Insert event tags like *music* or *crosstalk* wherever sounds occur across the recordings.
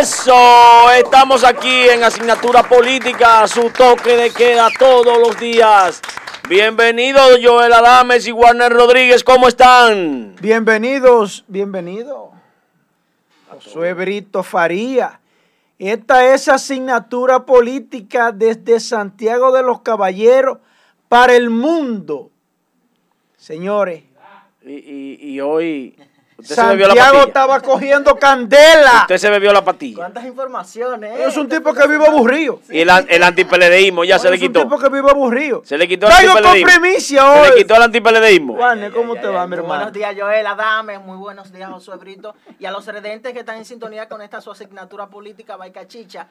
Eso, estamos aquí en Asignatura Política, su toque de queda todos los días. Bienvenidos Joel Adames y Warner Rodríguez, ¿cómo están? Bienvenidos, bienvenido. Josué Brito Faría. Esta es asignatura política desde Santiago de los Caballeros para el mundo. Señores, Y, y- y hoy, usted se bebió la Santiago estaba cogiendo candela. Usted se bebió la patilla. ¿Cuántas informaciones? eh? Es un tipo que vive aburrido. Y el, el antipeledeísmo ya se le Es un quitó. tipo que vive aburrido. Se le quitó el Traigo con antipeledeísmo. primicia Se le hoy. quitó el antipeledeísmo. Juanes, ¿cómo Ay, te ay, va, ay, mi hermano? Buenos días, Joel Adame. Muy buenos días, Josué Brito. Y a los redentes que están en sintonía con esta su asignatura política, Baica Chicha.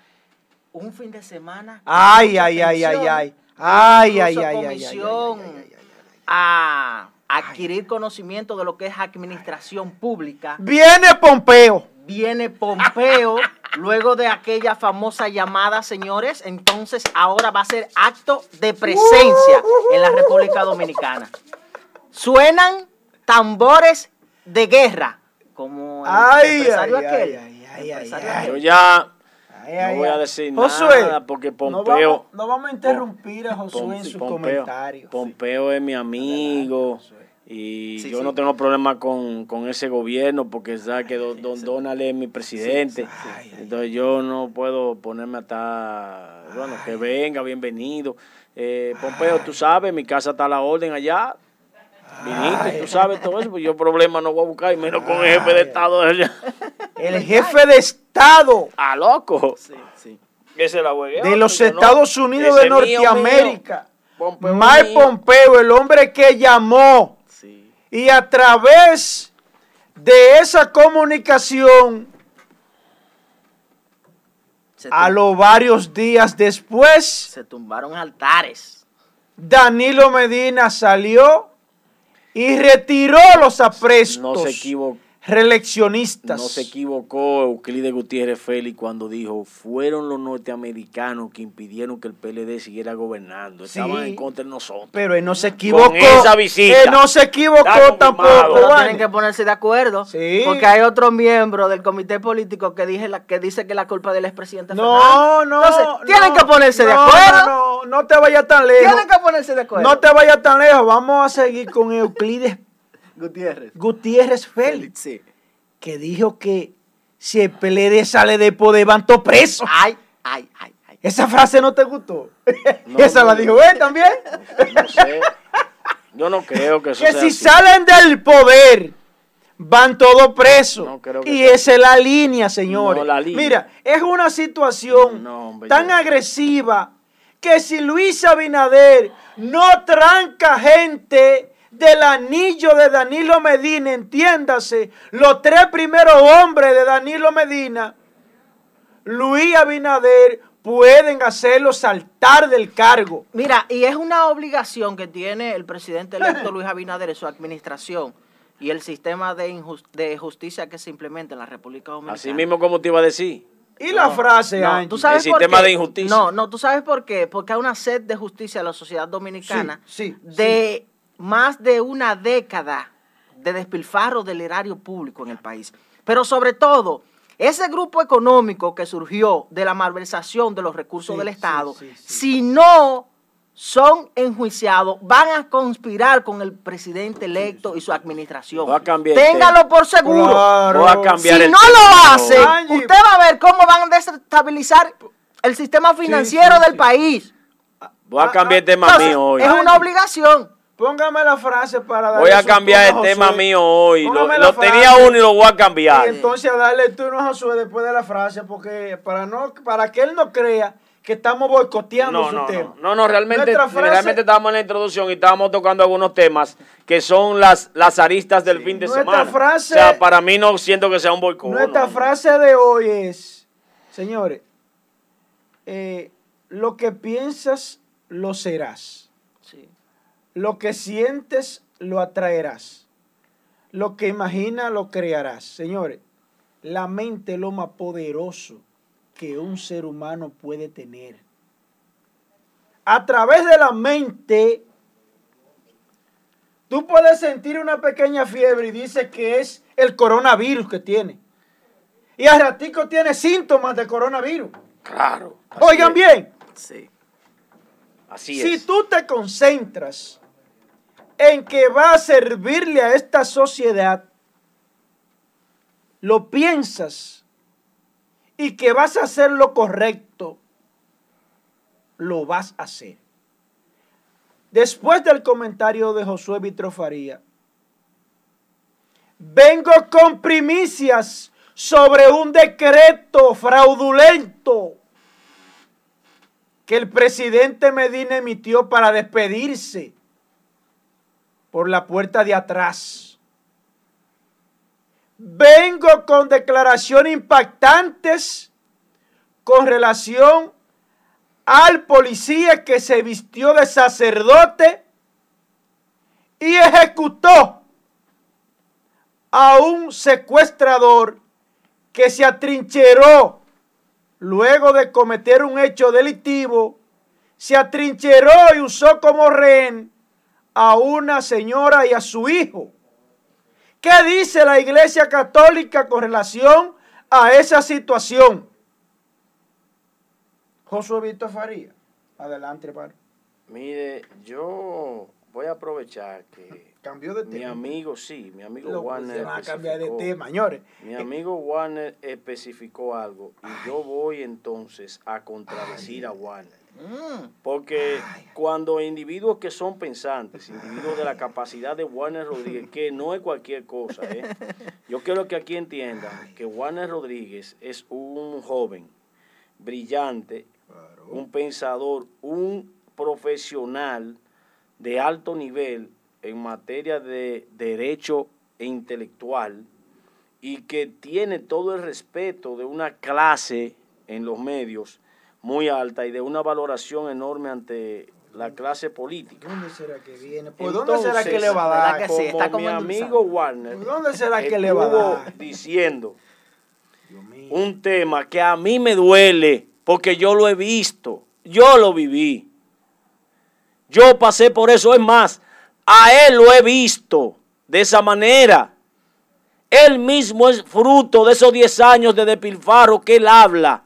Un fin de semana. Ay, ay, ay, ay, ay. Ay, ay, ay, ay, ay, comisión ay, ay, ay, ay, ay. a adquirir conocimiento de lo que es administración pública. Viene Pompeo. Viene Pompeo luego de aquella famosa llamada, señores. Entonces ahora va a ser acto de presencia en la República Dominicana. Suenan tambores de guerra, como el Ay, empresario ay, aquel. ay, ay, ay, empresario ay, Yo aquel. ya No voy a decir Josué, nada porque no Pompeo... vamos, no vamos a interrumpir a Josué en su comentario. Pompeo es mi amigo y Sí, yo sí. no tengo problema con, con ese gobierno porque sabe que don, don Donald es mi presidente. Entonces yo no puedo ponerme a estar, bueno, que venga, bienvenido. Eh, Pompeo, tú sabes, mi casa está a la orden allá. Viniste, tú sabes todo eso, pues yo problema no voy a buscar, y menos con el jefe de Estado de allá. El jefe de Estado ¡Ah, loco! Sí, sí. La de los no. Estados Unidos de mío, mío. Norteamérica, Pompeo Mike mío. Pompeo, el hombre que llamó sí. y a través de esa comunicación, Se, a los varios días después, se tumbaron altares. Danilo Medina salió y retiró los aprestos No se equivocó. Reeleccionistas. No se equivocó Euclides Gutiérrez Félix cuando dijo, fueron los norteamericanos que impidieron que el PLD siguiera gobernando. Estaban Sí. en contra de nosotros. Pero él no se equivocó. esa visita. Él no se equivocó tampoco. Pero tienen que ponerse de acuerdo. Sí. Porque hay otro miembro del comité político que, dije la, que dice que la culpa del expresidente No, Fernández. no. Entonces, tienen no, que ponerse de acuerdo. No, no, no te vayas tan lejos. Tienen que ponerse de acuerdo. No te vayas tan lejos. Vamos a seguir con Euclides Gutiérrez. Gutiérrez Félix, Sí. que dijo que si el PLD sale de poder, van todos presos. Ay, ay, ay, ay. Esa frase no te gustó. No, *laughs* Esa no, la dijo él también. No sé. Yo no creo que eso que sea si así. salen del poder, van todos presos. No creo que y sea esa es la línea, señores. No, la línea. Mira, es una situación No, hombre, tan yo- agresiva que si Luis Abinader no tranca gente del anillo de Danilo Medina, entiéndase, los tres primeros hombres de Danilo Medina, Luis Abinader pueden hacerlo saltar del cargo. Mira, y es una obligación que tiene el presidente electo Luis Abinader y su administración y el sistema de, justicia que se implementa en la República Dominicana. Así mismo como te iba a decir. Y la frase, No? ¿tú sabes El por sistema qué? de injusticia. No, no, ¿tú sabes por qué? Porque hay una sed de justicia en la sociedad dominicana Sí, sí, de más de una década de despilfarro del erario público en el país. Pero sobre todo, ese grupo económico que surgió de la malversación de los recursos Sí, del Estado, sí, sí. si no son enjuiciados, van a conspirar con el presidente electo y su administración. Voy a cambiar el Téngalo por seguro. Claro. Voy a cambiar Si el no tema. lo Angie. usted va a ver cómo van a desestabilizar el sistema financiero sí, del sí. país. Voy a cambiar el tema Entonces, mío hoy. es una obligación. Póngame la frase para darle Voy a cambiar el a tema mío hoy. Lo, Póngame tenía uno y lo voy a cambiar. Y entonces a darle turno a Josué después de la frase, porque para no para que él no crea que estamos boicoteando No, su no, tema. no, no, no, realmente, frase- realmente estábamos en la introducción y estábamos tocando algunos temas que son las, las aristas del fin de Nuestra semana. frase- o sea, para mí no siento que sea un boicot. Nuestra frase de hoy es, señores, eh, lo que piensas, lo serás. Lo que sientes, lo atraerás. Lo que imaginas, lo crearás. Señores, la mente es lo más poderoso que un ser humano puede tener. A través de la mente, tú puedes sentir una pequeña fiebre y dices que es el coronavirus que tiene. Y a ratico tiene síntomas de coronavirus. Claro. Oigan bien. Sí. Así si es. tú te concentras en que va a servirle a esta sociedad, lo piensas y que vas a hacer lo correcto, lo vas a hacer. Después del comentario de Josué Vitrofaría, vengo con primicias sobre un decreto fraudulento que el presidente Medina emitió para despedirse por la puerta de atrás. Vengo con declaraciones impactantes con relación al policía que se vistió de sacerdote y ejecutó a un secuestrador que se atrincheró luego de cometer un hecho delictivo, se atrincheró y usó como rehén a una señora y a su hijo. ¿Qué dice la Iglesia Católica con relación a esa situación? Josué Víctor Faría. Adelante, hermano. Mire, yo voy a aprovechar que Cambió de mi tema. amigo, sí, mi amigo Lo- Warner. se va a cambiar de tema, señores. Mi amigo Warner especificó algo y yo voy entonces a contradecir a Warner. Porque cuando individuos que son pensantes, individuos de la capacidad de Warner Rodríguez, que no es cualquier cosa, ¿eh? yo quiero que aquí entiendan que Warner Rodríguez es un joven brillante, un pensador, un profesional de alto nivel en materia de derecho e intelectual y que tiene todo el respeto de una clase en los medios muy alta y de una valoración enorme ante la clase política. ¿Dónde será que viene? ¿Por dónde será que le va a ¿verdad dar? que sí? Como mi amigo. Warner ¿Por dónde será que le va a estuvo dar? diciendo un tema que a mí me duele porque yo lo he visto, yo lo viví. Yo pasé por eso, es más, a él lo he visto de esa manera. Él mismo es fruto de esos 10 años de despilfarro que él habla,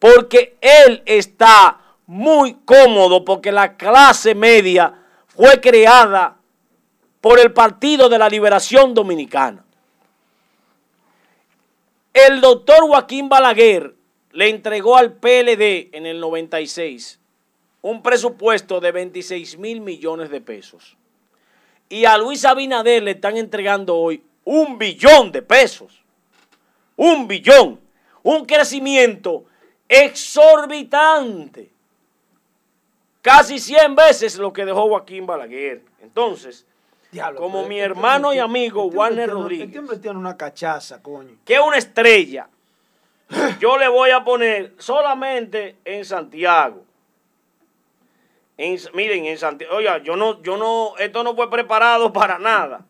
porque él está muy cómodo porque la clase media fue creada por el Partido de la Liberación Dominicana. El doctor Joaquín Balaguer le entregó al PLD en el 96 un presupuesto de 26 mil millones de pesos. Y a Luis Abinader le están entregando hoy un billón de pesos. Un billón. Un crecimiento exorbitante. Casi 100 veces lo que dejó Joaquín Balaguer. Entonces, Diablo, como mi este hermano y amigo este hombre Warner tiene- Rodríguez. Este tiene una cachaza, coño. que es una estrella, yo le voy a poner solamente en Santiago. En- miren, en Santiago, oiga, yo no, yo no, esto no fue preparado *laughs* para nada.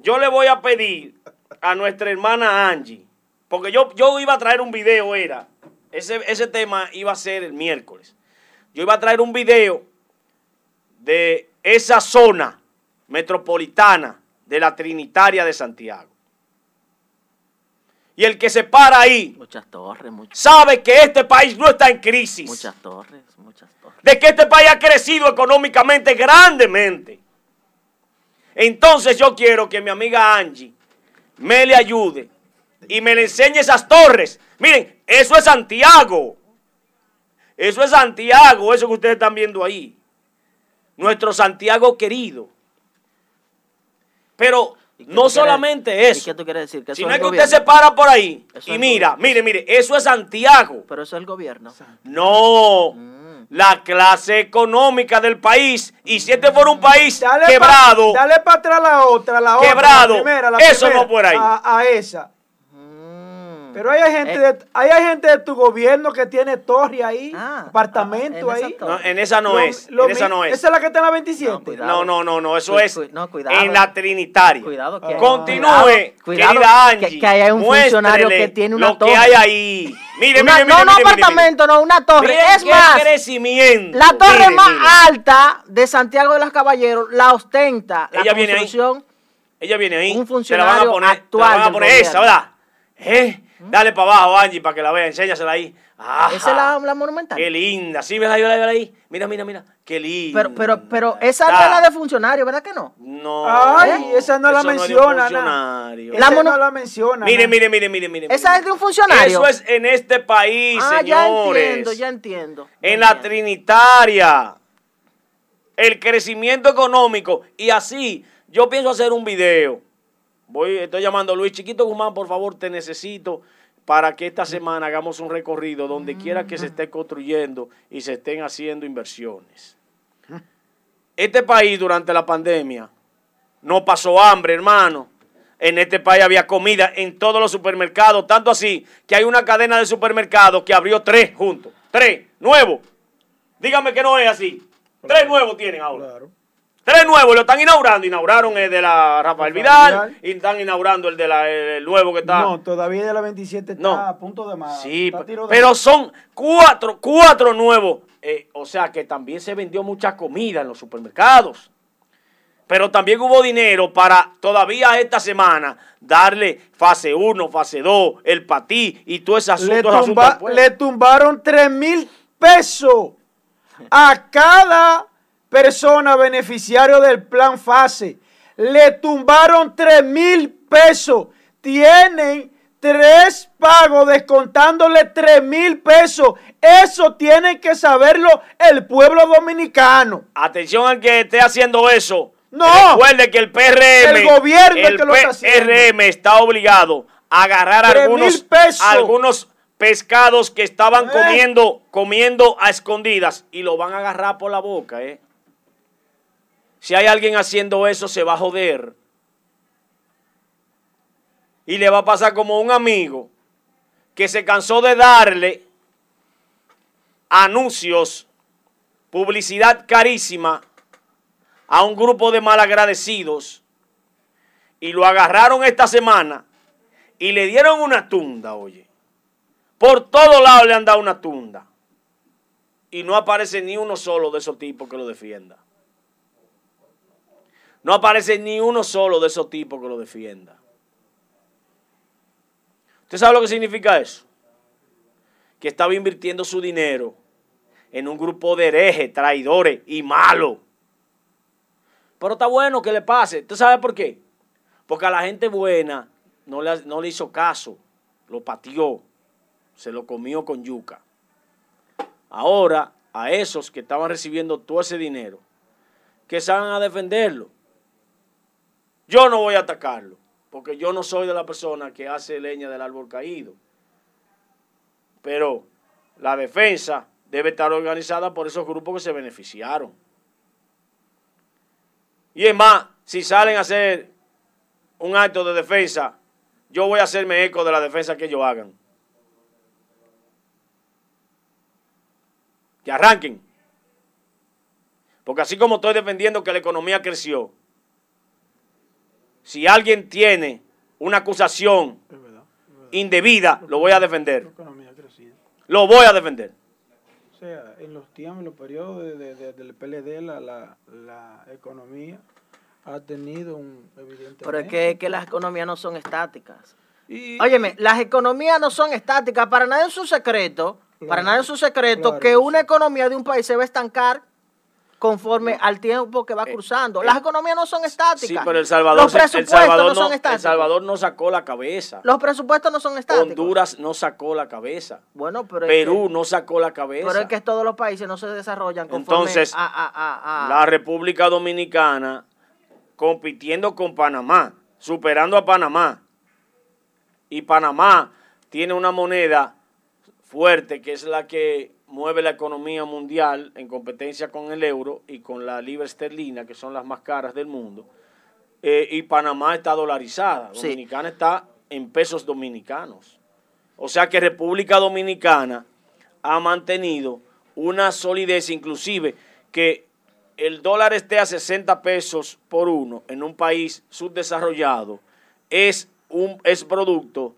Yo le voy a pedir a nuestra hermana Angie, porque yo, yo iba a traer un video, era, ese, ese tema iba a ser el miércoles. Yo iba a traer un video de esa zona metropolitana de la Trinitaria de Santiago. Y el que se para ahí Muchas torres, muchas, sabe que este país no está en crisis. muchas torres, muchas torres. De que este país ha crecido económicamente grandemente. Entonces yo quiero que mi amiga Angie me le ayude y me le enseñe esas torres. Miren, eso es Santiago. Eso es Santiago, eso que ustedes están viendo ahí. Nuestro Santiago querido. Pero ¿Y no quieres- solamente ¿Y eso. qué tú quieres decir? Que eso Si no es que usted se para por ahí Eso y mira, gobierno. mire, mire, eso es Santiago. Pero eso es el gobierno. No, Mm. la clase económica del país. Y si este fuera un país Dale quebrado, Pa, dale para atrás la otra, la otra. Quebrado. La primera, la Eso primera, no por ahí. A, a esa. Pero hay gente, Eh. de, hay gente de tu gobierno que tiene torre ahí, Ah, apartamento ah, en esa ahí. no, en esa no Lo- es. lo en esa no es. Esa es la que está en la 27. No. No, no, no, no, eso Cu- es no, cuidado. en la Trinitaria. Cuidado que Continúe, Cuidado, querida que- Angie. que ahí hay un funcionario que tiene una lo torre. que hay ahí. Mire, Una- mire, mire, no, no mire, mire, apartamento, no, una torre. Mire es más, crecimiento. la torre Mire, más mire. alta de Santiago de los Caballeros la ostenta la Ella viene ahí. Ella viene ahí. Un se la van a funcionario poner, actual la van a poner esa, ¿verdad? ¿Eh? Dale para abajo, Angie, para que la vea. Enséñasela ahí. Esa es la, la, monumental. Qué linda. Sí, ¿verdad? Yo la veo ahí. Mira, mira, mira. Qué linda. Pero, pero, pero esa no es la de funcionario, ¿verdad que no? No. Ay, esa no la menciona. No esa no la menciona. Mire, mire, mire, mire, mire. Esa es de un funcionario. Eso es en este país, ah, señores. Ya entiendo, ya entiendo. En la Trinitaria. El crecimiento económico. Y así, yo pienso hacer un video. Voy, estoy llamando a Luis Chiquito Guzmán, por favor, te necesito para que esta semana hagamos un recorrido donde quiera que se esté construyendo y se estén haciendo inversiones. Este país durante la pandemia no pasó hambre, hermano. En este país había comida en todos los supermercados, tanto así que hay una cadena de supermercados que abrió tres juntos, tres, nuevos. Dígame que no es así. Tres nuevos tienen ahora. Claro. Tres nuevos, lo están inaugurando. Inauguraron el de la Rafael Vidal, y están inaugurando el de la el nuevo que está. No, todavía de la 27 está a punto de más. Sí, pero son cuatro, cuatro nuevos. Eh, o sea que también se vendió mucha comida en los supermercados. Pero también hubo dinero para todavía esta semana darle fase 1, fase 2, el patí y todo ese asunto. Le, le tumbaron 3 mil pesos a cada persona beneficiario del plan FASE. Le tumbaron 3 mil pesos. Tienen tres pagos descontándole 3 mil pesos. Eso tiene que saberlo el pueblo dominicano. Atención al que esté haciendo eso. No. Recuerde que el PRM. El gobierno que lo está PRM está obligado a agarrar algunos, algunos pescados que estaban eh. comiendo, comiendo a escondidas y lo van a agarrar por la boca, ¿eh? Si hay alguien haciendo eso, se va a joder. Y le va a pasar como un amigo que se cansó de darle anuncios, publicidad carísima a un grupo de malagradecidos y lo agarraron esta semana y le dieron una tunda, oye. Por todos lados le han dado una tunda. Y no aparece ni uno solo de esos tipos que lo defienda. No aparece ni uno solo de esos tipos que lo defienda. ¿Usted sabe lo que significa eso? Que estaba invirtiendo su dinero en un grupo de herejes, traidores y malos. Pero está bueno que le pase. ¿Usted sabe por qué? Porque a la gente buena no le, no le hizo caso, lo pateó, se lo comió con yuca. Ahora, a esos que estaban recibiendo todo ese dinero, que salgan a defenderlo. Yo no voy a atacarlo, porque yo no soy de la persona que hace leña del árbol caído. Pero la defensa debe estar organizada por esos grupos que se beneficiaron. Y es más, si salen a hacer un acto de defensa, yo voy a hacerme eco de la defensa que ellos hagan. Que arranquen. Porque así como estoy defendiendo que la economía creció, si alguien tiene una acusación indebida, lo voy a defender. Lo voy a defender. O sea, en los tiempos, en los periodos del PLD, la, la, economía ha tenido un evidente. Pero es que, que las economías no son estáticas. Óyeme, las economías no son estáticas. Para nadie es un secreto, para nadie es un secreto que una economía de un país se va a estancar conforme al tiempo que va eh, cruzando. Las eh, economías no son estáticas. Sí, pero El Salvador, Los presupuestos no, son estáticos. El Salvador no sacó la cabeza. Los presupuestos no son estáticos. Honduras no sacó la cabeza. Bueno, pero Perú no sacó la cabeza. Pero es que todos los países no se desarrollan conforme Entonces, a, la República Dominicana compitiendo con Panamá, superando a Panamá. Y Panamá tiene una moneda fuerte que es la que mueve la economía mundial en competencia con el euro y con la libra esterlina, que son las más caras del mundo. Eh, y Panamá está dolarizada. Dominicana está en pesos dominicanos. O sea que República Dominicana ha mantenido una solidez, inclusive que el dólar esté a 60 pesos por uno en un país subdesarrollado, es, un, es producto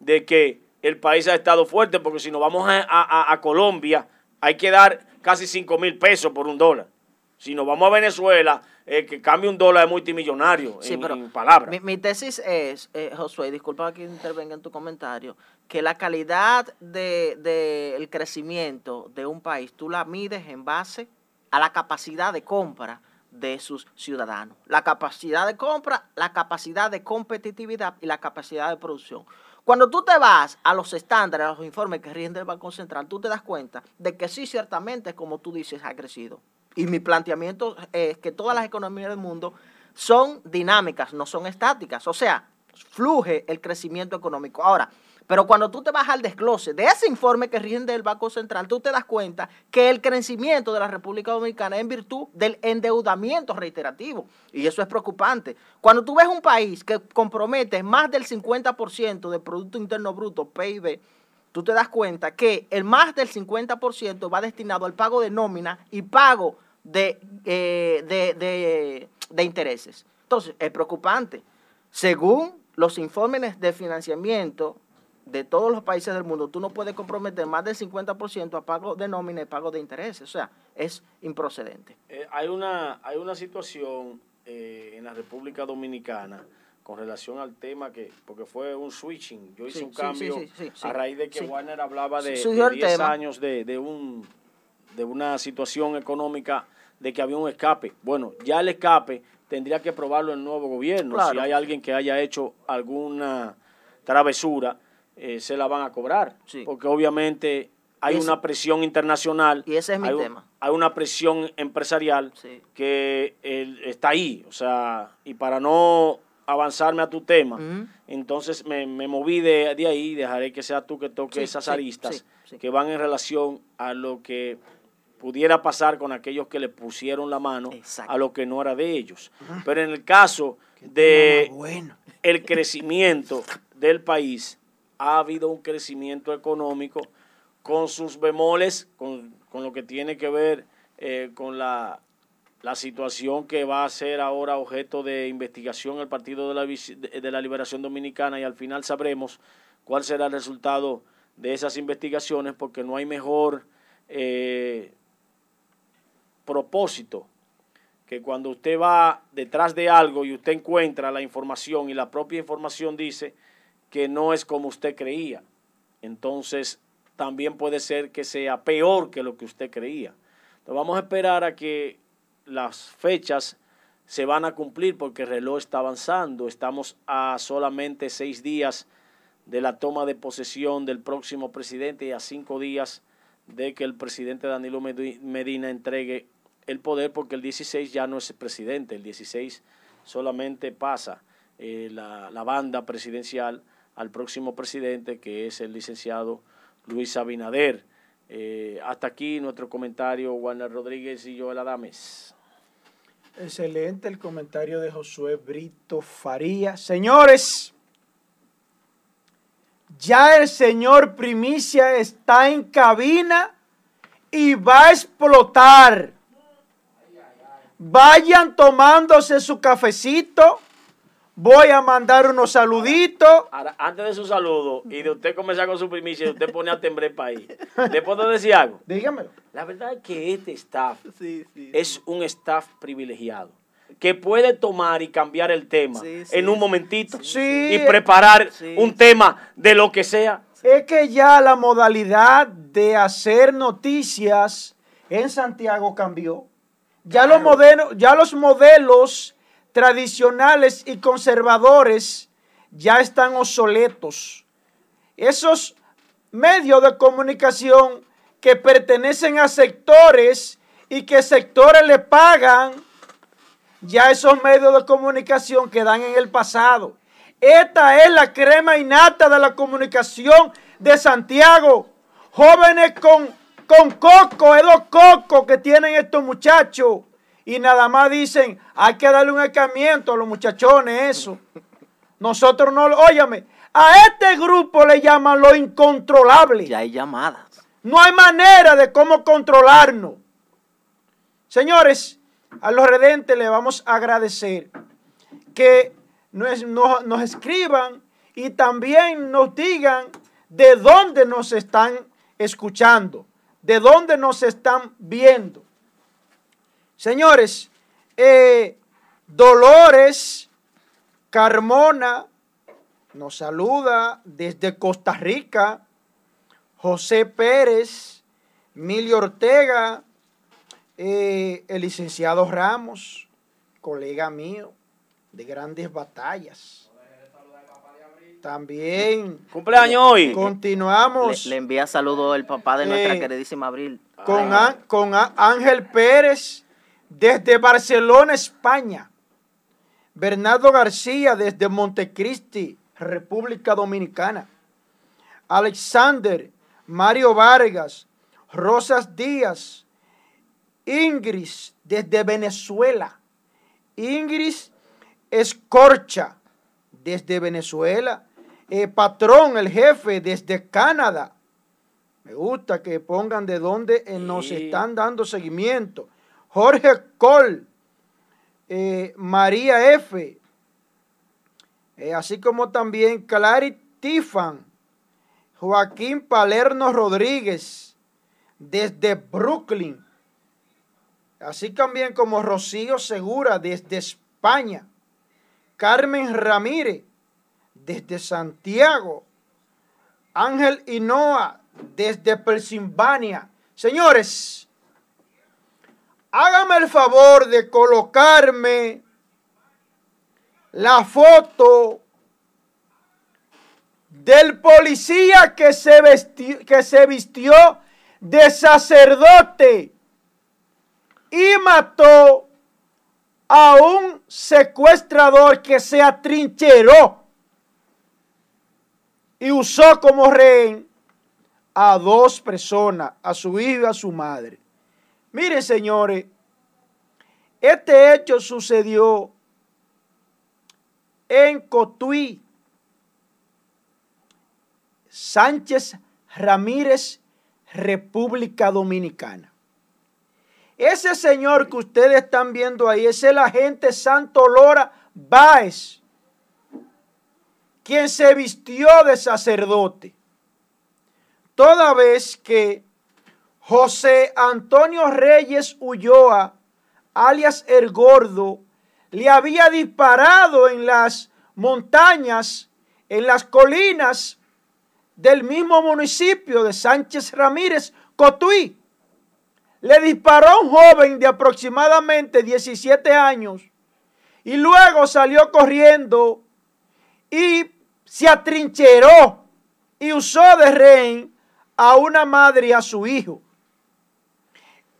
de que el país ha estado fuerte, porque si nos vamos a, Colombia, hay que dar casi 5 mil pesos por un dólar. Si nos vamos a Venezuela, eh, que cambie un dólar multimillonario, en, palabras. Mi, tesis es, eh, Josué, disculpa que intervenga en tu comentario, que la calidad del de, crecimiento de un país, tú la mides en base a la capacidad de compra de sus ciudadanos. La capacidad de compra, la capacidad de competitividad y la capacidad de producción. Cuando tú te vas a los estándares, a los informes que rigen del Banco Central, tú te das cuenta de que sí, ciertamente, como tú dices, ha crecido. Y mi planteamiento es que todas las economías del mundo son dinámicas, no son estáticas. O sea, fluye el crecimiento económico. Ahora, pero cuando tú te vas al desglose de ese informe que rinde el Banco Central, tú te das cuenta que el crecimiento de la República Dominicana es en virtud del endeudamiento reiterativo. Y eso es preocupante. Cuando tú ves un país que compromete más del 50% del Producto Interno Bruto, PIB, tú te das cuenta que el más del 50% va destinado al pago de nómina y pago de, eh, de, de intereses. Entonces, es preocupante. Según los informes de financiamiento de todos los países del mundo, tú no puedes comprometer más del 50% a pago de nómina y pago de intereses. O sea, es improcedente. Eh, hay, una, hay una situación eh, en la República Dominicana con relación al tema que, porque fue un switching, yo hice un cambio a raíz de que Warner hablaba de, 10 años de, de, un, de una situación económica de que había un escape. Bueno, ya el escape tendría que probarlo el nuevo gobierno. Si hay alguien que haya hecho alguna travesura, eh, se la van a cobrar. Porque obviamente hay una presión internacional. Y ese es mi hay, tema. Hay una presión empresarial que está ahí. O sea, y para no avanzarme a tu tema, entonces me, moví de, ahí, dejaré que sea tú que toques esas aristas que van en relación a lo que pudiera pasar con aquellos que le pusieron la mano a lo que no era de ellos. Pero en el caso de el crecimiento del país, ha habido un crecimiento económico con sus bemoles, con, lo que tiene que ver eh, con la, situación que va a ser ahora objeto de investigación el Partido de la, de la Liberación Dominicana y al final sabremos cuál será el resultado de esas investigaciones porque no hay mejor eh, propósito que cuando usted va detrás de algo y usted encuentra la información y la propia información dice que no es como usted creía. Entonces, también puede ser que sea peor que lo que usted creía. Entonces, vamos a esperar a que las fechas se van a cumplir porque el reloj está avanzando. Estamos a solamente seis días de la toma de posesión del próximo presidente y a cinco días de que el presidente Danilo Medina entregue el poder porque el 16 ya no es presidente, el 16 solamente pasa eh, la, la banda presidencial al próximo presidente, que es el licenciado Luis Abinader. Eh, hasta aquí nuestro comentario, Juan Rodríguez y Joel Adames. Excelente el comentario de Josué Brito Faría. Señores, ya el señor Primicia está en cabina y va a explotar. Vayan tomándose su cafecito Voy a mandar unos saluditos. antes de su saludo y de usted comenzar con su primicia, usted pone a temblar el país. ¿Le puedo decir algo? Dígamelo. La verdad es que este staff es un staff privilegiado que puede tomar y cambiar el tema en un momentito y preparar un tema de lo que sea. Es que ya la modalidad de hacer noticias en Santiago cambió. Ya, los, modelos, ya los modelos tradicionales y conservadores ya están obsoletos. Esos medios de comunicación que pertenecen a sectores y que sectores le pagan, ya esos medios de comunicación quedan en el pasado. Esta es la crema innata de la comunicación de Santiago. Jóvenes con, con coco, es los cocos que tienen estos muchachos y nada más dicen, hay que darle un escamiento a los muchachones, eso. Nosotros no, óyame, a este grupo le llaman lo incontrolable. Ya hay llamadas. No hay manera de cómo controlarnos. Señores, a los redentes le vamos a agradecer que nos, nos escriban y también nos digan de dónde nos están escuchando, de dónde nos están viendo. Señores, Eh, Dolores Carmona nos saluda desde Costa Rica. José Pérez, Milio Ortega, eh, el licenciado Ramos, colega mío de grandes batallas. También. Cumpleaños hoy. Continuamos. Le, envía saludos el papá de nuestra eh, queridísima Abril. Con, con Ángel Pérez desde Barcelona, España. Bernardo García desde Montecristi, República Dominicana. Alexander, Mario Vargas, Rosas Díaz, Ingrid desde Venezuela. Ingrid Escorcha desde Venezuela. Eh, patrón, el jefe desde Canadá. Me gusta que pongan de dónde eh, nos están dando seguimiento. Jorge Col, eh, María F., así como también Clary Tifan, Joaquín Palerno Rodríguez, desde Brooklyn, así también como Rocío Segura, desde España, Carmen Ramírez, desde Santiago, Ángel Hinoa, desde Pensilvania. Señores, hágame el favor de colocarme la foto del policía que se, vistió, que se vistió de sacerdote y mató a un secuestrador que se atrincheró y usó como rehén a dos personas, a su hijo y a su madre. Miren, señores, este hecho sucedió en Cotuí, Sánchez Ramírez, República Dominicana. Ese señor que ustedes están viendo ahí es el agente Santo Lora Báez, quien se vistió de sacerdote. Toda vez que José Antonio Reyes Ulloa, alias El Gordo, le había disparado en las montañas, en las colinas del mismo municipio de Sánchez Ramírez, Cotuí. Le disparó a un joven de aproximadamente 17 años y luego salió corriendo y se atrincheró y usó de rehén a una madre y a su hijo.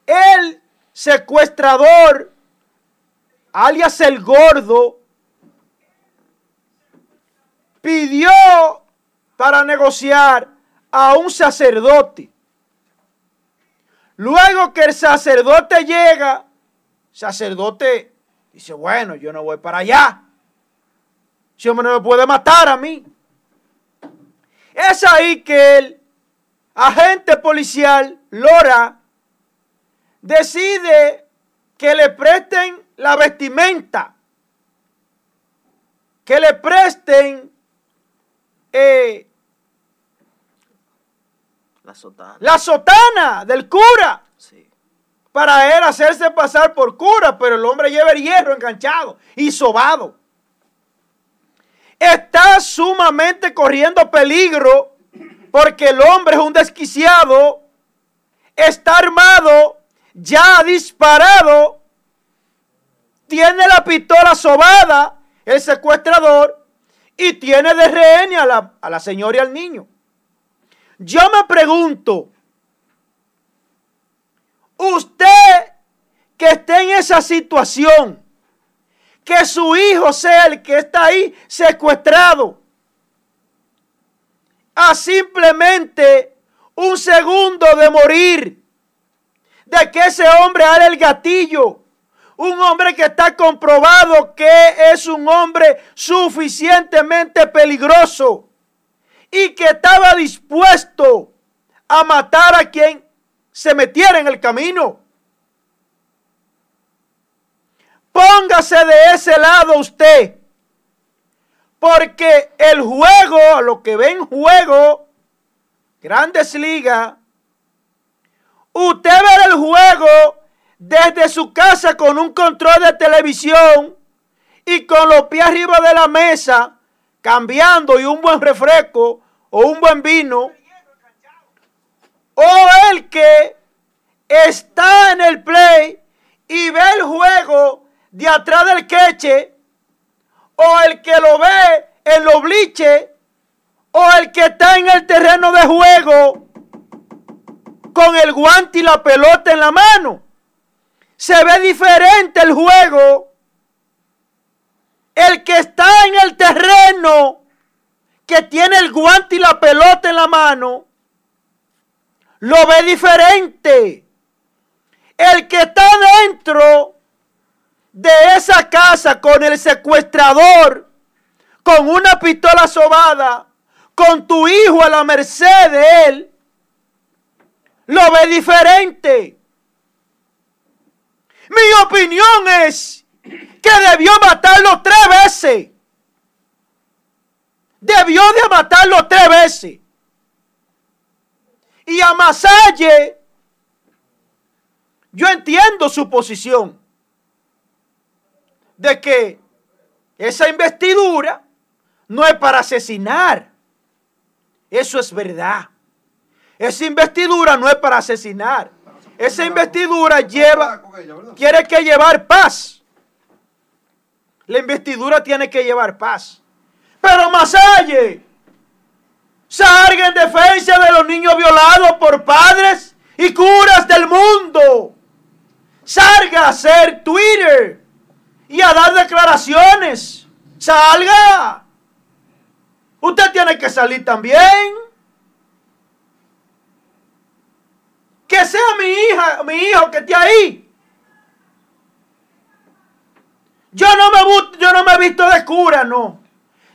El secuestrador, alias el gordo, pidió para negociar a un sacerdote. Luego que el sacerdote llega, sacerdote dice, bueno, yo no voy para allá. Si no me puede matar a mí. Es ahí que el agente policial, Lora, decide que le presten la vestimenta, que le presten eh, la sotana. La sotana del cura. Para él hacerse pasar por cura, pero el hombre lleva el hierro enganchado y sobado. Está sumamente corriendo peligro porque el hombre es un desquiciado, está armado, ya ha disparado, tiene la pistola sobada, el secuestrador, y tiene de rehén a la, a la señora y al niño. Yo me pregunto, usted que esté en esa situación, que su hijo sea el que está ahí secuestrado, a simplemente un segundo de morir, de que ese hombre haga el gatillo, un hombre que está comprobado que es un hombre suficientemente peligroso y que estaba dispuesto a matar a quien se metiera en el camino. Póngase de ese lado usted. Porque el juego, lo que ve en juego, grandes ligas, usted ve el juego desde su casa con un control de televisión y con los pies arriba de la mesa, cambiando y un buen refresco o un buen vino, o el que está en el play y ve el juego de atrás del queche, o el que lo ve en los bliches, o el que está en el terreno de juego con el guante y la pelota en la mano. Se ve diferente el juego. El que está en el terreno, que tiene el guante y la pelota en la mano, lo ve diferente. El que está dentro de esa casa con el secuestrador, con una pistola sobada, con tu hijo a la merced de él, lo ve diferente. Mi opinión es que debió matarlo tres veces. Debió de matarlo tres veces. Y a Masalle, yo entiendo su posición de que esa investidura no es para asesinar. Eso es verdad. Esa investidura no es para asesinar. Esa investidura lleva, quiere que llevar paz. La investidura tiene que llevar paz. Pero allá, salga en defensa de los niños violados por padres y curas del mundo. Salga a hacer Twitter y a dar declaraciones. Salga. Usted tiene que salir también. Que sea mi hija, mi hijo que esté ahí. Yo no me, yo no me he visto de cura, no.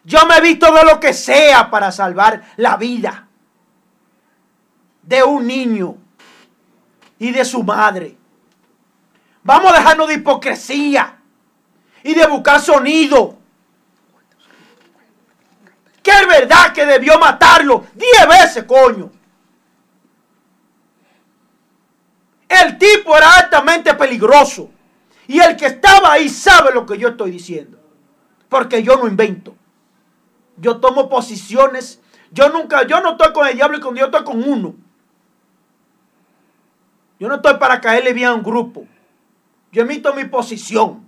Yo me he visto de lo que sea para salvar la vida de un niño y de su madre. Vamos a dejarnos de hipocresía y de buscar sonido. Que es verdad que debió matarlo diez veces, coño. El tipo era altamente peligroso. Y el que estaba ahí sabe lo que yo estoy diciendo. Porque yo no invento. Yo tomo posiciones. Yo nunca, yo no estoy con el diablo y con Dios, estoy con uno. Yo no estoy para caerle bien a un grupo. Yo emito mi posición.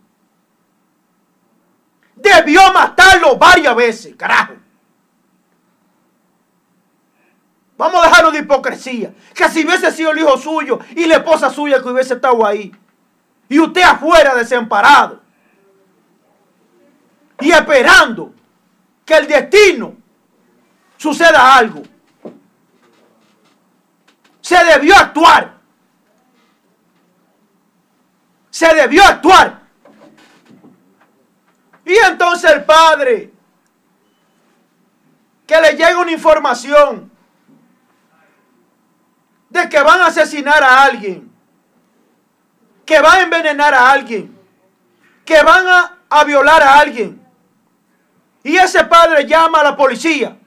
Debió matarlo varias veces, carajo. Vamos a dejarlo de hipocresía. Que si hubiese sido el hijo suyo y la esposa suya que hubiese estado ahí. Y usted afuera desamparado. Y esperando que el destino suceda algo. Se debió actuar. Se debió actuar. Y entonces el padre, que le llega una información que van a asesinar a alguien, que van a envenenar a alguien, que van a, violar a alguien. Y ese padre llama a la policía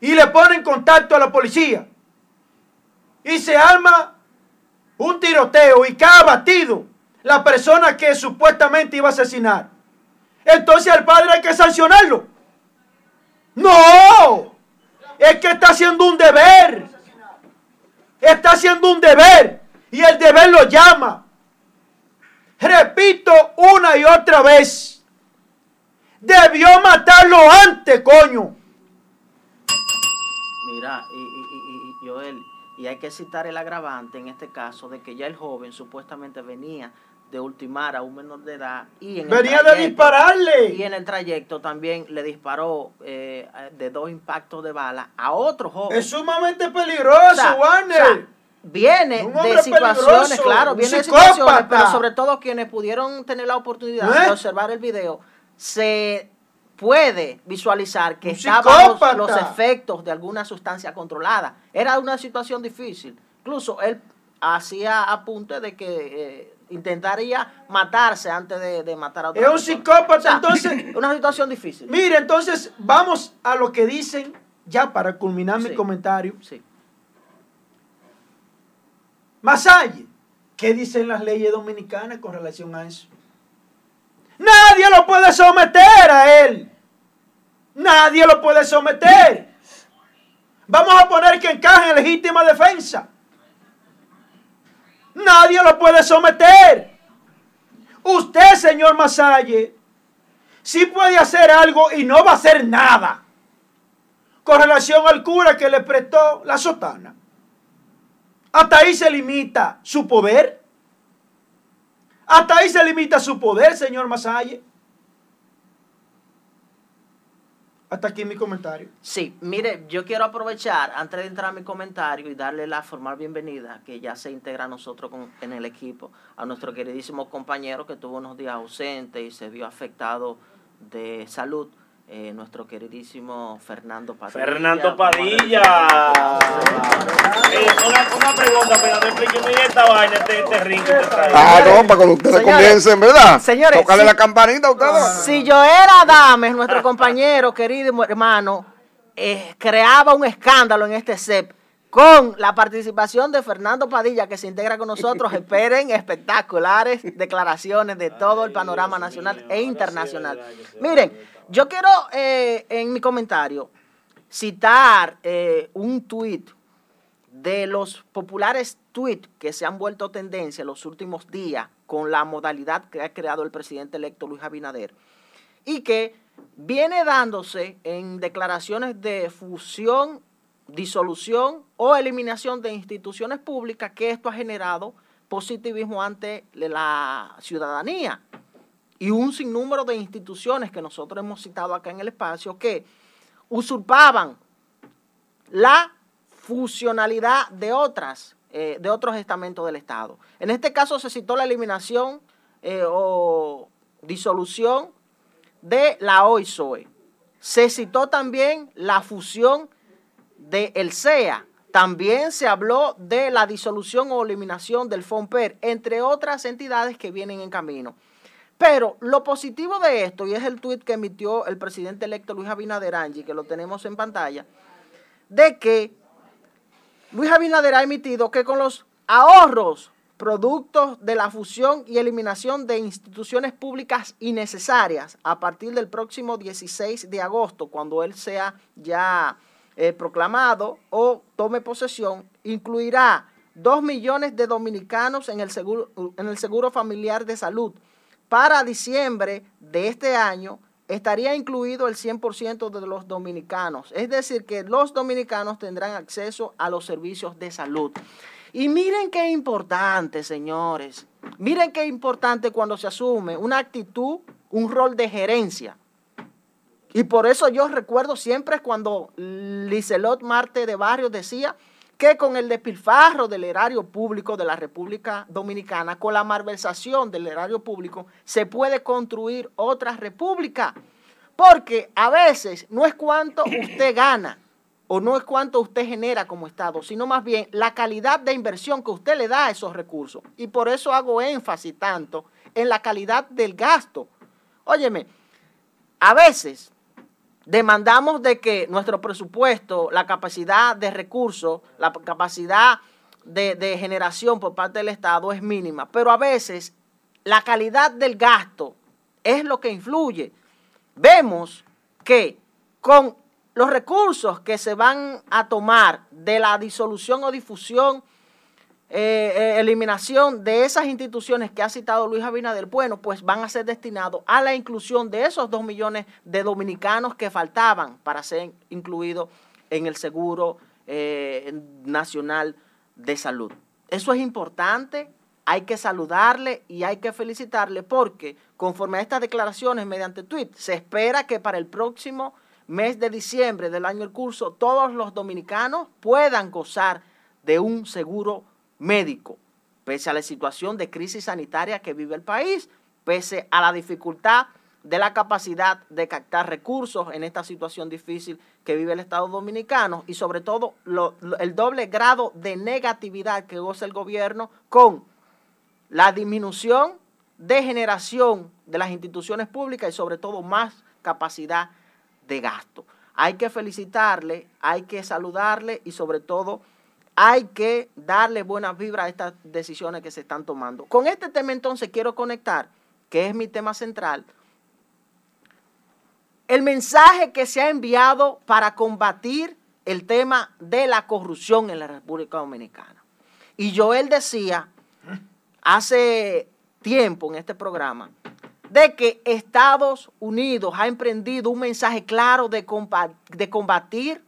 y le pone en contacto a la policía. Y se arma un tiroteo y cae abatido la persona que supuestamente iba a asesinar. Entonces al padre hay que sancionarlo. No, es que está haciendo un deber está haciendo un deber y el deber lo llama. Repito una y otra vez. Debió matarlo antes, coño. Mira, y, y, y, Joel, y hay que citar el agravante en este caso de que ya el joven supuestamente venía de ultimar a un menor de edad y en venía de dispararle. y en el trayecto también le disparó eh, de dos impactos de bala a otro joven. Es sumamente peligroso Warner. viene de situaciones claro viene de situaciones pero sobre todo quienes pudieron tener la oportunidad de ¿Eh? observar el video se puede visualizar que estaba bajo los efectos de alguna sustancia controlada. Era una situación difícil. Incluso él hacía apunte de que eh, intentaría matarse antes de, matar a otro. Es un psicópata, entonces. *laughs* Una situación difícil. Mire, entonces vamos a lo que dicen, ya para culminar mi comentario. Sí. Masalle ¿Qué dicen las leyes dominicanas con relación a eso? Nadie lo puede someter a él. Nadie lo puede someter. Vamos a poner que encaje en legítima defensa. Nadie lo puede someter. Usted, señor Masalle, sí puede hacer algo y no va a hacer nada con relación al cura que le prestó la sotana. Hasta ahí se limita su poder. Hasta ahí se limita su poder, señor Masalle. Hasta aquí mi comentario. Sí, mire, yo quiero aprovechar antes de entrar a mi comentario y darle la formal bienvenida que ya se integra a nosotros en el equipo, a nuestro queridísimo compañero que tuvo unos días ausente y se vio afectado de salud. Eh, nuestro queridísimo Fernando Padilla. Fernando Padilla. Eh, una, una, pregunta, pero explíqueme esta vaina, este, este ring que trae. Ah, no, para cuando ustedes comiencen, ¿verdad? Señores. Tocarle la campanita a ustedes. *laughs* Si yo era Dames, nuestro *laughs* compañero, querido hermano, eh, creaba un escándalo en este CEP con la participación de Fernando Padilla, que se integra con nosotros. *laughs* Esperen espectaculares declaraciones de todo el panorama nacional e internacional. Miren. Yo quiero eh, en mi comentario citar eh, un tuit de los populares tweets que se han vuelto tendencia en los últimos días con la modalidad que ha creado el presidente electo Luis Abinader y que viene dándose en declaraciones de fusión, disolución o eliminación de instituciones públicas que esto ha generado positivismo ante la ciudadanía y un sinnúmero de instituciones que nosotros hemos citado acá en el espacio que usurpaban la funcionalidad de otras, eh, de otros estamentos del Estado. En este caso se citó la eliminación eh, o disolución de la OISOE. Se citó también la fusión de el CEA. También se habló de la disolución o eliminación del FOMPER, entre otras entidades que vienen en camino. Pero lo positivo de esto, y es el tuit que emitió el presidente electo Luis Abinader Angi, que lo tenemos en pantalla, de que Luis Abinader ha emitido que con los ahorros productos de la fusión y eliminación de instituciones públicas innecesarias a partir del próximo 16 de agosto, cuando él sea ya eh, proclamado o tome posesión, incluirá 2 millones de dominicanos en el seguro, en el seguro familiar de salud, para diciembre de este año estaría incluido el 100% de los dominicanos. Es decir, que los dominicanos tendrán acceso a los servicios de salud. Y miren qué importante, señores. Miren qué importante cuando se asume una actitud, un rol de gerencia. Y por eso yo recuerdo siempre cuando Licelot Marte de Barrio decía que con el despilfarro del erario público de la República Dominicana, con la malversación del erario público, se puede construir otra república. Porque a veces no es cuánto usted gana o no es cuánto usted genera como Estado, sino más bien la calidad de inversión que usted le da a esos recursos. Y por eso hago énfasis tanto en la calidad del gasto. Óyeme, a veces demandamos de que nuestro presupuesto, la capacidad de recursos, la capacidad de, generación por parte del Estado es mínima, pero a veces la calidad del gasto es lo que influye. Vemos que con los recursos que se van a tomar de la disolución o difusión eh, eh, eliminación de esas instituciones que ha citado Luis Abinader, bueno, pues van a ser destinados a la inclusión de esos dos millones de dominicanos que faltaban para ser incluidos en el Seguro eh, Nacional de Salud. Eso es importante, hay que saludarle y hay que felicitarle porque conforme a estas declaraciones mediante tweet, se espera que para el próximo mes de diciembre del año en curso todos los dominicanos puedan gozar de un seguro médico, pese a la situación de crisis sanitaria que vive el país, pese a la dificultad de la capacidad de captar recursos en esta situación difícil que vive el Estado Dominicano y sobre todo el doble grado de negatividad que goza el gobierno con la disminución de generación de las instituciones públicas y sobre todo más capacidad de gasto. Hay que felicitarle, hay que saludarle y sobre todo hay que darle buenas vibras a estas decisiones que se están tomando. Con este tema entonces quiero conectar, que es mi tema central, el mensaje que se ha enviado para combatir el tema de la corrupción en la República Dominicana. Y Joel decía hace tiempo en este programa de que Estados Unidos ha emprendido un mensaje claro de, combatir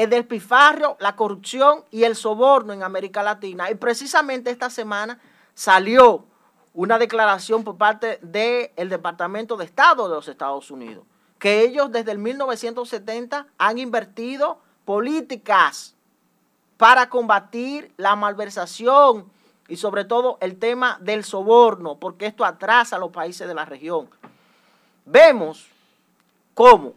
el despifarro, la corrupción y el soborno en América Latina. Y precisamente esta semana salió una declaración por parte del Departamento de Estado de los Estados Unidos, que ellos desde el 1970 han invertido políticas para combatir la malversación y sobre todo el tema del soborno, porque esto atrasa a los países de la región. Vemos cómo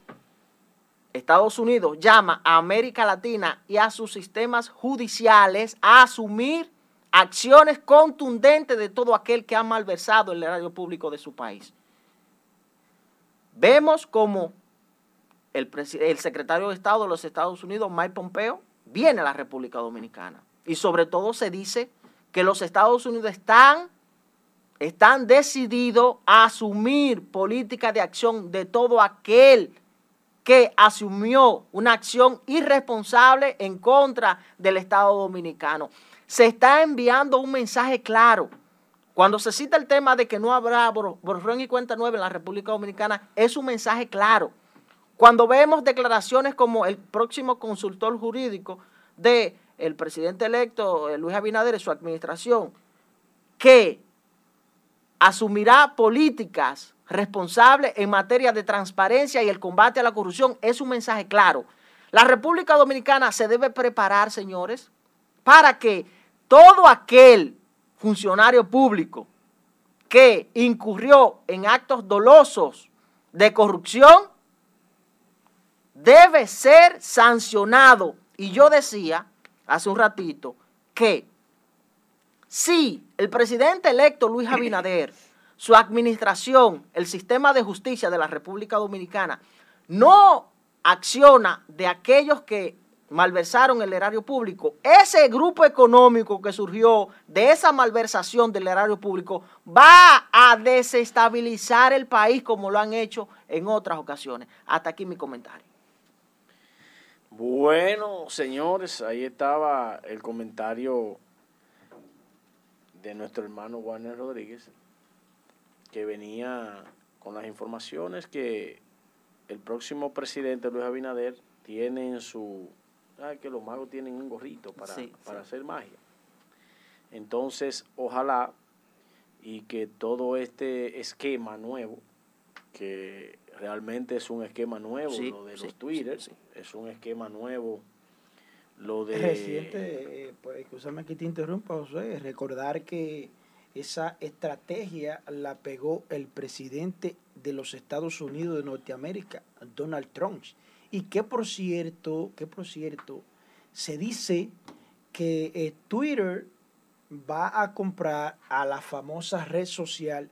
Estados Unidos llama a América Latina y a sus sistemas judiciales a asumir acciones contundentes de todo aquel que ha malversado el erario público de su país. Vemos como el, secretario de Estado de los Estados Unidos, Mike Pompeo, viene a la República Dominicana. Y sobre todo se dice que los Estados Unidos están, están decididos a asumir políticas de acción de todo aquel que asumió una acción irresponsable en contra del Estado dominicano. Se está enviando un mensaje claro. Cuando se cita el tema de que no habrá borrón y cuenta nueva en la República Dominicana, es un mensaje claro. Cuando vemos declaraciones como el próximo consultor jurídico de el presidente electo eh, Luis Abinader y su administración, que asumirá políticas responsables en materia de transparencia y el combate a la corrupción, es un mensaje claro. La República Dominicana se debe preparar, señores, para que todo aquel funcionario público que incurrió en actos dolosos de corrupción debe ser sancionado. Y yo decía hace un ratito que si el presidente electo Luis Abinader, *clears throat* su administración, el sistema de justicia de la República Dominicana, no acciona de aquellos que malversaron el erario público, ese grupo económico que surgió de esa malversación del erario público va a desestabilizar el país como lo han hecho en otras ocasiones. Hasta aquí mi comentario. Bueno, señores, ahí estaba el comentario de nuestro hermano Warner Rodríguez, que venía con las informaciones que el próximo presidente Luis Abinader tiene en su... ¿Sabes que los magos tienen un gorrito para, para hacer magia? Entonces, ojalá y que todo este esquema nuevo, que realmente es un esquema nuevo, lo de los Twitter, es un esquema nuevo. Lo de... Reciente, eh, pues, escúchame que te interrumpa, José, recordar que esa estrategia la pegó el presidente de los Estados Unidos de Norteamérica, Donald Trump. Y que por cierto, que por cierto, se dice que eh, Twitter va a comprar a la famosa red social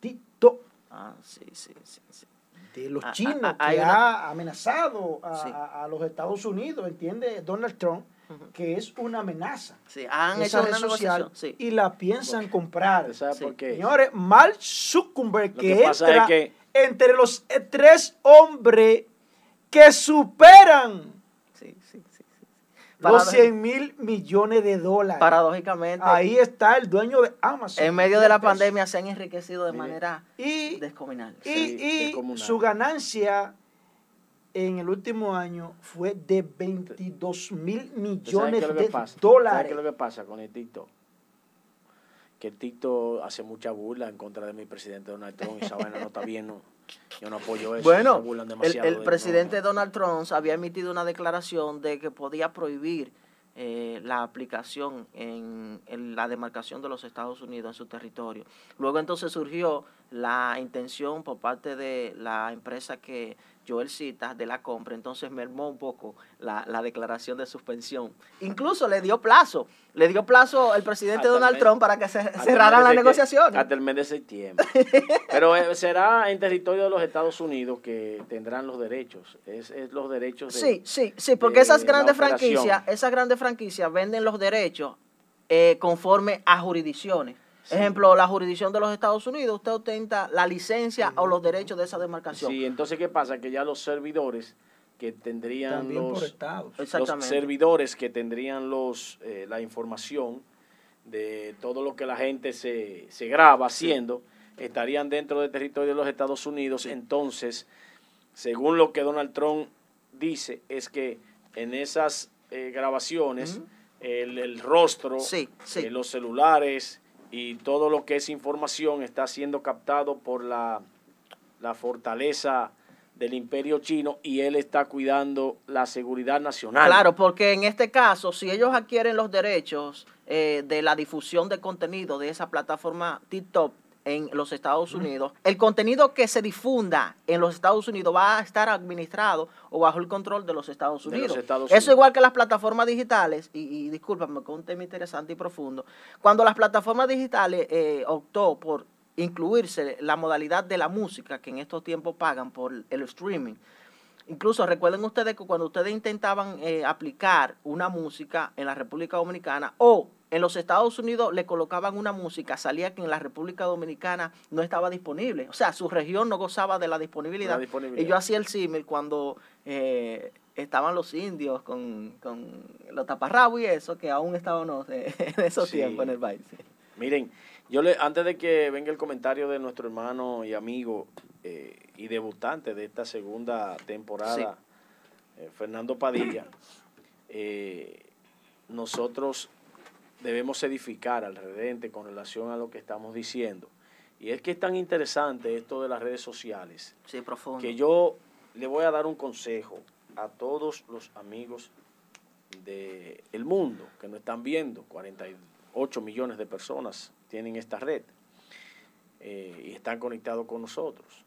TikTok. Ah, sí, sí, sí. sí de los ah, ah, chinos ah, que ha amenazado a, los Estados Unidos, entiende Donald Trump, que es una amenaza. Sí, han esa hecho red social y la piensan comprar. Señores, Mal Zuckerberg que, que entra entre los tres hombres que superan los 100 mil millones de dólares. Paradójicamente. Ahí está el dueño de Amazon. En medio de la pandemia se han enriquecido de manera y, descomunal. Y, su ganancia en el último año fue de 22 mil millones de dólares. ¿Sabes qué es lo que pasa con el TikTok? Que el TikTok hace mucha burla en contra de mi presidente Donald Trump y esa vaina no está bien, no. Yo no apoyo eso. Bueno, el, presidente Donald Trump había emitido una declaración de que podía prohibir eh, la aplicación en, la demarcación de los Estados Unidos en su territorio. Luego entonces surgió la intención por parte de la empresa que Joel Cita de la compra, entonces mermó un poco la, declaración de suspensión. Incluso le dio plazo, le dio plazo el presidente Donald Trump para que se cerraran las negociaciones. Hasta el mes de septiembre. Pero eh, será en territorio de los Estados Unidos que tendrán los derechos, es, los derechos de, Sí, sí, sí, porque esas grandes franquicias, esas grandes franquicias venden los derechos eh, conforme a jurisdicciones. Ejemplo, la jurisdicción de los Estados Unidos, usted ostenta la licencia o los derechos de esa demarcación. Sí, entonces, ¿qué pasa? Que ya los servidores que tendrían los, los, servidores que tendrían los eh, la información de todo lo que la gente se, se graba haciendo estarían dentro del territorio de los Estados Unidos. Entonces, según lo que Donald Trump dice, es que en esas eh, grabaciones el, rostro, de los celulares, y todo lo que es información está siendo captado por la, fortaleza del imperio chino y él está cuidando la seguridad nacional. Claro, porque en este caso, si ellos adquieren los derechos eh, de la difusión de contenido de esa plataforma TikTok, en los Estados Unidos, el contenido que se difunda en los Estados Unidos va a estar administrado o bajo el control de los Estados Unidos. Eso igual que las plataformas digitales, y, y discúlpame, con un tema interesante y profundo, cuando las plataformas digitales eh, optó por incluirse la modalidad de la música, que en estos tiempos pagan por el streaming, Incluso recuerden ustedes que cuando ustedes intentaban eh, aplicar una música en la República Dominicana o en los Estados Unidos le colocaban una música, salía que en la República Dominicana no estaba disponible. O sea, su región no gozaba de la disponibilidad. Y yo hacía el símil cuando eh, estaban los indios con, los taparrabos y eso, que aún estábamos *laughs* en esos tiempos en el baile. Miren, yo le, antes de que venga el comentario de nuestro hermano y amigo eh, y debutante de esta segunda temporada, eh, Fernando Padilla, nosotros debemos edificar al redente con relación a lo que estamos diciendo. Y es que es tan interesante esto de las redes sociales. Sí, profundo. Que yo le voy a dar un consejo a todos los amigos del el mundo que nos están viendo. 48 millones de personas tienen esta red eh, y están conectados con nosotros.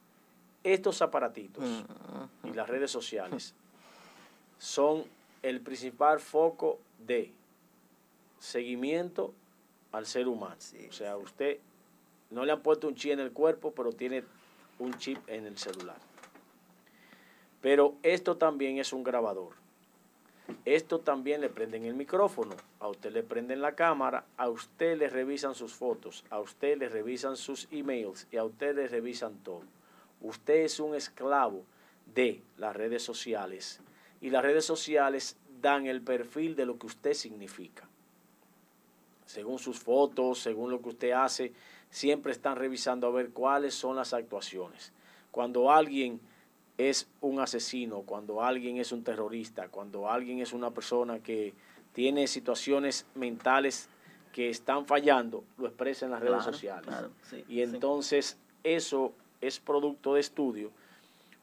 Estos aparatitos mm, y las redes sociales son el principal foco de seguimiento al ser humano. o sea, usted no le han puesto un chip en el cuerpo, pero tiene un chip en el celular. Pero esto también es un grabador. Esto también le prenden el micrófono, a usted le prenden la cámara, a usted le revisan sus fotos, a usted le revisan sus emails y a usted le revisan todo. Usted es un esclavo de las redes sociales y las redes sociales dan el perfil de lo que usted significa según sus fotos, según lo que usted hace, siempre están revisando a ver cuáles son las actuaciones. Cuando alguien es un asesino, cuando alguien es un terrorista, cuando alguien es una persona que tiene situaciones mentales que están fallando, lo expresa en las redes sociales. y entonces eso es producto de estudio.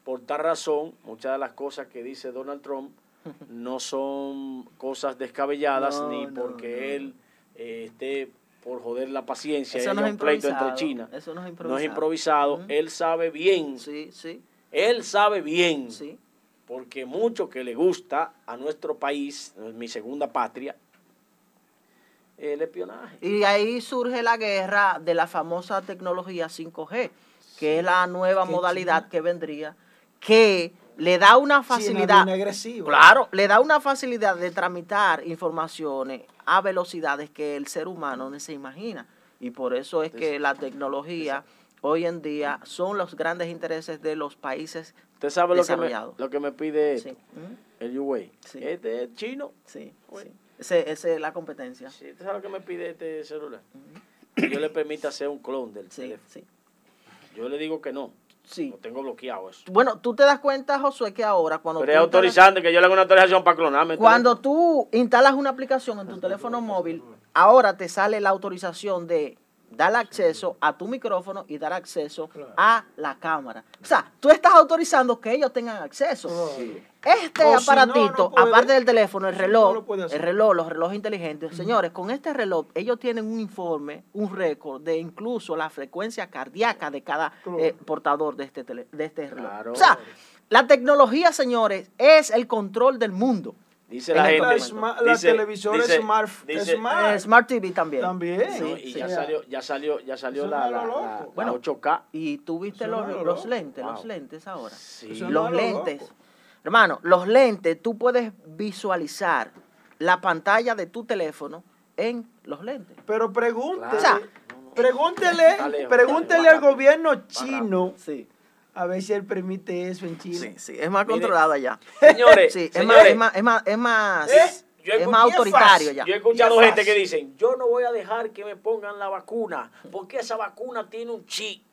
Por tal razón, muchas de las cosas que dice Donald Trump *laughs* no son cosas descabelladas ni porque él eh, esté por joder la paciencia Eso no es pleito entre China. Eso no es improvisado. Él sabe bien. Sí, sí. Él sabe bien. Sí. Porque mucho que le gusta a nuestro país, mi segunda patria, el espionaje. Y ahí surge la guerra de la famosa tecnología 5G, que es la nueva modalidad que vendría, que le da una facilidad. claro, le da una facilidad de tramitar informaciones a velocidades que el ser humano no se imagina. Y por eso es que la tecnología hoy en día son los grandes intereses de los países ¿Usted sabe lo que me, lo que me pide el Huawei? Este es chino. Sí, Esa es la competencia. ¿Usted sabe lo que me pide este celular? Que yo le permita hacer un clon del teléfono. Yo le digo que no. Sí. Lo tengo bloqueado eso. Bueno, tú te das cuenta, Josué, que ahora cuando... Pero es autorizante que yo le haga una autorización para clonarme. Cuando tú instalas una aplicación en tu teléfono móvil, ahora te sale la autorización de dar acceso a tu micrófono y dar acceso a la cámara. O sea, tú estás autorizando que ellos tengan acceso. Este aparatito, aparte del teléfono, el reloj, el reloj, los relojes inteligentes, señores, con este reloj ellos tienen un informe, un récord de incluso la frecuencia cardíaca de cada eh, portador de este, de este reloj. O sea, La tecnología, señores, es el control del mundo. Dice la En gente. La, sma- la dice- televisora dice- smart, dice- smart. Eh, Smart TV también. También. Sí, No, y sí. ya salió, ya salió, ya salió la, la, Bueno, 8K. Y tú viste los, lo los lentes, Wow. los lentes ahora. Sí. Los es lo lentes. loco. Hermano, los lentes, tú puedes visualizar la pantalla de tu teléfono en los lentes. Pero pregúntele, O sea, pregúntele, pregúntele al gobierno chino Sí, a ver si él permite eso en China. sí, sí. Es más Mire, controlada ya. Señores, *laughs* Sí, es señores, más, es más, es más, es más, ¿Eh? Yo es más autoritario ya. Yo he escuchado gente que dicen, yo no voy a dejar que me pongan la vacuna, porque esa vacuna tiene un chip.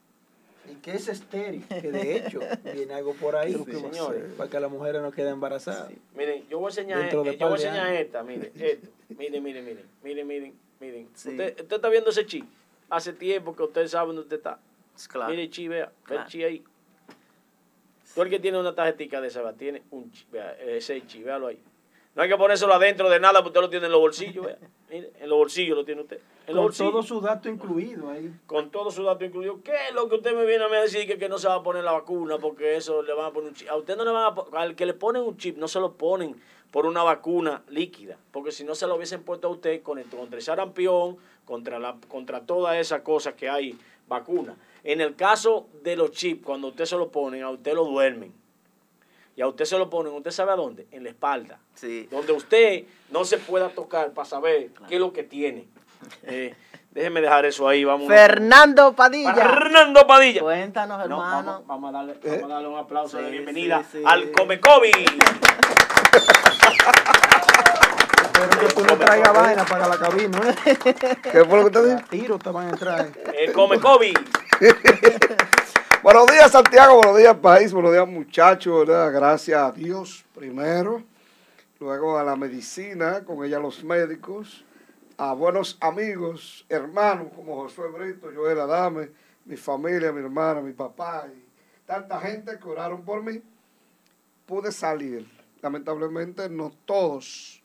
Y que es estéril, que de hecho viene algo por ahí, Sí, señores. para que las mujeres no queden embarazadas. Miren, yo voy a enseñar, eh, yo voy a enseñar esta, miren, *laughs* esto. Miren, miren, miren, miren, miren, miren. Sí. Usted, usted está viendo ese chip. Hace tiempo que usted sabe dónde usted está. Claro. Mire el chip, vea, ve Claro. el chip ahí. Tú el que tiene una tarjetita de esa, tiene un vea, ese chip, véalo ahí. No hay que ponérselo adentro de nada, porque usted lo tiene en los bolsillos, vea. *laughs* Mire, en los bolsillos lo tiene usted. En Con todo su dato incluido ahí. con todo su dato incluido. ¿Qué es lo que usted me viene a mí a decir que, que no se va a poner la vacuna porque eso le van a poner un chip? A usted no le van a al que le ponen un chip no se lo ponen por una vacuna líquida, porque si no se lo hubiesen puesto a usted con el, contra el sarampión, contra la contra todas esas cosas que hay vacuna. En el caso de los chips, cuando usted se lo ponen, a usted lo duermen. Y a usted se lo ponen, ¿usted sabe a dónde? En la espalda Sí. donde usted no se pueda tocar para saber qué es lo que tiene. Eh, déjeme dejar eso ahí, vamos. Fernando Padilla. Fernando Padilla. Cuéntanos, No, hermano. vamos, vamos a darle, vamos a darle un aplauso de Sí, bienvenida sí, sí. al Comecovi. *laughs* Pero que tú no traigas vaina para la cabina. ¿eh? *laughs* ¿Qué fue lo que te dije? Tiro te van a entrar. eh. El Comecovi. *laughs* Buenos días, Santiago. Buenos días, país. Buenos días, muchachos. ¿verdad? Gracias a Dios primero. Luego a la medicina, con ella los médicos. A buenos amigos, hermanos como Josué Brito, Joel Adame, mi familia, mi hermana, mi papá y tanta gente que oraron por mí. Pude salir. Lamentablemente, no todos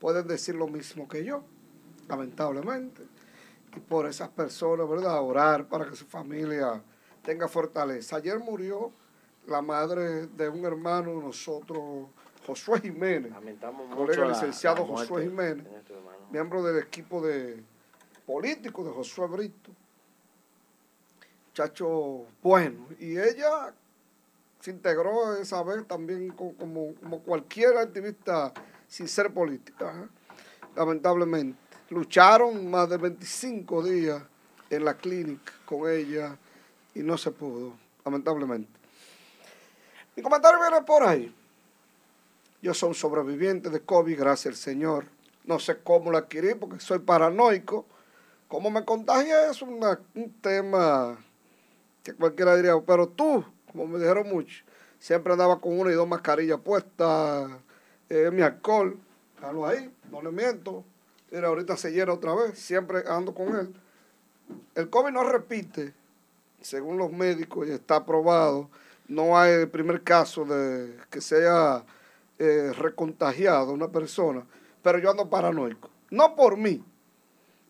pueden decir lo mismo que yo. Lamentablemente y por esas personas, ¿verdad? Orar para que su familia tenga fortaleza. Ayer murió la madre de un hermano de nosotros, Josué Jiménez, Lamentamos mucho colega la- licenciado la muerte Josué Jiménez, miembro del equipo de político de Josué Brito. Muchacho bueno. Y ella se integró esa vez también co- como, como cualquier activista sin ser política. Lamentablemente. Lucharon más de 25 días en la clínica con ella y no se pudo, lamentablemente. Mi comentario viene por ahí. Yo soy un sobreviviente de COVID, gracias al Señor. No sé cómo lo adquirí porque soy paranoico. ¿Cómo me contagié? Es una- un tema que cualquiera diría, pero tú, como me dijeron mucho, siempre andaba con una y dos mascarillas puestas, mi alcohol, déjalo ahí, no le miento. Mira, ahorita se llena otra vez, siempre ando con él. El COVID no repite, según los médicos, y está aprobado. No hay primer caso de que se haya eh, recontagiado una persona, pero yo ando paranoico. No por mí,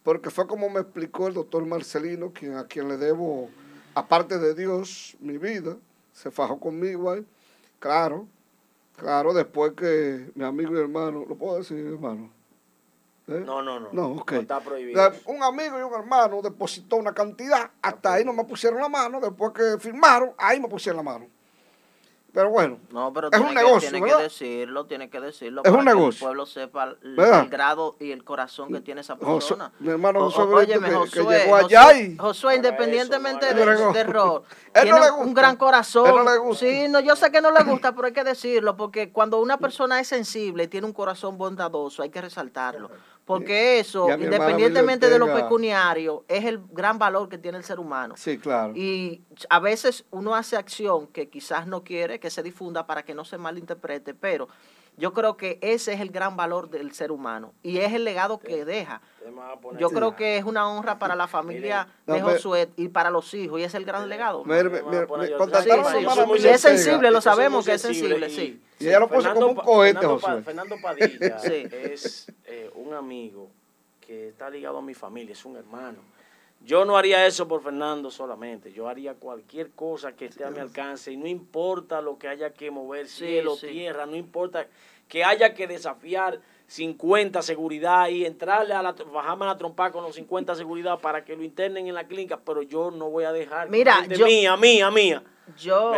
porque fue como me explicó el doctor Marcelino, quien, a quien le debo, aparte de Dios, mi vida. Se fajó conmigo ahí. Claro, claro, después que mi amigo y hermano, ¿lo puedo decir, hermano? ¿Eh? No, no, no. No, ok. está prohibido. Un amigo y un hermano depositó una cantidad, hasta ahí no me pusieron la mano, después que firmaron, ahí me pusieron la mano. Pero bueno, No, pero Es tiene, un que, negocio, tiene ¿verdad? que decirlo, tiene que decirlo. Es un para que negocio. el pueblo sepa el, grado y el corazón que tiene esa Josué- persona. mi hermano Josué o- Brito, óyeme, que- que Josué, llegó allá Josué- y- Josué, No independientemente de, eso, no de error, no tiene un gran corazón. Él no le gusta. Sí, no, yo sé que no le gusta, pero hay que decirlo, porque cuando una *laughs* persona es sensible y tiene un corazón bondadoso, hay que resaltarlo. Porque eso, independientemente de lo pecuniario, es el gran valor que tiene el ser humano. sí, claro. Y a veces uno hace acción que quizás no quiere que se difunda para que no se malinterprete, pero yo creo que ese es el gran valor del ser humano y es el legado que deja. Yo creo que es una honra para la familia No, de Josué y para los hijos y es el gran legado. Sí, es sensible, lo sabemos que es sensible, y- sí. Y ella lo puso Fernando como un cohete, Fernando Josué. Fernando Padilla *laughs* Sí. es eh, un amigo que está ligado a mi familia, es un hermano. Yo no haría eso por Fernando solamente, yo haría cualquier cosa que esté a mi alcance y no importa lo que haya que mover, cielo, tierra, no importa que haya que desafiar 50 seguridad y entrarle a la, bajarme a la trompa con los 50 seguridad para que lo internen en la clínica, pero yo no voy a dejar Mira, yo, mía, mía, mía, yo,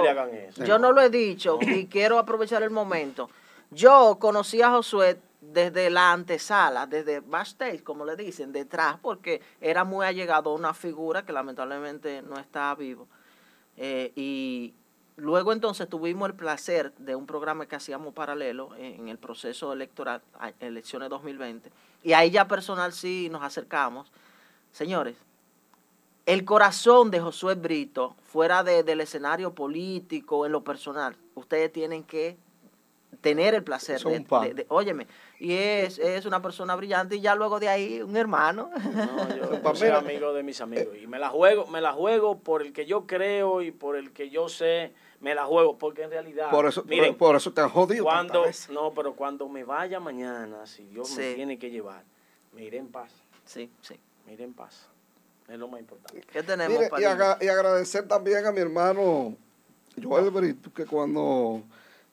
yo no lo he dicho y quiero aprovechar el momento. Yo conocí a Josué desde la antesala, desde backstage, como le dicen, detrás, porque era muy allegado a una figura que lamentablemente no está vivo. Eh, y luego entonces tuvimos el placer de un programa que hacíamos paralelo en el proceso electoral, elecciones 2020, y ahí ya personal sí nos acercamos. Señores, el corazón de Josué Brito, fuera del escenario político, en lo personal, ustedes tienen que tener el placer de, de, óyeme, y es, es, una persona brillante y ya luego de ahí un hermano. No, yo *laughs* soy amigo de mis amigos y me la juego, me la juego por el que yo creo y por el que yo sé, me la juego porque en realidad por eso por, eso te has jodido cuando no, pero cuando me vaya mañana, si Dios me tiene que llevar, me iré en paz. Sí, sí. Me iré en paz. Es lo más importante. ¿Qué tenemos y, y, agradecer también a mi hermano Joel Brito que cuando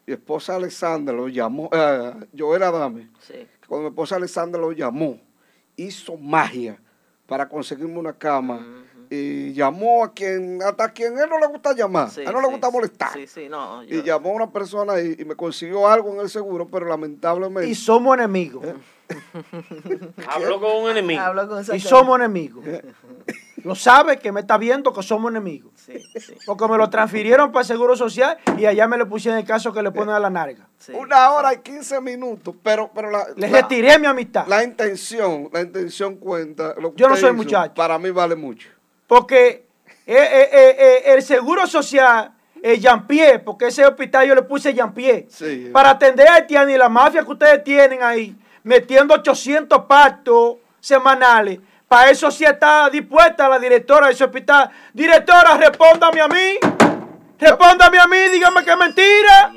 mi esposa Alexandra lo llamó, eh, yo era dame, cuando mi esposa Alexandra lo llamó, hizo magia para conseguirme una cama. Y llamó a quien, hasta a quien él no le gusta llamar, a él no le gusta molestar. Y llamó a una persona y, me consiguió algo en el seguro, pero lamentablemente. Y somos enemigos. ¿Eh? Hablo con un enemigo. y somos enemigos. Lo sabe que me está viendo que somos enemigos. Porque me lo transfirieron para el Seguro Social y allá me lo pusieron en el caso que le ponen a la narga. Una hora y 15 minutos, pero, pero la, Les retiré mi amistad. La intención, la intención cuenta. Yo no soy muchacho. Para mí vale mucho. Porque eh, eh, eh, el Seguro Social el Jean-Pierre, porque ese hospital yo le puse Jean-Pierre, para atender a Etienne y la mafia que ustedes tienen ahí, metiendo 800 partos semanales. Para eso sí está dispuesta la directora de ese hospital. Directora, respóndame a mí. Respóndame a mí, dígame que es mentira.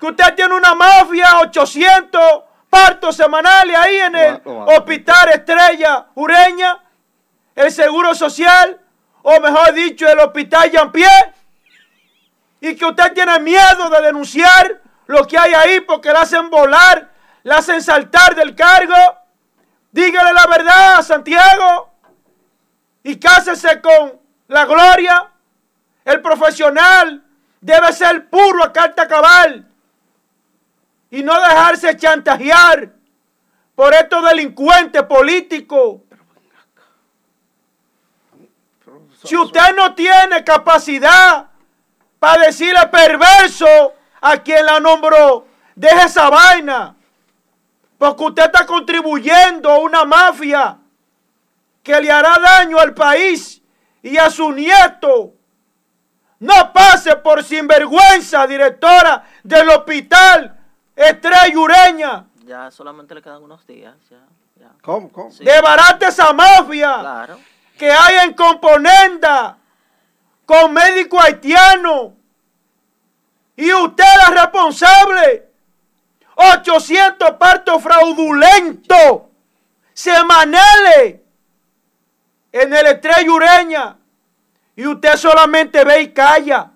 Que usted tiene una mafia, 800 partos semanales ahí en el hospital Estrella Ureña, el Seguro Social, o mejor dicho, el hospital Jean-Pierre. Y que usted tiene miedo de denunciar lo que hay ahí porque le hacen volar la hacen saltar del cargo. Dígale la verdad Santiago y cásese con la gloria. El profesional debe ser puro a carta cabal y no dejarse chantajear por estos delincuentes políticos. Si usted no tiene capacidad para decirle perverso a quien la nombró, deje esa vaina. Porque usted está contribuyendo a una mafia que le hará daño al país y a su nieto. No pase por sinvergüenza, directora del hospital Estrella Ureña. Ya solamente le quedan unos días. Ya, ya. ¿Cómo? ¿Cómo? Debarate esa mafia que hay en Componenda con médico haitiano. Y usted es responsable 800 partos fraudulentos semanales en el Estrella Ureña. Y usted solamente ve y calla.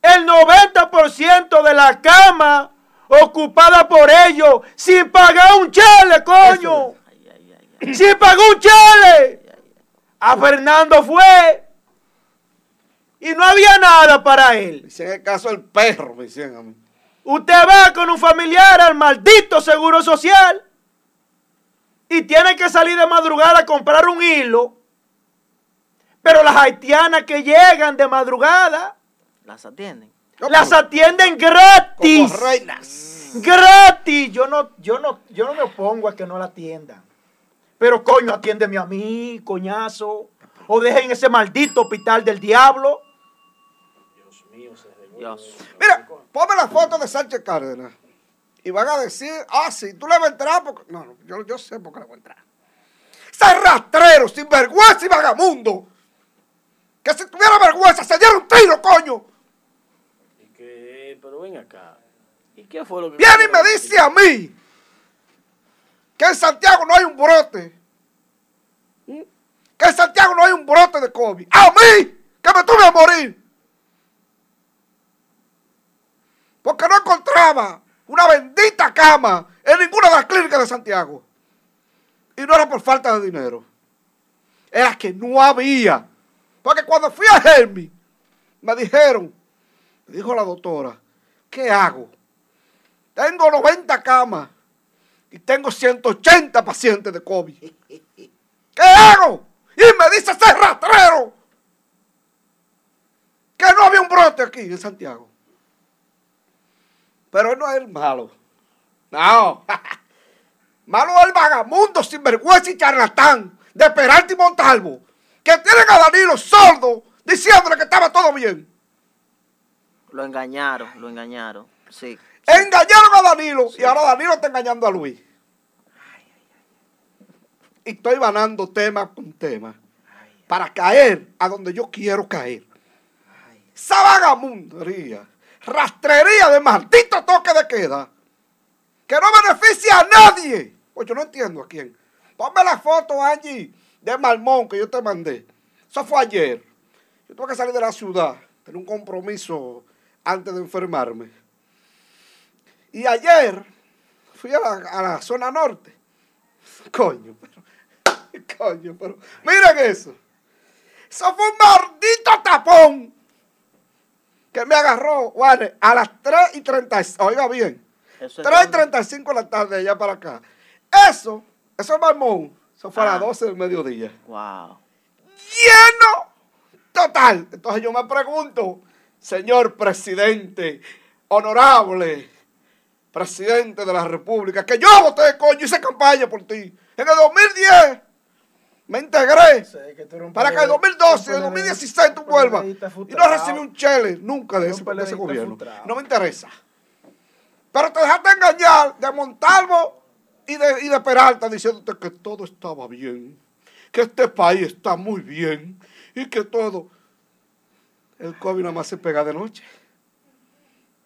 El 90% de la cama ocupada por ellos sin pagar un chale, coño. Sin pagar un chale. A Fernando fue. Y no había nada para él. en el caso del perro, me decían a mí. Usted va con un familiar al maldito seguro social y tiene que salir de madrugada a comprar un hilo. Pero las haitianas que llegan de madrugada las atienden. Las atienden gratis. Como reinas. Gratis. Yo no, yo no, yo no me opongo a que no la atiendan. Pero coño, atiéndeme a mí, coñazo. O dejen ese maldito hospital del diablo. Dios. Mira, ponme la foto de Sánchez Cárdenas. Y van a decir, ah, sí, tú le vas a entrar porque. No, no, yo, yo sé por qué le voy a entrar. Ese rastrero, sinvergüenza y vagamundo. Que si tuviera vergüenza, se diera un tiro, coño. ¿Y qué? Pero ven acá. ¿Y qué fue lo que.? Viene y me dice a mí que en Santiago no hay un brote. ¿Mm? que en Santiago no hay un brote de COVID. A mí, que me tuve a morir. Porque no encontraba una bendita cama en ninguna de las clínicas de Santiago. Y no era por falta de dinero. Era que no había. Porque cuando fui a Hermi, me dijeron, me dijo la doctora, ¿qué hago? Tengo 90 camas y tengo 180 pacientes de COVID. *laughs* ¿Qué hago? Y me dice ese rastrero que no había un brote aquí en Santiago. Pero él no es el malo. No. *laughs* malo es el vagamundo, sinvergüenza y charlatán de Peralta y Montalvo. Que tienen a Danilo sordo diciéndole que estaba todo bien. Lo engañaron, lo engañaron. Sí. Engañaron a Danilo y ahora Danilo está engañando a Luis. Y estoy ganando tema con tema para caer a donde yo quiero caer. Esa vagamundería, rastrería de maldito toque de queda que no beneficia a nadie. Pues yo no entiendo a quién. Ponme la foto, Angie, de Malmón que yo te mandé. Eso fue ayer. Yo tuve que salir de la ciudad, tener un compromiso antes de enfermarme. Y ayer fui a la, zona norte. Coño, pero, *laughs* coño, pero, miren eso. Eso fue un maldito tapón que me agarró, Juan, a las 3 y 35, oiga bien, 3 y 35 de la tarde allá para acá. Eso, eso es marmón, eso fue a las 12 del mediodía. Wow. Lleno total. Entonces yo me pregunto, señor presidente, honorable presidente de la República, que yo voté, coño, hice campaña por ti. En el 2010 me integré para que en el 2012, en el 2016 tú vuelvas. Y no recibí un chele nunca de ese, de ese gobierno. No me interesa. Pero te dejaste engañar de Montalvo y de, y de Peralta diciéndote que todo estaba bien, que este país está muy bien y que todo. El COVID nada más se pega de noche.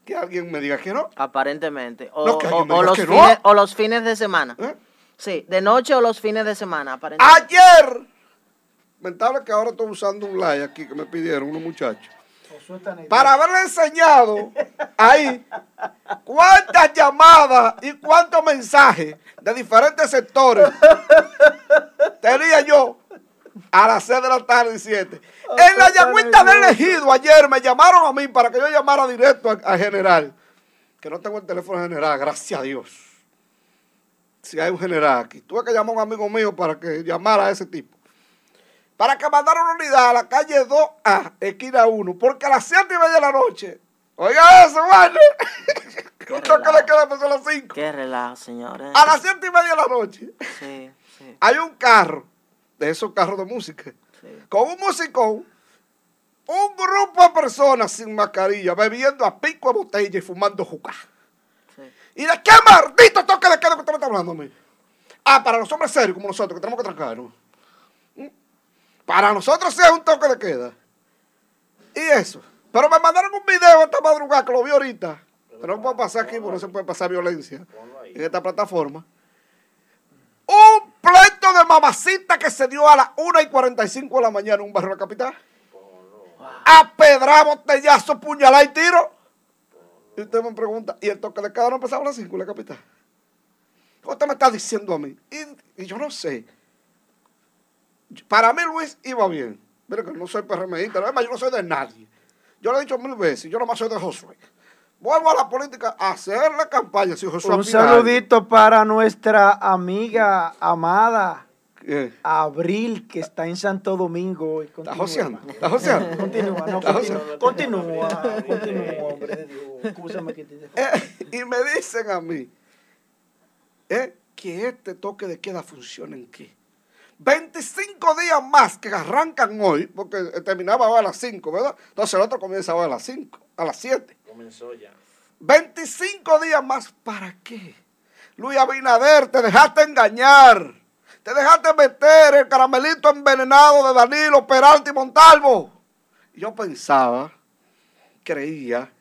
Que alguien me diga que no. Aparentemente. O, los, fines, o los fines de semana. ¿Eh? Sí, de noche o los fines de semana, aparentemente. Ayer. Lamentable que ahora estoy usando un like aquí que me pidieron unos muchachos. Para haberle enseñado ahí cuántas llamadas y cuántos mensajes de diferentes sectores tenía yo a las 6 de la tarde y 7. En la llagüita del elegido ayer me llamaron a mí para que yo llamara directo al general. Que no tengo el teléfono general, gracias a Dios. Si hay un general aquí. Tuve que llamar a un amigo mío para que llamara a ese tipo. Para que mandara una unidad a la calle 2A, esquina 1. Porque a las 7 y media de la noche. Oiga eso, vale. *laughs* Un toque le queda a las 5. Qué relajo, señores. A las 7 y media de la noche. Sí, sí. Hay un carro de esos carros de música. Con un musicón, un grupo de personas sin mascarilla, bebiendo a pico de botella y fumando juca. ¿Y de qué maldito toque de queda que usted me está hablando a mí? Ah, para los hombres serios como nosotros, que tenemos que trancarnos. ¿Mm? Para nosotros sí es un toque de queda. Y eso. Pero me mandaron un video esta madrugada que lo vi ahorita. Pero no puedo pasar aquí porque no se puede pasar violencia en esta plataforma. Un pleito de mamacita que se dio a las 1 y 45 de la mañana en un barrio de la capital. A pedra, botellazo, puñalada y tiro. Y usted me pregunta, ¿y el toque de cada no empezaba a las 5 en la capital? Usted me está diciendo a mí. Y, yo no sé. Para mí Luis iba bien. Mira que no soy PRMista, además yo no soy de nadie. Yo lo he dicho mil veces, yo nomás soy de Josué. Vuelvo a la política a hacer la campaña. Si Josué Un saludito para nuestra amiga amada. Abril, que está en Santo Domingo. ¿Está joseando? ¿Está *laughs* joseando? Continúa, no, continúa, continúa, continúa, *laughs* hombre de Dios. Escúchame que te... Eh, y me dicen a mí eh, que este toque de queda funciona en qué. 25 días más que arrancan hoy, porque terminaba a las 5, ¿verdad? Entonces el otro comienza hoy a las 5, a las 7. Comenzó ya. 25 días más, ¿para qué? Luis Abinader, te dejaste engañar. Te dejaste meter el caramelito envenenado de Danilo, Peralta y Montalvo. yo pensaba, creía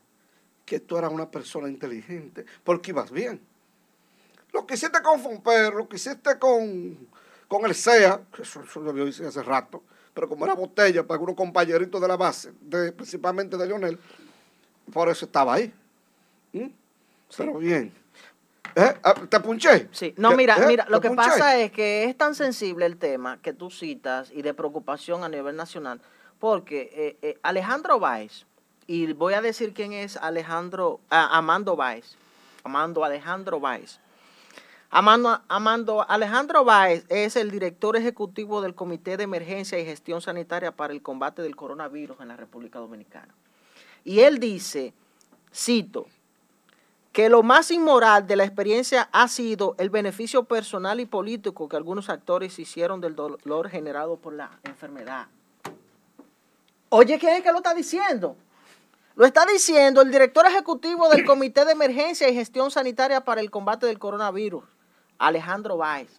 que tú eras una persona inteligente, porque ibas bien. Lo que hiciste con Fomper, lo que hiciste con, con el SEA, eso, eso lo hice hace rato, pero como era botella para algunos compañeritos de la base, principalmente de Lionel, por eso estaba ahí. ¿Mm? Pero bien. ¿Eh? Ah, ¿Te punché? Sí, no, mira, ¿Eh? mira, lo que pasa es que es tan sensible el tema que tú citas y de preocupación a nivel nacional, porque eh, eh Alejandro Báez, y voy a decir quién es Alejandro, ah, Amando Báez, Amando Alejandro Báez. Amando, Amando Alejandro Báez es el director ejecutivo del Comité de Emergencia y Gestión Sanitaria para el Combate del Coronavirus en la República Dominicana. Y él dice, cito, que lo más inmoral de la experiencia ha sido el beneficio personal y político que algunos actores hicieron del dolor generado por la enfermedad. Oye, ¿quién es que lo está diciendo? Lo está diciendo el director ejecutivo del Comité de Emergencia y Gestión Sanitaria para el Combate del Coronavirus, Alejandro Báez.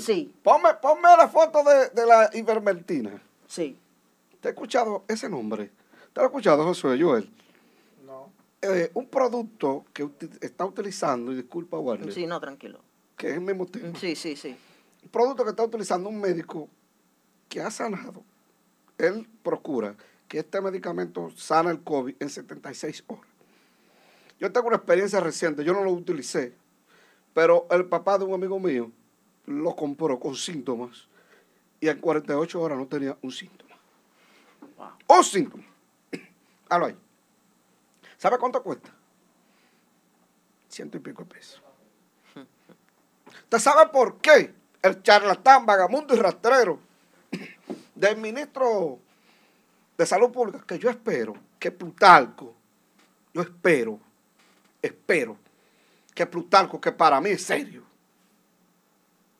Sí. Ponme, la foto de, la ivermectina. Sí. ¿Te has escuchado ese nombre? ¿Te lo has escuchado, Josué Joel? Eh, un producto que está utilizando, y disculpa, Warner. Sí, no, tranquilo. Que es el mismo tema. Sí, sí, sí. Un producto que está utilizando un médico que ha sanado. Él procura que este medicamento sana el COVID en 76 horas. Yo tengo una experiencia reciente, yo no lo utilicé, pero el papá de un amigo mío lo compró con síntomas y en 48 horas no tenía un síntoma. Un síntoma. *clears throat* Hablo ahí. ¿Sabe cuánto cuesta? Ciento y pico de pesos. ¿Usted sabe por qué el charlatán, vagamundo y rastrero del ministro de Salud Pública, que yo espero que Plutarco, yo espero, espero que Plutarco, que para mí es serio,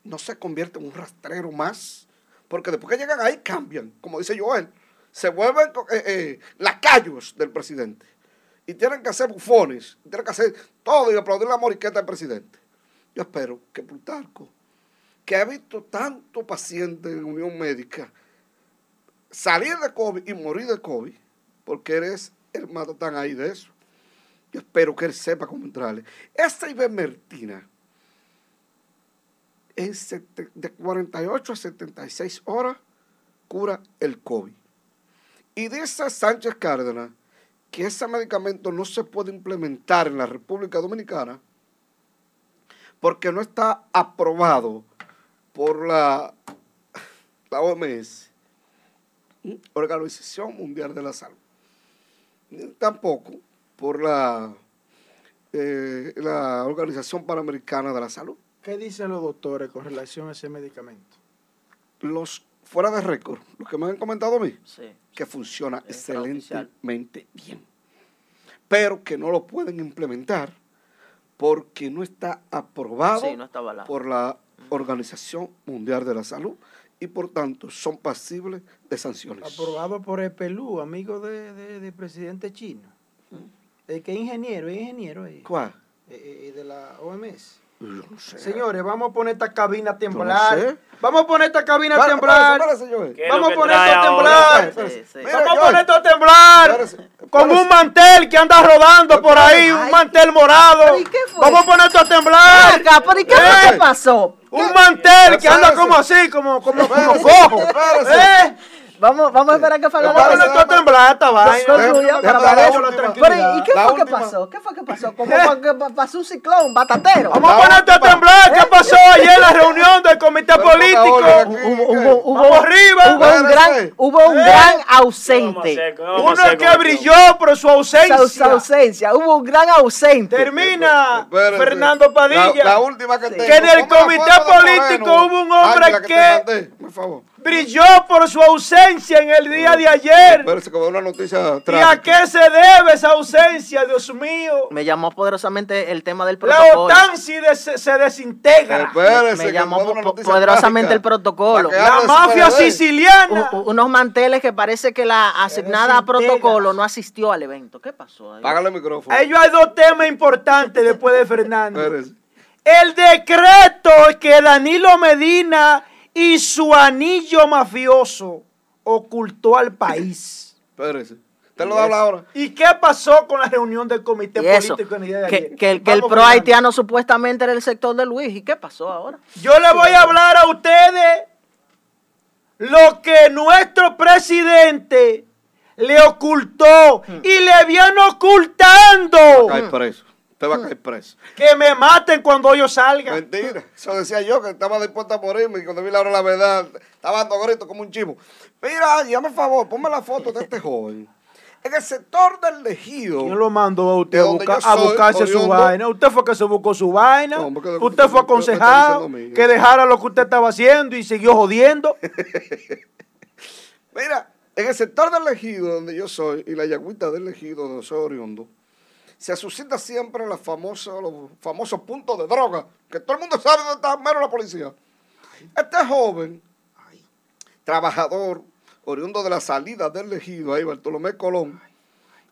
no se convierta en un rastrero más, porque después que llegan ahí cambian, como dice Joel, se vuelven eh, eh, lacayos del presidente y tienen que hacer bufones, tienen que hacer todo y aplaudir la moriqueta del presidente. Yo espero que Plutarco, que ha visto tanto paciente en Unión Médica, salir de COVID y morir de COVID, porque eres el matatán ahí de eso. Yo espero que él sepa cómo entrarle. Esta ivermectina de 48 a 76 horas cura el COVID. Y dice Sánchez Cárdenas que ese medicamento no se puede implementar en la República Dominicana porque no está aprobado por la, la OMS Organización Mundial de la Salud. Tampoco por la, eh, la Organización Panamericana de la Salud. ¿Qué dicen los doctores con relación a ese medicamento? Los fuera de récord, los que me han comentado a mí, que funciona excelentemente bien, pero que no lo pueden implementar porque no está aprobado por la Organización Mundial de la Salud y por tanto son pasibles de sanciones. Aprobado por el Pelú, amigo del de, presidente chino. El que es ingeniero, es ingeniero. ¿Cuál? Eh, eh, de la OMS. Yo no sé. Señores, vamos a poner esta cabina a temblar. Vamos a poner esta cabina a temblar. Vamos a poner esto a temblar. Vamos a poner esto a temblar. Con un mantel que anda rodando por ahí, un mantel morado. Vamos a poner esto a temblar. ¿Pero y qué fue que pasó? Un mantel que anda como así, como, como, como cojo. ¿Eh? Vamos, vamos a esperar que falta la Vamos a temblar esta vaina. Pero, ¿y qué fue que pasó? ¿Qué fue que pasó? Como que pasó un ciclón, batatero. Vamos a ponerte a temblar. ¿Qué pasó ayer en la reunión del comité político? Hubo, hubo, arriba. Hubo un gran, hubo un gran ausente. Uno que brilló por su ausencia. Su ausencia. Hubo un gran ausente. Termina Fernando Padilla. La última que Que en el comité político hubo un hombre que... Por favor brilló por su ausencia en el día de ayer. una noticia ¿Y a qué se debe esa ausencia, Dios mío? Me llamó poderosamente el tema del protocolo. La OTAN se, desintegra. Me llamó poderosamente el protocolo. La mafia siciliana. unos manteles que parece que la asignada a protocolo no asistió al evento. ¿Qué pasó ahí? Págale el micrófono. Ellos hay dos temas importantes después de Fernando. El decreto que Danilo Medina y su anillo mafioso ocultó al país. *laughs* Espérese. Te lo habla ahora. ¿Y qué pasó con la reunión del comité político en el día de ayer? Que, el, que el pro haitiano supuestamente era el sector de Luis. ¿Y qué pasó ahora? Yo le voy a hablar a ustedes lo que nuestro presidente le ocultó hmm. y le viene ocultando. Va a caer preso. Usted va a caer preso. *laughs* Que me maten cuando yo salga. Mentira. Eso decía yo, que estaba dispuesto a morirme y cuando vi la hora la verdad, estaba dando grito como un chivo. Mira, llame favor, ponme la foto de este joven. En el sector del ejido. ¿Quién lo mandó a usted a, buscarse su vaina? Usted fue que se buscó su vaina. usted fue aconsejado que dejara lo que usted estaba haciendo y siguió jodiendo. *laughs* Mira, en el sector del ejido donde yo soy y la yagüita del ejido donde soy oriundo, se suscita siempre los famosos puntos de droga, que todo el mundo sabe dónde está menos la policía. Este joven, trabajador, oriundo de la salida del ejido, ahí Bartolomé Colón,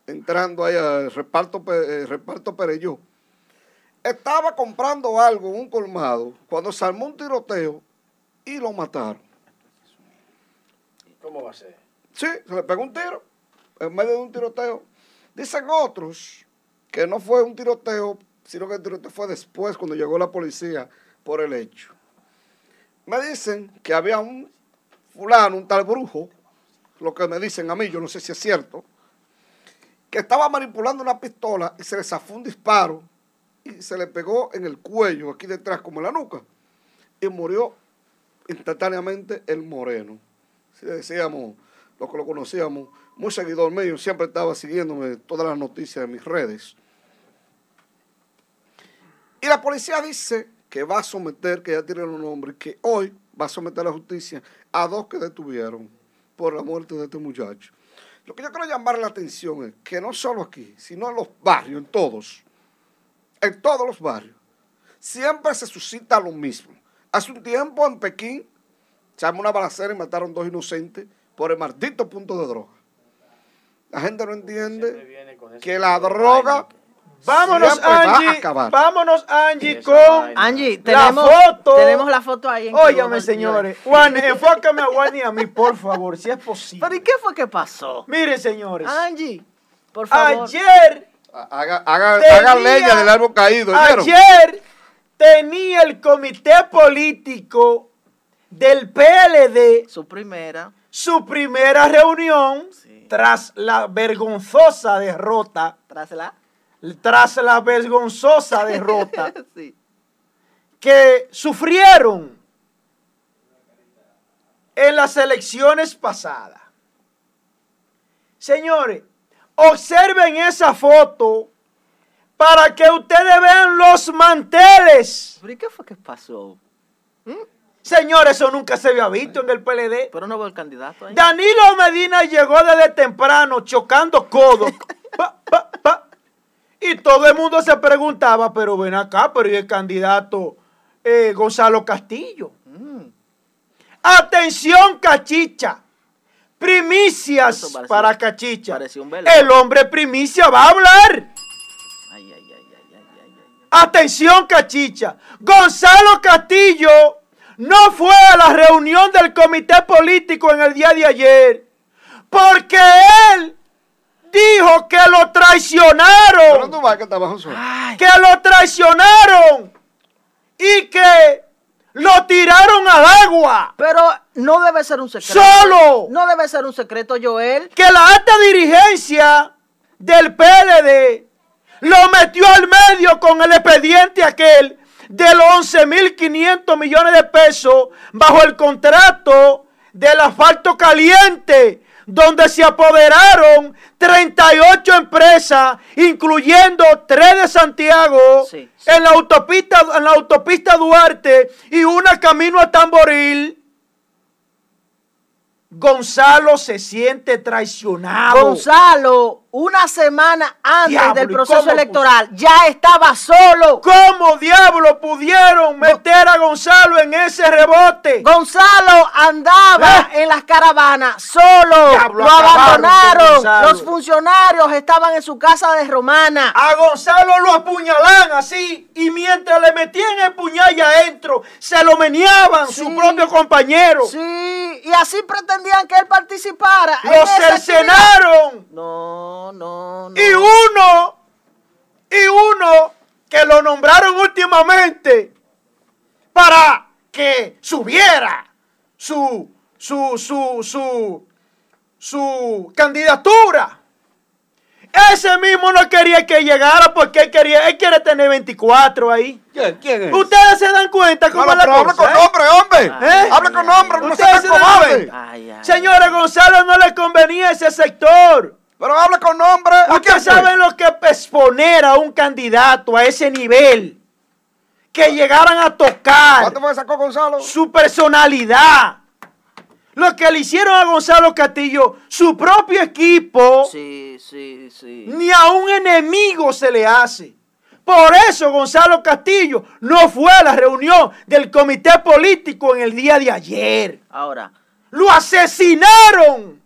entrando ahí al reparto, eh, reparto Pereyó, estaba comprando algo en un colmado cuando se armó un tiroteo y lo mataron. ¿Cómo va a ser? Sí, se le pegó un tiro en medio de un tiroteo. Dicen otros que no fue un tiroteo, sino que el tiroteo fue después, cuando llegó la policía por el hecho. Me dicen que había un fulano, un tal brujo, lo que me dicen a mí, yo no sé si es cierto, que estaba manipulando una pistola y se le zafó un disparo y se le pegó en el cuello, aquí detrás, como en la nuca, y murió instantáneamente el moreno. Si decíamos, lo que lo conocíamos, muy seguidor mío, siempre estaba siguiéndome todas las noticias de mis redes. Y la policía dice que va a someter, que ya tiene los nombres, que hoy va a someter a la justicia a dos que detuvieron por la muerte de este muchacho. Lo que yo quiero llamar la atención es que no solo aquí, sino en los barrios, en todos, en todos los barrios, siempre se suscita lo mismo. Hace un tiempo en Pekín se armó una balacera y mataron dos inocentes por el maldito punto de droga. La gente no entiende que la droga Vámonos, Angie. Vámonos, Angie, con Angie, tenemos, la foto. Tenemos la foto ahí. Óyame, señores. Juan, enfócame a Juan y a mí, por favor, si es posible. ¿Pero y qué fue que pasó? Miren, señores. Angie, por favor. Ayer. Haga, haga, leña del árbol caído. Ayer tenía el comité político del PLD. Su primera. Su primera reunión. Tras la vergonzosa derrota. Tras la tras la vergonzosa *laughs* derrota que sufrieron en las elecciones pasadas. Señores, observen esa foto para que ustedes vean los manteles. ¿Pero qué fue que pasó? ¿Mm? Señores, eso nunca se había visto en el PLD. Pero no veo el candidato ahí. Danilo Medina llegó desde temprano chocando codos. *laughs* Y todo el mundo se preguntaba, pero ven acá, pero ¿y el candidato eh, Gonzalo Castillo? Mm. Atención, Cachicha. Primicias para Cachicha. el hombre primicia va a hablar. Atención, Cachicha. Gonzalo Castillo no fue a la reunión del comité político en el día de ayer porque él dijo que lo traicionaron. Que lo traicionaron y que lo tiraron al agua. Pero no debe ser un secreto. Solo. No debe ser un secreto, Joel. Que la alta dirigencia del PLD lo metió al medio con el expediente aquel de los 11.500 millones de pesos bajo el contrato del asfalto caliente donde se apoderaron 38 empresas, incluyendo tres de Santiago, En, la autopista, en la autopista Duarte y una camino a Tamboril. Gonzalo se siente traicionado. Gonzalo, una semana antes del proceso electoral, ya estaba solo. ¿Cómo diablo pudieron meter a Gonzalo en ese rebote? Gonzalo andaba ¿Eh? en las caravanas solo. lo abandonaron. Los funcionarios estaban en su casa de Romana. A Gonzalo lo apuñalan así y mientras le metían el puñal allá adentro, se lo meneaban su propio compañero. Sí, y así pretendían que él participara. Lo cercenaron. No, no, no. Y uno, y uno que lo nombraron últimamente para que subiera su, su, su, su, su candidatura. Ese mismo no quería que llegara porque él quería, él quiere tener 24 ahí. ¿Quién, es? Ustedes se dan cuenta cómo es la Habla con cosa, ¿eh? nombre, hombre. ¿Eh? Habla con nombre, no se Ustedes se. Señores, Gonzalo no le convenía ese sector. Pero habla con nombre. ¿A quién Ustedes saben lo que exponer a un candidato a ese nivel. Que llegaran a tocar ¿Cuánto fue sacó Gonzalo? su personalidad. Lo que le hicieron a Gonzalo Castillo, su propio equipo, Sí, sí, sí. ni a un enemigo se le hace. Por eso Gonzalo Castillo no fue a la reunión del comité político en el día de ayer. Ahora, ¡Lo asesinaron!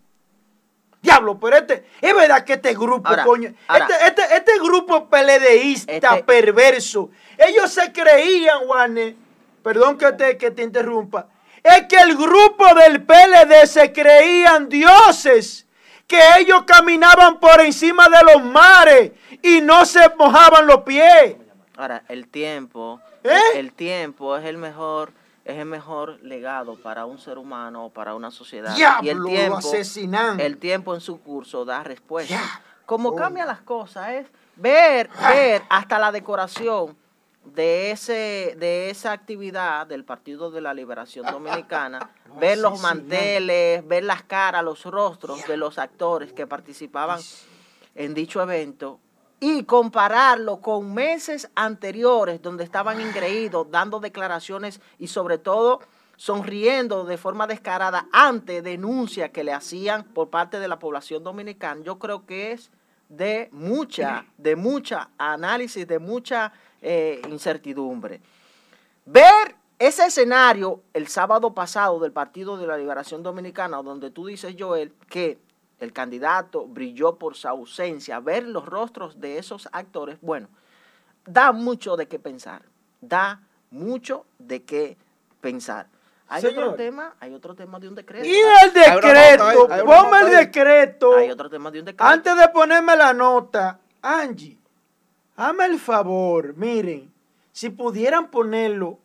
Diablo, pero este, es verdad que este grupo, Ahora, coño, ahora. este, este, este grupo peledeísta, Este- perverso, ellos se creían, Juanes, perdón que te, que te interrumpa, es que el grupo del PLD se creían dioses, que ellos caminaban por encima de los mares y no se mojaban los pies. ahora, el tiempo, ¿Eh? el, el tiempo es el mejor, es el mejor legado para un ser humano o para una sociedad. y el tiempo, asesinan. el tiempo en su curso da respuesta. Ya. Como Oh. cambian las cosas es ver, ver hasta la decoración de ese, de esa actividad del Partido de la Liberación Dominicana, *laughs* ver los manteles, ver las caras, los rostros de los actores que participaban en dicho evento y compararlo con meses anteriores donde estaban ingreídos, dando declaraciones y sobre todo sonriendo de forma descarada ante denuncias que le hacían por parte de la población dominicana, yo creo que es de mucha, de mucha análisis, de mucha eh, incertidumbre. Ver ese escenario el sábado pasado del Partido de la Liberación Dominicana, donde tú dices, Joel, que el candidato brilló por su ausencia, ver los rostros de esos actores, bueno, da mucho de qué pensar, da mucho de qué pensar. Hay otro tema, hay otro tema de un decreto. Y el decreto, ponme el decreto. Hay otro tema de un decreto. Antes de ponerme la nota, Angie, hazme el favor, miren, si pudieran ponerlo,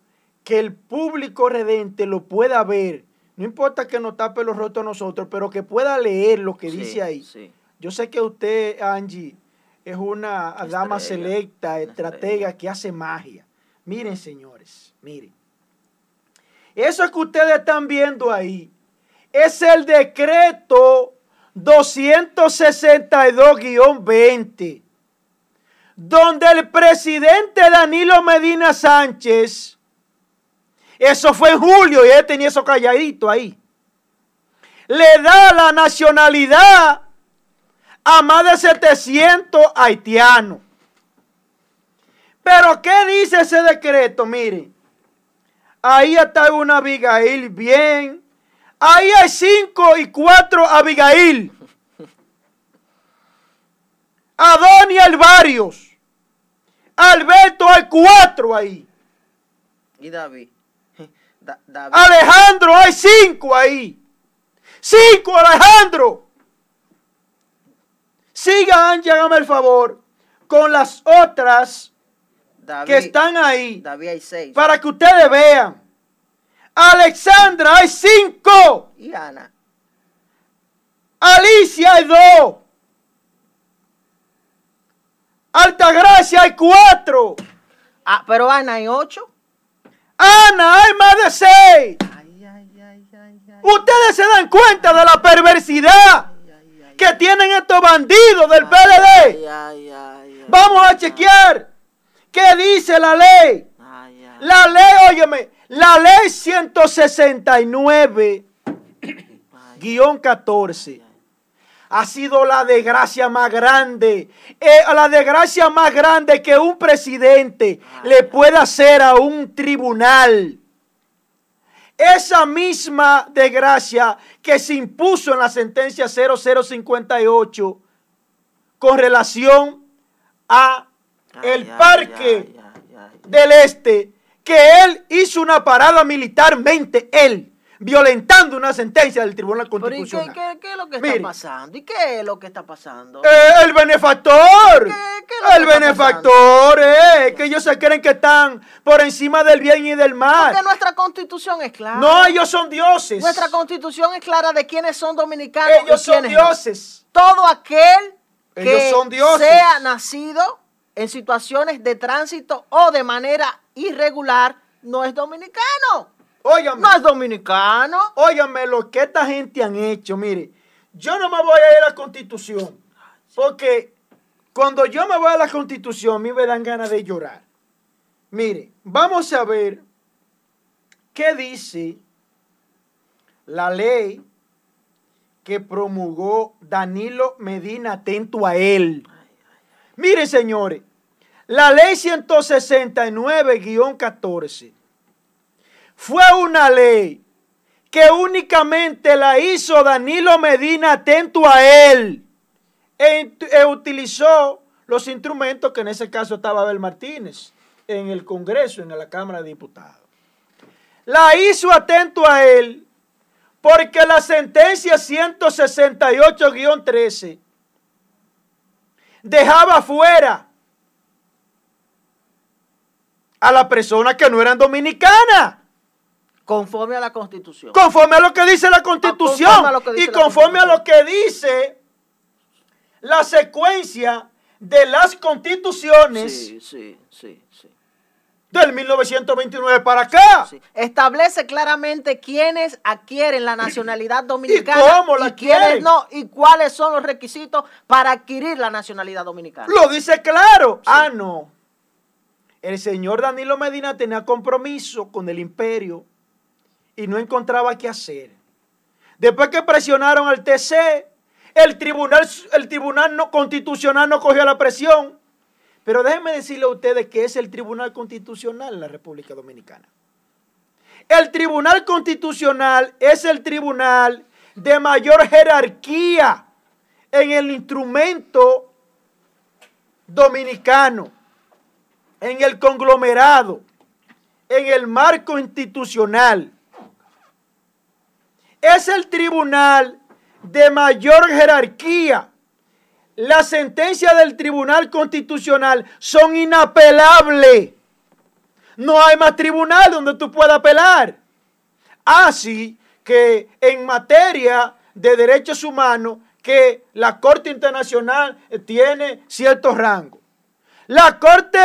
que el público redente lo pueda ver, no importa que nos tape los rotos a nosotros, pero que pueda leer lo que Sí, dice ahí. sí. Yo sé que usted, Angie, es una dama selecta, estratega que hace magia. Miren, señores, miren. Eso que ustedes están viendo ahí es el decreto 262-20, donde el presidente Danilo Medina Sánchez, eso fue en julio y él tenía eso calladito ahí, le da la nacionalidad a más de 700 haitianos. Pero ¿qué dice ese decreto? Miren, ahí está una Abigail bien. Ahí hay cinco y cuatro Abigail. Adonia Alvarios. Alberto hay cuatro ahí. Y David. Da- David. Alejandro hay cinco ahí. Cinco Alejandro. Siga Angie, hágame el favor, con las otras David, que están ahí David hay seis. para que ustedes vean. Alexandra hay cinco. Y Ana. Alicia hay dos. Altagracia hay cuatro. Ah, pero Ana hay ocho. Ana hay más de seis. Ustedes se dan cuenta de la perversidad que tienen estos bandidos del PLD. Vamos a chequear qué dice la ley. La ley, óyeme, la ley 169 guion 14 ha sido la desgracia más grande, eh, la desgracia más grande que un presidente le puede hacer a un tribunal. Esa misma desgracia que se impuso en la sentencia 0058 con relación a el parque del Este, que él hizo una parada militarmente, él, violentando una sentencia del Tribunal Constitucional. ¿Pero y qué, es lo que está pasando? ¿Y qué es lo que está pasando? Eh, el benefactor. el benefactor, eh, que ellos se creen que están por encima del bien y del mal. Porque nuestra constitución es clara. No, ellos son dioses. Nuestra constitución es clara de quiénes son dominicanos. Ellos son dioses. Todo aquel que sea nacido en situaciones de tránsito o de manera irregular no es dominicano. Óigame. Es dominicano. Óigame lo que esta gente han hecho. Mire, yo no me voy a ir a la constitución. Porque cuando yo me voy a la constitución, a mí me dan ganas de llorar. Mire, vamos a ver qué dice la ley que promulgó Danilo Medina atento a él. Miren, señores, la ley 169-14 fue una ley que únicamente la hizo Danilo Medina atento a él. E, e, utilizó los instrumentos que en ese caso estaba Abel Martínez en el Congreso, en la Cámara de Diputados. La hizo atento a él porque la sentencia 168-13 dejaba fuera a las personas que no eran dominicanas. Conforme a la Constitución. Conforme a lo que dice la Constitución. y conforme a lo que dice la secuencia de las constituciones. Sí, sí, sí, sí. Del 1929 para acá. Establece claramente quiénes adquieren la nacionalidad dominicana. ¿Y cómo la quieren? no, y cuáles son los requisitos para adquirir la nacionalidad dominicana. Lo dice claro. Ah, no. El señor Danilo Medina tenía compromiso con el imperio y no encontraba qué hacer. Después que presionaron al TC, el tribunal, el tribunal no, constitucional no cogió la presión. Pero déjenme decirle a ustedes que es el Tribunal Constitucional en la República Dominicana. El Tribunal Constitucional es el tribunal de mayor jerarquía en el instrumento dominicano, en el conglomerado, en el marco institucional es el tribunal de mayor jerarquía. Las sentencias del Tribunal Constitucional son inapelables. No hay más tribunal donde tú puedas apelar. Así que en materia de derechos humanos, que la Corte Internacional tiene cierto rango. La Corte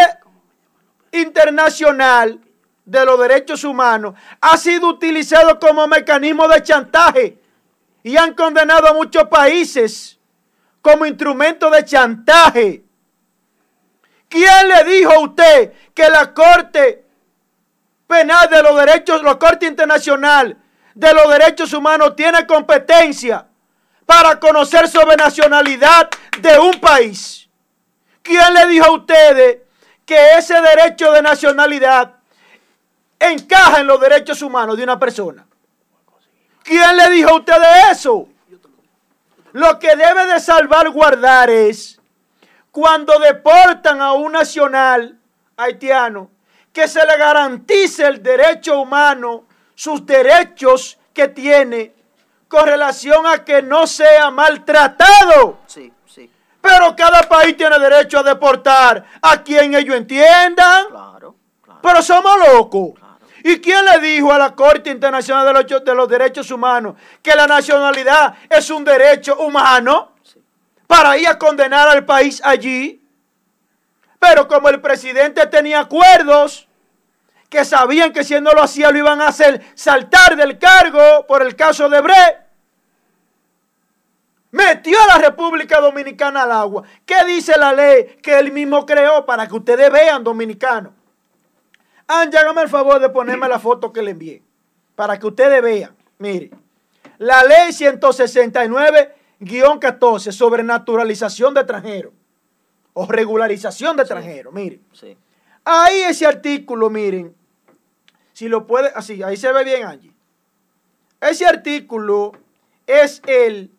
Internacional de los derechos humanos ha sido utilizado como mecanismo de chantaje y han condenado a muchos países como instrumento de chantaje. ¿Quién le dijo a usted que la Corte Penal de los Derechos, la Corte Internacional de los Derechos Humanos tiene competencia para conocer sobre nacionalidad de un país? ¿Quién le dijo a ustedes que ese derecho de nacionalidad encaja en los derechos humanos de una persona. ¿Quién le dijo a ustedes eso? Lo que debe de salvaguardar es cuando deportan a un nacional haitiano, que se le garantice el derecho humano, sus derechos que tiene con relación a que no sea maltratado. Sí, sí. Pero cada país tiene derecho a deportar a quien ellos entiendan. Claro, claro. Pero somos locos. ¿Y quién le dijo a la Corte Internacional de los, Derechos Humanos que la nacionalidad es un derecho humano para ir a condenar al país allí? Pero como el presidente tenía acuerdos que sabían que si no lo hacía lo iban a hacer saltar del cargo por el caso de Bre, metió a la República Dominicana al agua. ¿Qué dice la ley que él mismo creó para que ustedes vean dominicanos? Anja, hágame el favor de ponerme la foto que le envié. Para que ustedes vean. Mire. La ley 169-14 sobre naturalización de extranjeros. O regularización de extranjeros. Mire. Sí. Ahí ese artículo, miren. Si lo puede. Así, ahí se ve bien, Angie. Ese artículo es el.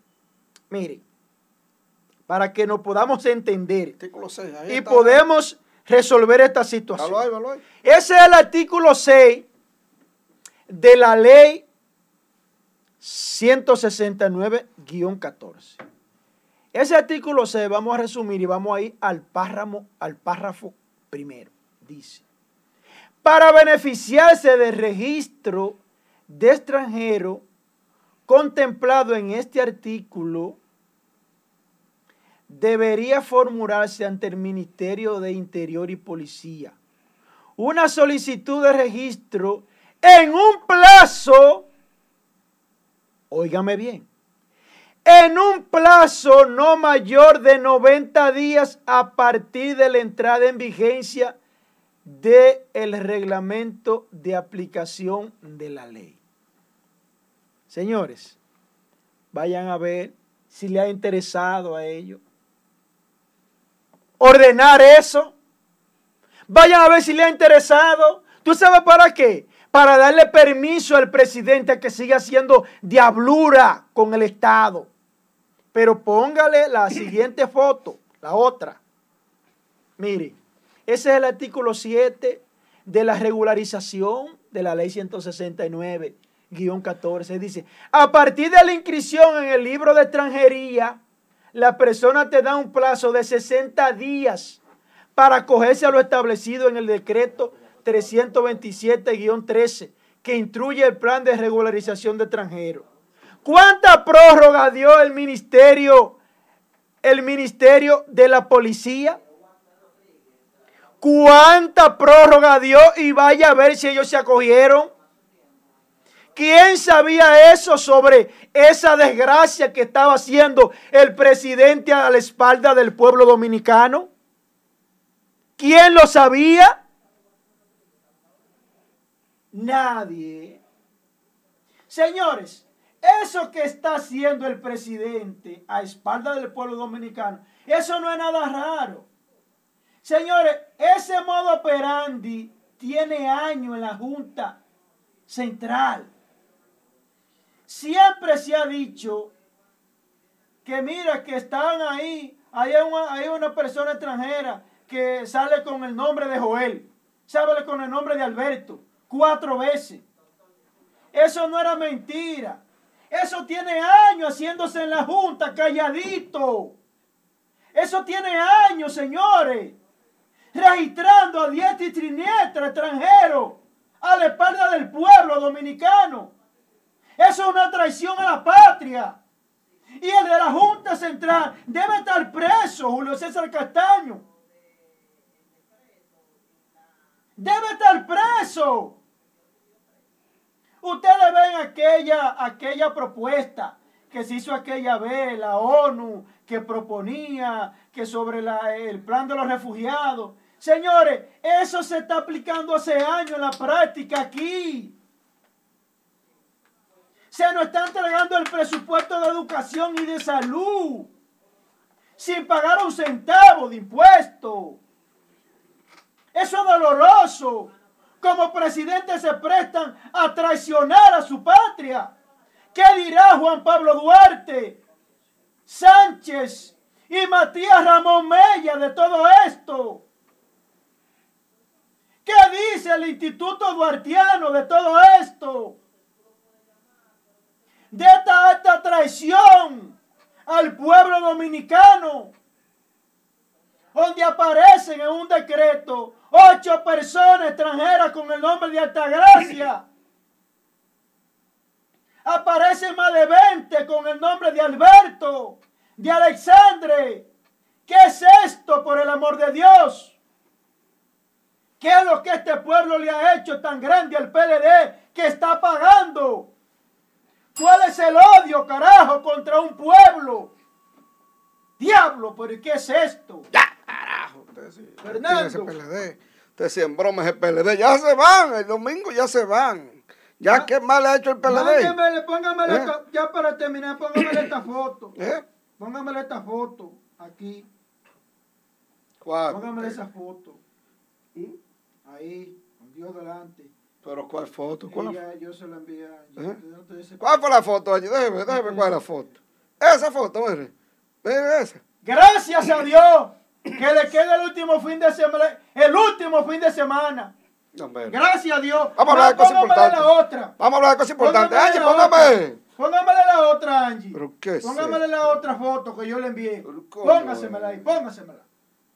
Mire. Para que nos podamos entender. Artículo 6, y podemos resolver esta situación. Ese es el artículo 6 de la ley 169-14. Ese artículo se vamos a resumir y vamos a ir al párrafo, al párrafo primero. Dice, para beneficiarse del registro de extranjero contemplado en este artículo, debería formularse ante el Ministerio de Interior y Policía una solicitud de registro en un plazo, óigame bien, en un plazo no mayor de 90 días a partir de la entrada en vigencia del el reglamento de aplicación de la ley. Señores, vayan a ver si le ha interesado a ellos ordenar eso. Vayan a ver si le ha interesado. ¿Tú sabes para qué? Para darle permiso al presidente a que siga haciendo diablura con el Estado. Pero póngale la *coughs* siguiente foto, la otra. Mire, ese es el artículo 7 de la regularización de la ley 169, 14. Dice, a partir de la inscripción en el libro de extranjería, la persona te da un plazo de 60 días para acogerse a lo establecido en el decreto 327-13 que instruye el plan de regularización de extranjeros. ¿Cuánta prórroga dio el ministerio, el ministerio de la policía? ¿Cuánta prórroga dio? Y vaya a ver si ellos se acogieron. ¿Quién sabía eso sobre esa desgracia que estaba haciendo el presidente a la espalda del pueblo dominicano? ¿Quién lo sabía? Nadie. Señores, eso que está haciendo el presidente a espalda del pueblo dominicano, eso no es nada raro. Señores, ese modo operandi tiene años en la Junta Central. Siempre se ha dicho que mira que están ahí, hay una, hay una persona extranjera que sale con el nombre de Joel, sale con el nombre de Alberto, cuatro veces. Eso no era mentira. Eso tiene años haciéndose en la Junta, calladito. Eso tiene años, señores. Registrando a diestra y triniestra extranjeros a la espalda del pueblo dominicano. Eso es una traición a la patria. Y el de la Junta Central debe estar preso, Julio César Castaño. Debe estar preso. Ustedes ven aquella, aquella propuesta que se hizo aquella vez, la ONU, que proponía que sobre el plan de los refugiados. Señores, eso se está aplicando hace años en la práctica aquí. Se nos está entregando el presupuesto de educación y de salud sin pagar un centavo de impuesto. Eso es doloroso. Como presidentes se prestan a traicionar a su patria. ¿Qué dirá Juan Pablo Duarte, Sánchez y Matías Ramón Mella de todo esto? ¿Qué dice el Instituto Duartiano de todo esto? De esta traición al pueblo dominicano, donde aparecen en un decreto ocho personas extranjeras con el nombre de Altagracia. Aparecen más de 20 con el nombre de Alberto, de Alexandre. ¿Qué es esto, por el amor de Dios? ¿Qué es lo que este pueblo le ha hecho tan grande al PLD que está pagando? ¿Cuál es el odio, carajo, contra un pueblo? Diablo, pero ¿qué es esto? Ya, carajo. Usted sí, Fernando. PLD. Usted broma ese PLD. Ya se van, el domingo ya se van. Ya, ah, ¿qué mal ha hecho el PLD? Póngame, ¿Eh? ya para terminar, póngame esta foto. ¿Eh? Póngame esta foto aquí. ¿Cuál? Póngame esa foto. ¿Mm? Ahí, con Dios delante. ¿Pero cuál foto? ¿Cuál, yo se la envié. ¿Eh? ¿Cuál fue la foto allí? Déjeme, déjeme cuál es la foto. Esa foto, mire. Mire esa. Gracias a Dios que le quede el último fin de semana. El último fin de semana. Gracias a Dios. Vamos a hablar de cosas importantes. Vamos a hablar de cosas importantes. Ay, póngame. Póngamele la otra, Angie. ¿Pero qué Póngamele la otra foto que yo le envié. Póngasemela ahí, póngasemela.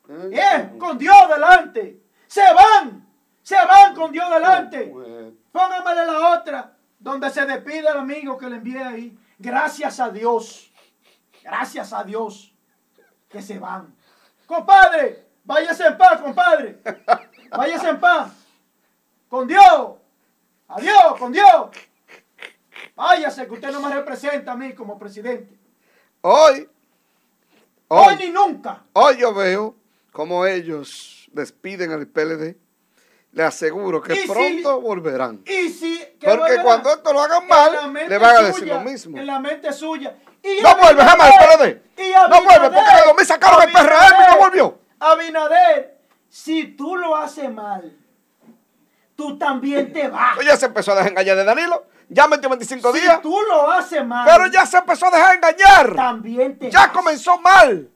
¿Eh? ¡Eh! Con Dios delante. Se van. Se van con Dios delante. ¿Cómo es? Póngamele la otra, donde se despide el amigo que le envié ahí. Gracias a Dios. Gracias a Dios que se van. Compadre, váyase en paz, compadre. Váyase en paz. Con Dios. Adiós, con Dios. Váyase, que usted no me representa a mí como presidente. Hoy, Hoy hoy, ni nunca. hoy yo veo como ellos despiden al PLD. Le aseguro que si- pronto volverán. Y si. ¿qué Porque volverá? cuando esto lo hagan mal, le van a decir suya, lo mismo. En la mente suya. Y No vuelve jamás el PLD. y No vuelve, porque el 2000 sacaron el PRM y no volvió. Abinader, si tú lo haces mal, tú también te vas. Pues ya se empezó a dejar engañar de Danilo. Ya metió 25 si días. tú lo haces mal, Pero ya se empezó a dejar engañar. también te Ya vas. comenzó mal.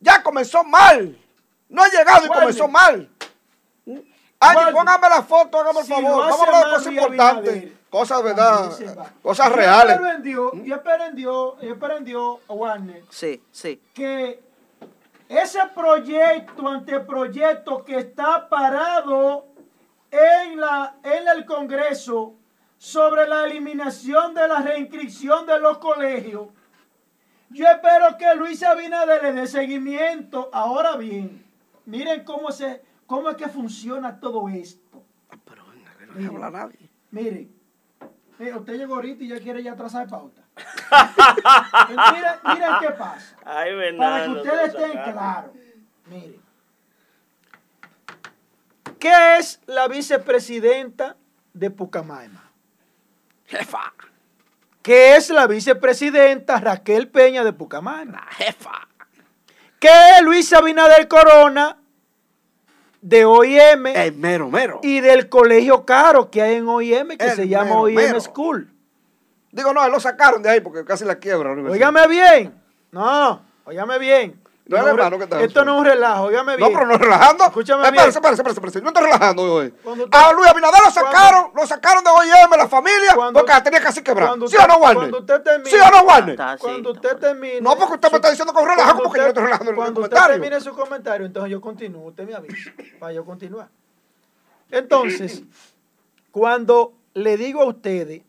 Ya comenzó mal. No ha llegado y comenzó mal. Angie, póngame la foto, hágame el Si favor. Vamos a hablar de cosas importantes. Cosas, ¿verdad? Cosas Yo reales. espero en Dios, yo espero en Dios, yo espero en Dios, Warner, Sí, sí. que ese proyecto, anteproyecto que está parado en, la, en el Congreso sobre la eliminación de la reinscripción de los colegios, yo espero que Luis Abinader le dé seguimiento. Ahora bien, miren cómo, se, cómo es que funciona todo esto. Pero venga, que no habla nadie. Mire, mire, usted llegó ahorita y ya quiere ya trazar pauta. *laughs* miren, miren qué pasa. Ay, Para que ustedes estén claros. Miren. ¿Qué es la vicepresidenta de Pucamaima? Jefa. ¿Qué es la vicepresidenta Raquel Peña de Pucamaima? Jefa. ¿Qué es Luis Abinader Corona de OIM El mero, mero. y del colegio caro que hay en OIM que El se llama mero, OIM mero. School? Digo, no, lo sacaron de ahí porque casi la quiebra. Óigame bien. No, óigame bien. No es un re- hermano que está Esto no es un relajo, óigame No, bien. pero no relajando. Escúchame Eh, bien. Espérese, espérese, espérese, espérese. No estoy relajando hoy. Cuando usted- A Luis Abinader lo sacaron, lo sacaron de OIM, la familia, Cuando- porque la tenía casi quebrada. cuando ¿Sí usted- o no, Warner? cuando usted termine- ¿Sí o no, Warner? Está Cuando usted termine. No, porque usted me está diciendo que es un relajo, cuando porque yo no estoy relajando en el Cuando usted termine su comentario, entonces yo continúo. Usted me avisa para yo continuar. Entonces, *clears throat* cuando le digo a ustedes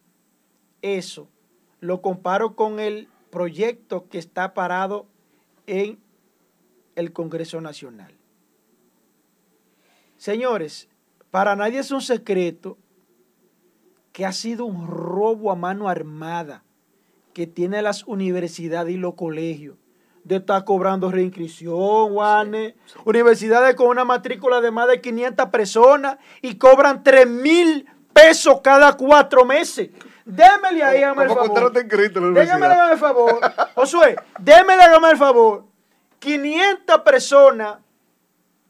eso, lo comparo con el proyecto que está parado en el Congreso Nacional. Señores, para nadie es un secreto que ha sido un robo a mano armada que tiene las universidades y los colegios de estar cobrando reinscripción, Juanes. Universidades con una matrícula de más de 500 personas y cobran 3 mil pesos cada cuatro meses. Démele ahí, hágame el favor. Déjame, el favor. Josué, démele, hágame el favor. 500 personas,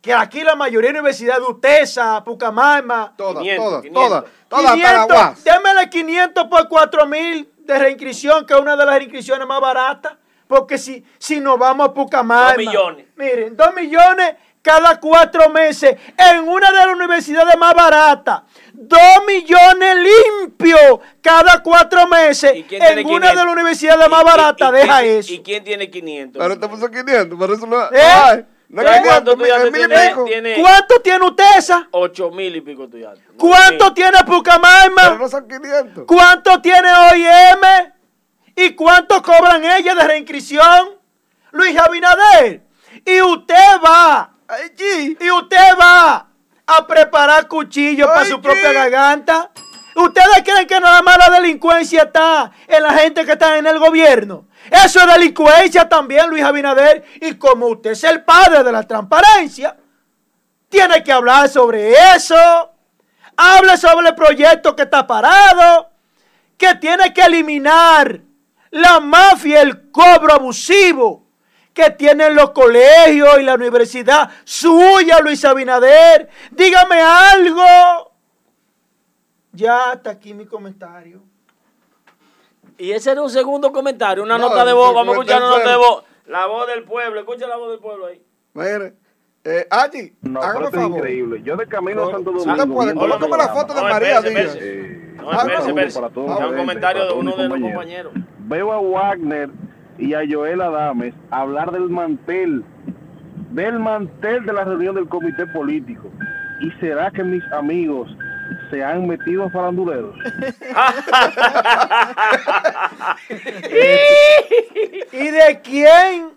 que aquí la mayoría de universidades de Utesa, Pucamaima, Todas, 500, todas, 500. todas, todas, hasta la 500, UAS. démele 500 por 4 mil de reinscripción, que es una de las reinscripciones más baratas. Porque si, si nos vamos a Pucamaima. Dos millones. Miren, 2 millones cada cuatro meses en una de las universidades más baratas. 2 millones limpios cada cuatro meses ¿Y quién tiene en una 500? de las universidades más ¿Y- y- baratas. Deja quién- eso. ¿Y quién tiene 500? Pero te puso 500, pero eso no ¿Eh? Ay, no es ¿Eh? 500, ¿Cuántos mil- es estudiantes mil y tiene- pico. tiene? ¿Cuánto tiene usted esa? 8 mil y pico estudiantes. ¿Cuánto tiene Pucamaima? Pero no son 500. ¿Cuánto tiene OIM? ¿Y cuánto cobran ellas de reinscripción? Luis Abinader. Y usted va, Allí. y usted va a preparar cuchillos para su propia garganta. ¿Ustedes creen que nada más la delincuencia está en la gente que está en el gobierno? Eso es delincuencia también, Luis Abinader. Y como usted es el padre de la transparencia, tiene que hablar sobre eso. Hable sobre el proyecto que está parado, que tiene que eliminar la mafia, el cobro abusivo que tienen los colegios y la universidad suya, Luis Abinader. Dígame algo. Ya hasta aquí mi comentario. Y ese era un segundo comentario, una No, nota de voz. Vamos a escuchar una nota de voz. La voz del pueblo. Escucha la voz del pueblo ahí. Mire, eh, Allí, No, hágame pero favor. increíble. Yo de camino a Santo Domingo. colócame la foto de No, María espérese, Díaz. espérese. Eh, No, espérese, no, espérese. para todos Da un comentario de uno de los compañeros. veo a Wagner y a Joel Adames hablar del mantel, del mantel de la reunión del comité político. ¿Y será que mis amigos se han metido faranduleros? *laughs* ¿Y de quién?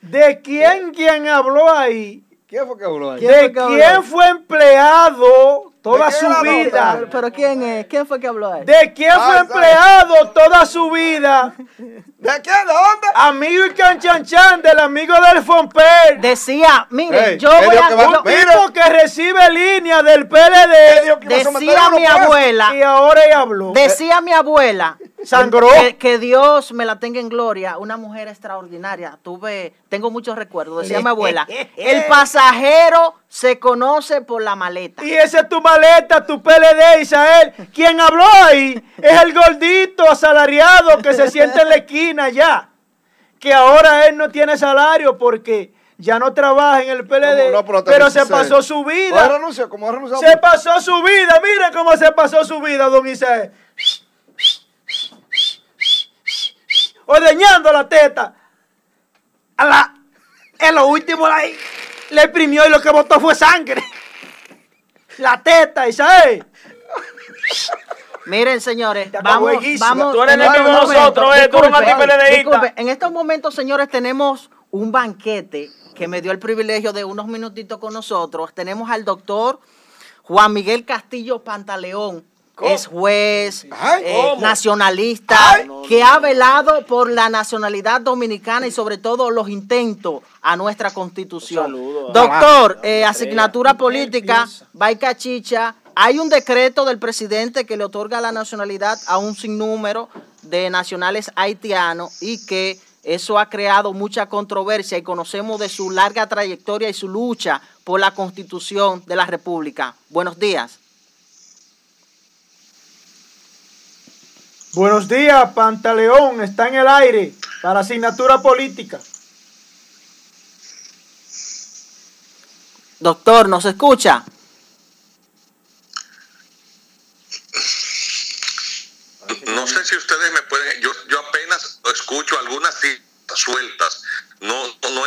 ¿De quién quien habló ahí? ¿Quién fue que habló ahí? ¿De quién fue empleado toda su vida? Pero, pero, ¿quién es? ¿Quién fue que habló ahí? ¿De quién fue empleado toda su vida? *laughs* ¿De quién? ¿De dónde? Amigo y canchanchan del amigo del Fomper. Decía, mire, yo voy a... que va- yo- Mira. Que recibe línea del PLD decía mi abuela, y ahora ella habló. decía mi abuela, Sangró. que, que Dios me la tenga en gloria, una mujer extraordinaria. Tuve, tengo muchos recuerdos. Decía mi abuela, *laughs* el pasajero se conoce por la maleta. Y esa es tu maleta, tu PLD, Isael. Quien habló ahí es el gordito asalariado que se siente en la esquina ya. Que ahora él no tiene salario porque ya no trabaja en el PLD. Pero se pasó su vida. renunció, como renunciado. Se pasó su vida. Miren cómo se pasó su vida, don Isael. Ordeñando la teta. A la, en lo último la- le imprimió y lo que botó fue sangre. La teta, Isael. Miren, señores, vamos, vamos. Tú eres en enemigo de nosotros, eh, tú eres disculpe, en estos momentos, señores, tenemos un banquete que me dio el privilegio de unos minutitos con nosotros. Tenemos al doctor Juan Miguel Castillo Pantaleón. Es juez, eh, nacionalista, Ay. que ha velado por la nacionalidad dominicana y sobre todo los intentos a nuestra constitución. Un saludo a- Doctor, eh, asignatura política. Baica Chicha, hay un decreto del presidente que le otorga la nacionalidad a un sinnúmero de nacionales haitianos y que eso ha creado mucha controversia y conocemos de su larga trayectoria y su lucha por la constitución de la República. Buenos días. Buenos días, Pantaleón. Está en el aire para asignatura política. Doctor, ¿nos escucha? No sé si ustedes me pueden, yo, yo apenas escucho algunas citas sueltas, no, no,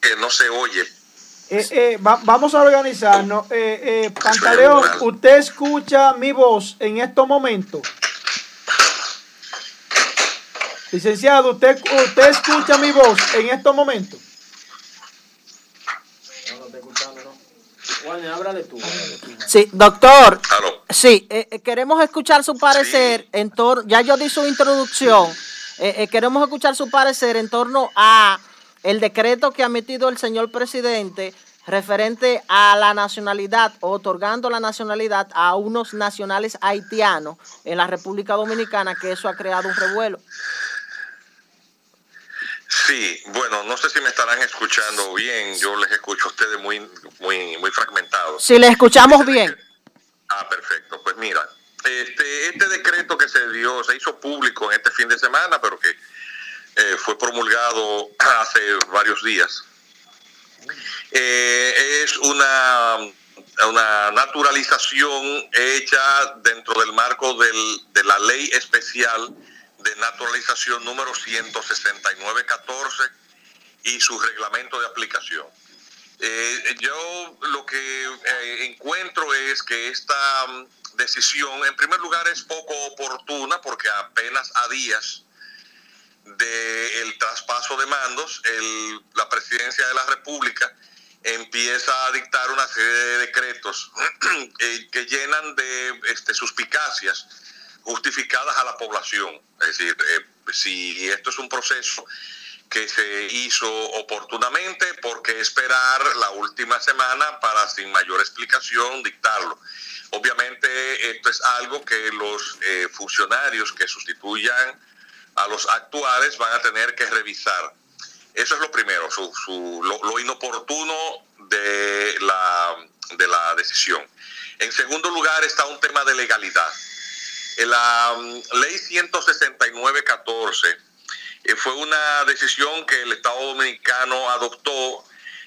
que no se oye. Eh, eh, va- vamos a organizarnos. Eh, eh, Pantaleón, ¿usted escucha mi voz en estos momentos? Licenciado, ¿usted, ¿usted escucha mi voz en estos momentos? Juan, háblale tú. Sí, doctor. Aló. Sí, eh, eh, queremos escuchar su parecer en torno, ya yo di su introducción, eh, eh, queremos escuchar su parecer en torno a el decreto que ha emitido el señor presidente referente a la nacionalidad, otorgando la nacionalidad a unos nacionales haitianos en la República Dominicana, que eso ha creado un revuelo. Sí, bueno, no sé si me estarán escuchando bien, yo les escucho a ustedes muy, muy, muy fragmentados. Si le escuchamos bien. Ah, perfecto. Pues mira, este, este decreto que se dio, se hizo público en este fin de semana, pero que eh, fue promulgado *clears throat* hace varios días, eh, es una, una naturalización hecha dentro del marco del, de la ley especial de naturalización número 16914 y su reglamento de aplicación. Eh, yo lo que eh, encuentro es que esta mm, decisión, en primer lugar, es poco oportuna porque apenas a días del traspaso de mandos, el- la presidencia de la República empieza a dictar una serie de decretos *clears throat* eh, que llenan de este, suspicacias justificadas a la población. Es decir, eh, si esto es un proceso que se hizo oportunamente, ¿por qué esperar la última semana para sin mayor explicación dictarlo? Obviamente esto es algo que los eh, funcionarios que sustituyan a los actuales van a tener que revisar. Eso es lo primero, su, su- lo, lo inoportuno de la, de la decisión. En segundo lugar está un tema de legalidad. En La mm, ley 169-14 eh, fue una decisión que el Estado Dominicano adoptó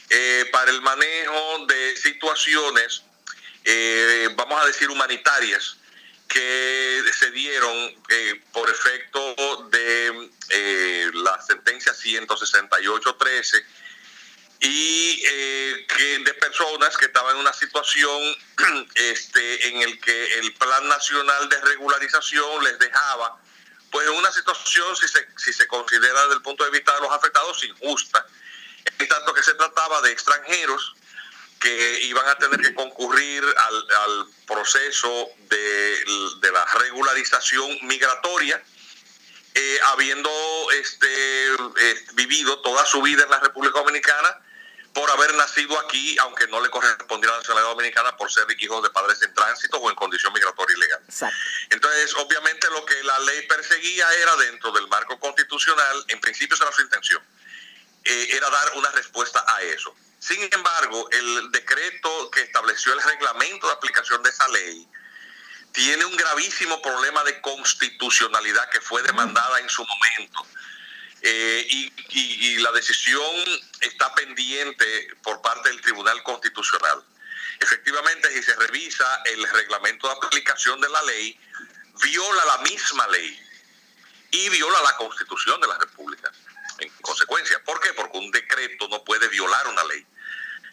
eh, para el manejo de situaciones, eh, vamos a decir, humanitarias, que se dieron eh, por efecto de 168.13 y eh, que de personas que estaban en una situación *clears throat* este, en el que el Plan Nacional de Regularización les dejaba pues en una situación, si se, si se considera desde el punto de vista de los afectados, injusta, en tanto que se trataba de extranjeros que iban a tener que concurrir al, proceso de, la regularización migratoria, eh, habiendo este, eh, vivido toda su vida en la República Dominicana por haber nacido aquí, aunque no le correspondiera a la nacionalidad dominicana por ser hijos de padres en tránsito o en condición migratoria ilegal. Entonces, obviamente lo que la ley perseguía era dentro del marco constitucional, en principio esa era su intención, eh, era dar una respuesta a eso. Sin embargo, el decreto que estableció el reglamento de aplicación de esa ley tiene un gravísimo problema de constitucionalidad que fue demandada en su momento eh, y, la decisión está pendiente por parte del Tribunal Constitucional. Efectivamente, si se revisa el reglamento de aplicación de la ley, viola la misma ley y viola la Constitución de la República. En consecuencia, ¿por qué? Porque un decreto no puede violar una ley.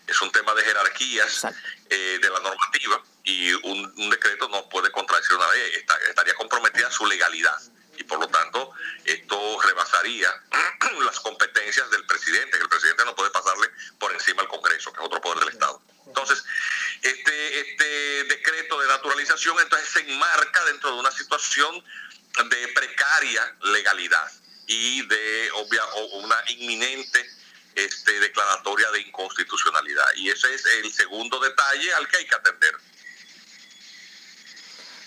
Es un tema de jerarquías eh, de la normativa y un, decreto no puede contradecir una ley, estaría comprometida su legalidad y por lo tanto esto rebasaría *clears throat* las competencias del presidente, que el presidente no puede pasarle por encima al Congreso, que es otro poder del Estado. Entonces, este, este decreto de naturalización entonces se enmarca dentro de una situación de precaria legalidad y de obvia, una inminente este, declaratoria de inconstitucionalidad. Y ese es el segundo detalle al que hay que atender.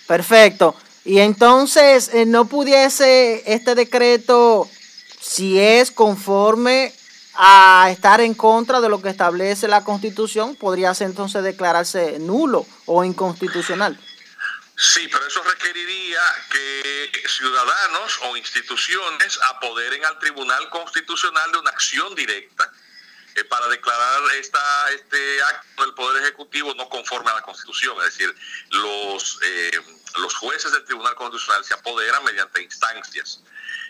Perfecto. Y entonces, eh, ¿no pudiese este decreto, si es conforme a estar en contra de lo que establece la Constitución, podría entonces declararse nulo o inconstitucional? Sí, pero eso requeriría que ciudadanos o instituciones apoderen al Tribunal Constitucional de una acción directa eh, para declarar esta, este acto del Poder Ejecutivo no conforme a la Constitución. Es decir, los, eh, los jueces del Tribunal Constitucional se apoderan mediante instancias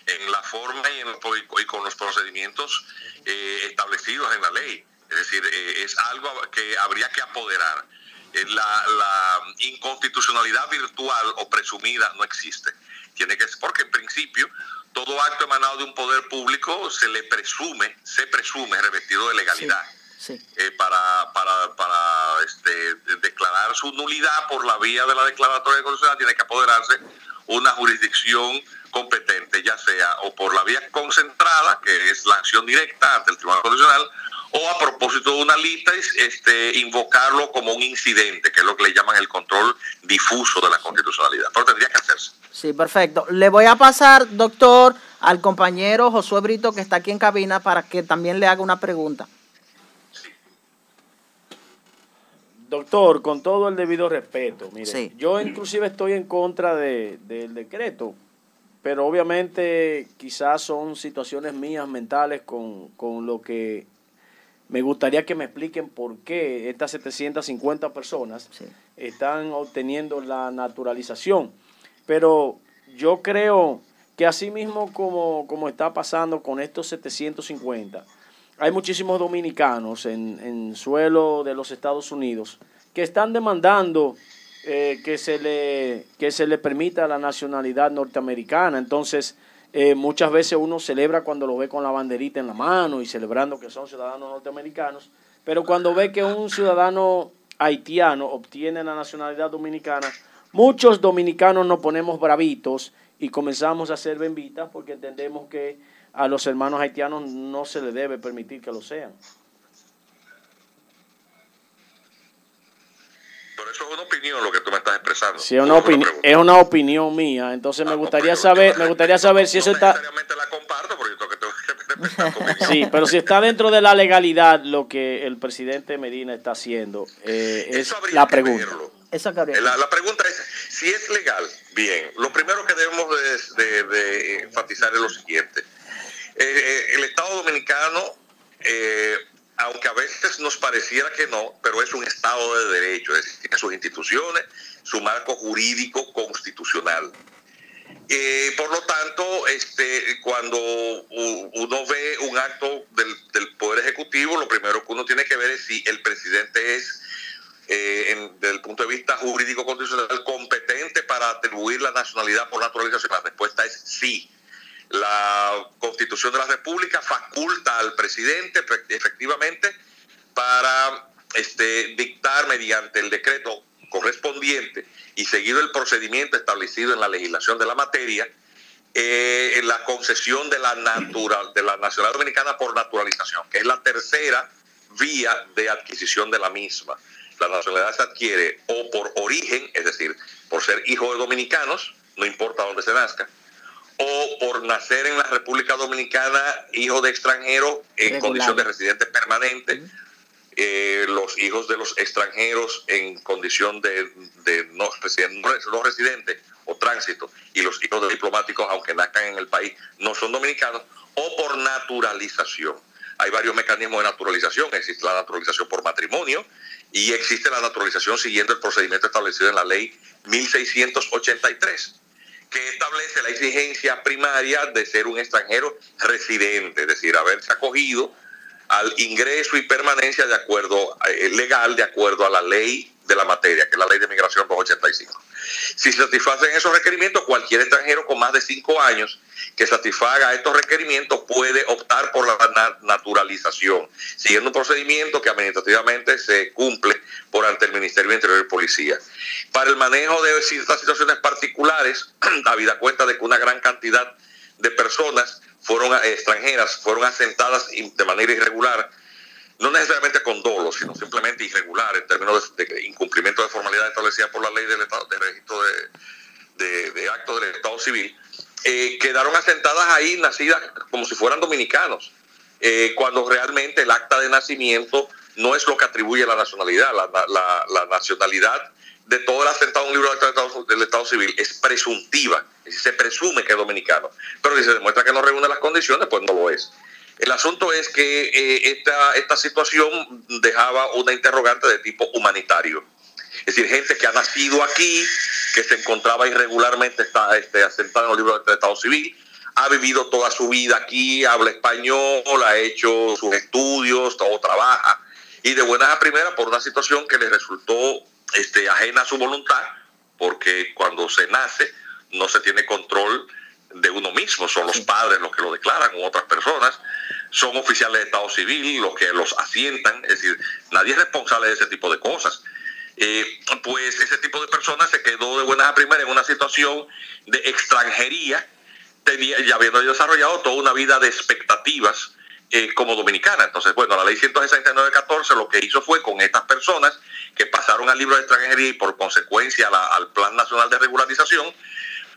en la forma y, con los procedimientos eh, establecidos en la ley. Es decir, es algo que habría que apoderar. La, la, inconstitucionalidad virtual o presumida no existe. Tiene que porque en principio todo acto emanado de un poder público se le presume, se presume revestido de legalidad. Eh, para, para, para este, declarar su nulidad por la vía de la declaratoria de constitucional tiene que apoderarse una jurisdicción competente, ya sea o por la vía concentrada, que es la acción directa ante el Tribunal Constitucional, o a propósito de una lista, este, invocarlo como un incidente, que es lo que le llaman el control difuso de la constitucionalidad. Pero tendría que hacerse. Sí, perfecto. Le voy a pasar, doctor, al compañero Josué Brito que está aquí en cabina para que también le haga una pregunta. Doctor, con todo el debido respeto, mire, yo inclusive estoy en contra de, del decreto, pero obviamente quizás son situaciones mías mentales con, con lo que me gustaría que me expliquen por qué estas 750 personas están obteniendo la naturalización. Pero yo creo que así mismo como, como está pasando con estos 750, hay muchísimos dominicanos en, en suelo de los Estados Unidos que están demandando eh, que, se le, que se le permita la nacionalidad norteamericana. Entonces, eh, muchas veces uno celebra cuando lo ve con la banderita en la mano y celebrando que son ciudadanos norteamericanos, pero cuando ve que un ciudadano haitiano obtiene la nacionalidad dominicana, Muchos dominicanos nos ponemos bravitos y comenzamos a hacer bembitas porque entendemos que a los hermanos haitianos no se les debe permitir que lo sean. Pero eso es una opinión lo que tú me estás expresando. Sí, una es una opinión mía. Entonces me ah, gustaría saber, me gustaría saber si eso está. la comparto porque yo Sí, pero si está dentro de la legalidad lo que el presidente Medina está haciendo, eh, es la pregunta. La, pregunta es, si es legal, bien, lo primero que debemos de, enfatizar es lo siguiente. Eh, el Estado Dominicano, eh, aunque a veces nos pareciera que no, pero es un Estado de derecho, es decir, tiene sus instituciones, su marco jurídico constitucional. Eh, por lo tanto, este, cuando uno ve un acto del, del, Poder Ejecutivo, lo primero que uno tiene que ver es si el presidente es, eh, desde el punto de vista jurídico constitucional, competente para atribuir la nacionalidad por naturalización. La respuesta es sí. La Constitución de la República faculta al presidente efectivamente para este, dictar mediante el decreto correspondiente y seguido el procedimiento establecido en la legislación de la materia, eh, la concesión de la, natural, de la dominicana por naturalización, que es la tercera vía de adquisición de la misma. La nacionalidad se adquiere o por origen, es decir, por ser hijo de dominicanos, no importa dónde se nazca, o por nacer en la República Dominicana, hijo de extranjero en condición de residente permanente, eh, los hijos de los extranjeros en condición de, no, no, residente o tránsito y los hijos de diplomáticos, aunque nazcan en el país, no son dominicanos, o por naturalización. Hay varios mecanismos de naturalización. Existe la naturalización por matrimonio y existe la naturalización siguiendo el procedimiento establecido en la ley 1683 que establece la exigencia primaria de ser un extranjero residente, es decir, haberse acogido al ingreso y permanencia de acuerdo eh, legal, de acuerdo a la ley de la materia, que es la ley de migración 285. Si satisfacen esos requerimientos, cualquier extranjero con más de cinco años que satisfaga estos requerimientos puede optar por la naturalización, siguiendo un procedimiento que administrativamente se cumple por ante el Ministerio de Interior y Policía. Para el manejo de ciertas situaciones particulares, *clears throat* habida cuenta de que una gran cantidad de personas fueron extranjeras, fueron asentadas de manera irregular, no necesariamente con dolo, sino simplemente irregular en términos de, incumplimiento de formalidad establecida por la ley del Estado, de registro de, de, actos del Estado civil, eh, quedaron asentadas ahí, nacidas como si fueran dominicanos, eh, cuando realmente el acta de nacimiento no es lo que atribuye la nacionalidad, la, nacionalidad de todo el asentado en un libro del Estado, Civil es presuntiva, es decir, se presume que es dominicano, pero si se demuestra que no reúne las condiciones, pues no lo es. El asunto es que eh, esta, esta situación dejaba una interrogante de tipo humanitario. Es decir, gente que ha nacido aquí, que se encontraba irregularmente está, este, asentada en el libro del Estado Civil, ha vivido toda su vida aquí, habla español, ha hecho sus estudios, todo trabaja, y de buenas a primeras por una situación que le resultó este, ajena a su voluntad, porque cuando se nace no se tiene control de uno mismo, son los padres los que lo declaran o otras personas, son oficiales de Estado Civil los que los asientan, es decir, nadie es responsable de ese tipo de cosas. Eh, pues ese tipo de personas se quedó de buenas a primeras en una situación de extranjería, tenía, ya habiendo desarrollado toda una vida de expectativas eh, como dominicana. Entonces, bueno, la ley 169.14 lo que hizo fue con estas personas que pasaron al libro de extranjería y por consecuencia al Plan Nacional de Regularización,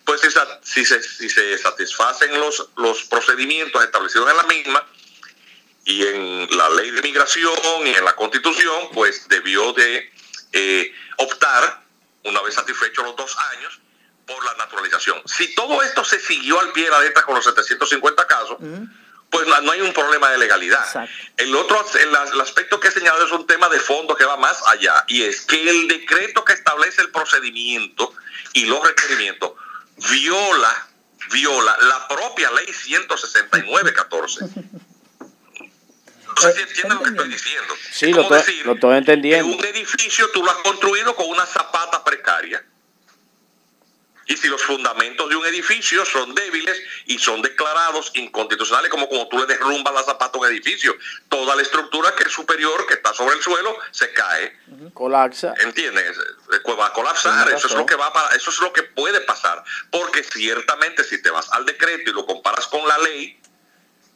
pues si, se, si se satisfacen los, los procedimientos establecidos en la misma y en la ley de migración y en la constitución, pues debió de eh, optar, una vez satisfechos los dos años, por la naturalización. Si todo esto se siguió al pie de la letra con los 750 casos, pues no hay un problema de legalidad. El otro, el, aspecto que he señalado es un tema de fondo que va más allá, y es que el decreto que establece el procedimiento y los requerimientos viola, viola la propia ley 169-14. *laughs* No sé si entienden lo que estoy diciendo. Sí, lo, lo estoy entendiendo. un edificio tú lo has construido con una zapata precaria y si los fundamentos de un edificio son débiles y son declarados inconstitucionales, como cuando tú le derrumbas la zapata a un edificio, toda la estructura que es superior, que está sobre el suelo, se cae. Colapsa. ¿Entiendes? Eh, va a colapsar. Eso es lo que va para, eso es lo que puede pasar. Porque ciertamente si te vas al decreto y lo comparas con la ley,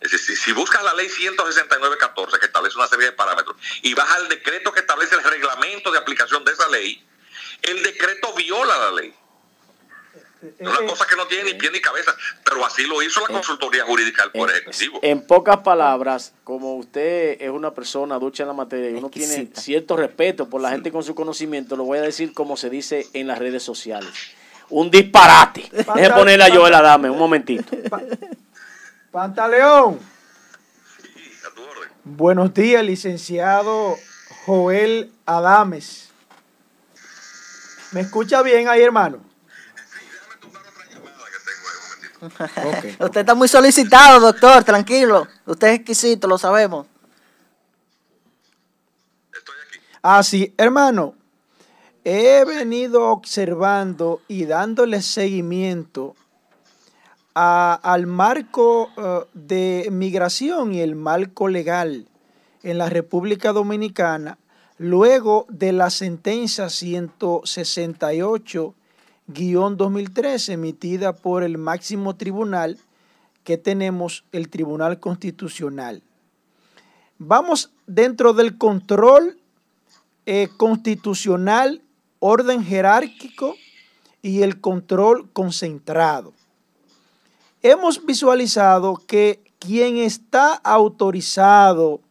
es decir, si buscas la ley 169.14 que establece una serie de parámetros y vas al decreto que establece el reglamento de aplicación de esa ley, el decreto viola la ley. Una eh, cosa que no tiene ni pie ni cabeza, pero así lo hizo la eh, consultoría jurídica del Poder Ejecutivo. En pocas palabras, como usted es una persona ducha en la materia y uno tiene cierto respeto por la gente con su conocimiento, lo voy a decir como se dice en las redes sociales. Un disparate. Deje ponerle a Joel Adame un momentito. Pantaleón. Buenos días, licenciado Joel Adames. ¿Me escucha bien ahí, hermano? *laughs* Usted está muy solicitado, doctor, tranquilo. Usted es exquisito, lo sabemos. Estoy aquí. Ah, sí, hermano. He venido observando y dándole seguimiento al marco eh, de migración y el marco legal en la República Dominicana luego de la sentencia 168-2013 emitida por el máximo tribunal que tenemos, el Tribunal Constitucional. Vamos dentro del control eh, constitucional, orden jerárquico y el control concentrado. Hemos visualizado que quien está autorizado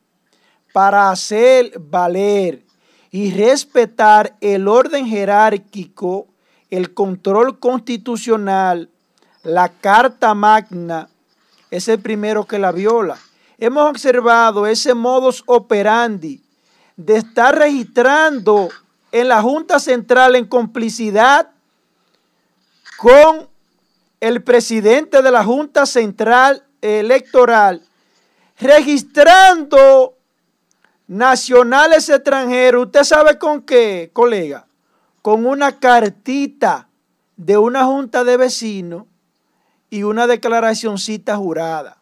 para hacer valer y respetar el orden jerárquico, el control constitucional, la Carta Magna, es el primero que la viola. Hemos observado ese modus operandi de estar registrando en la Junta Central en complicidad con el presidente de la Junta Central Electoral, registrando nacionales extranjeros, ¿usted sabe con qué, colega? Con una cartita de una junta de vecinos y una declaracióncita jurada.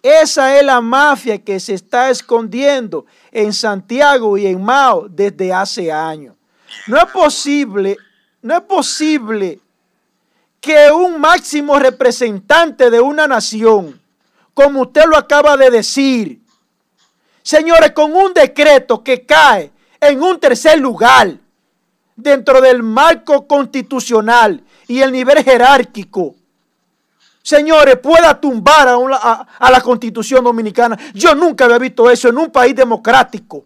Esa es la mafia que se está escondiendo en Santiago y en Mao desde hace años. No es posible, no es posible que un máximo representante de una nación, como usted lo acaba de decir, Señores, con un decreto que cae en un tercer lugar dentro del marco constitucional y el nivel jerárquico, señores, pueda tumbar a, la constitución dominicana. Yo nunca había visto eso en un país democrático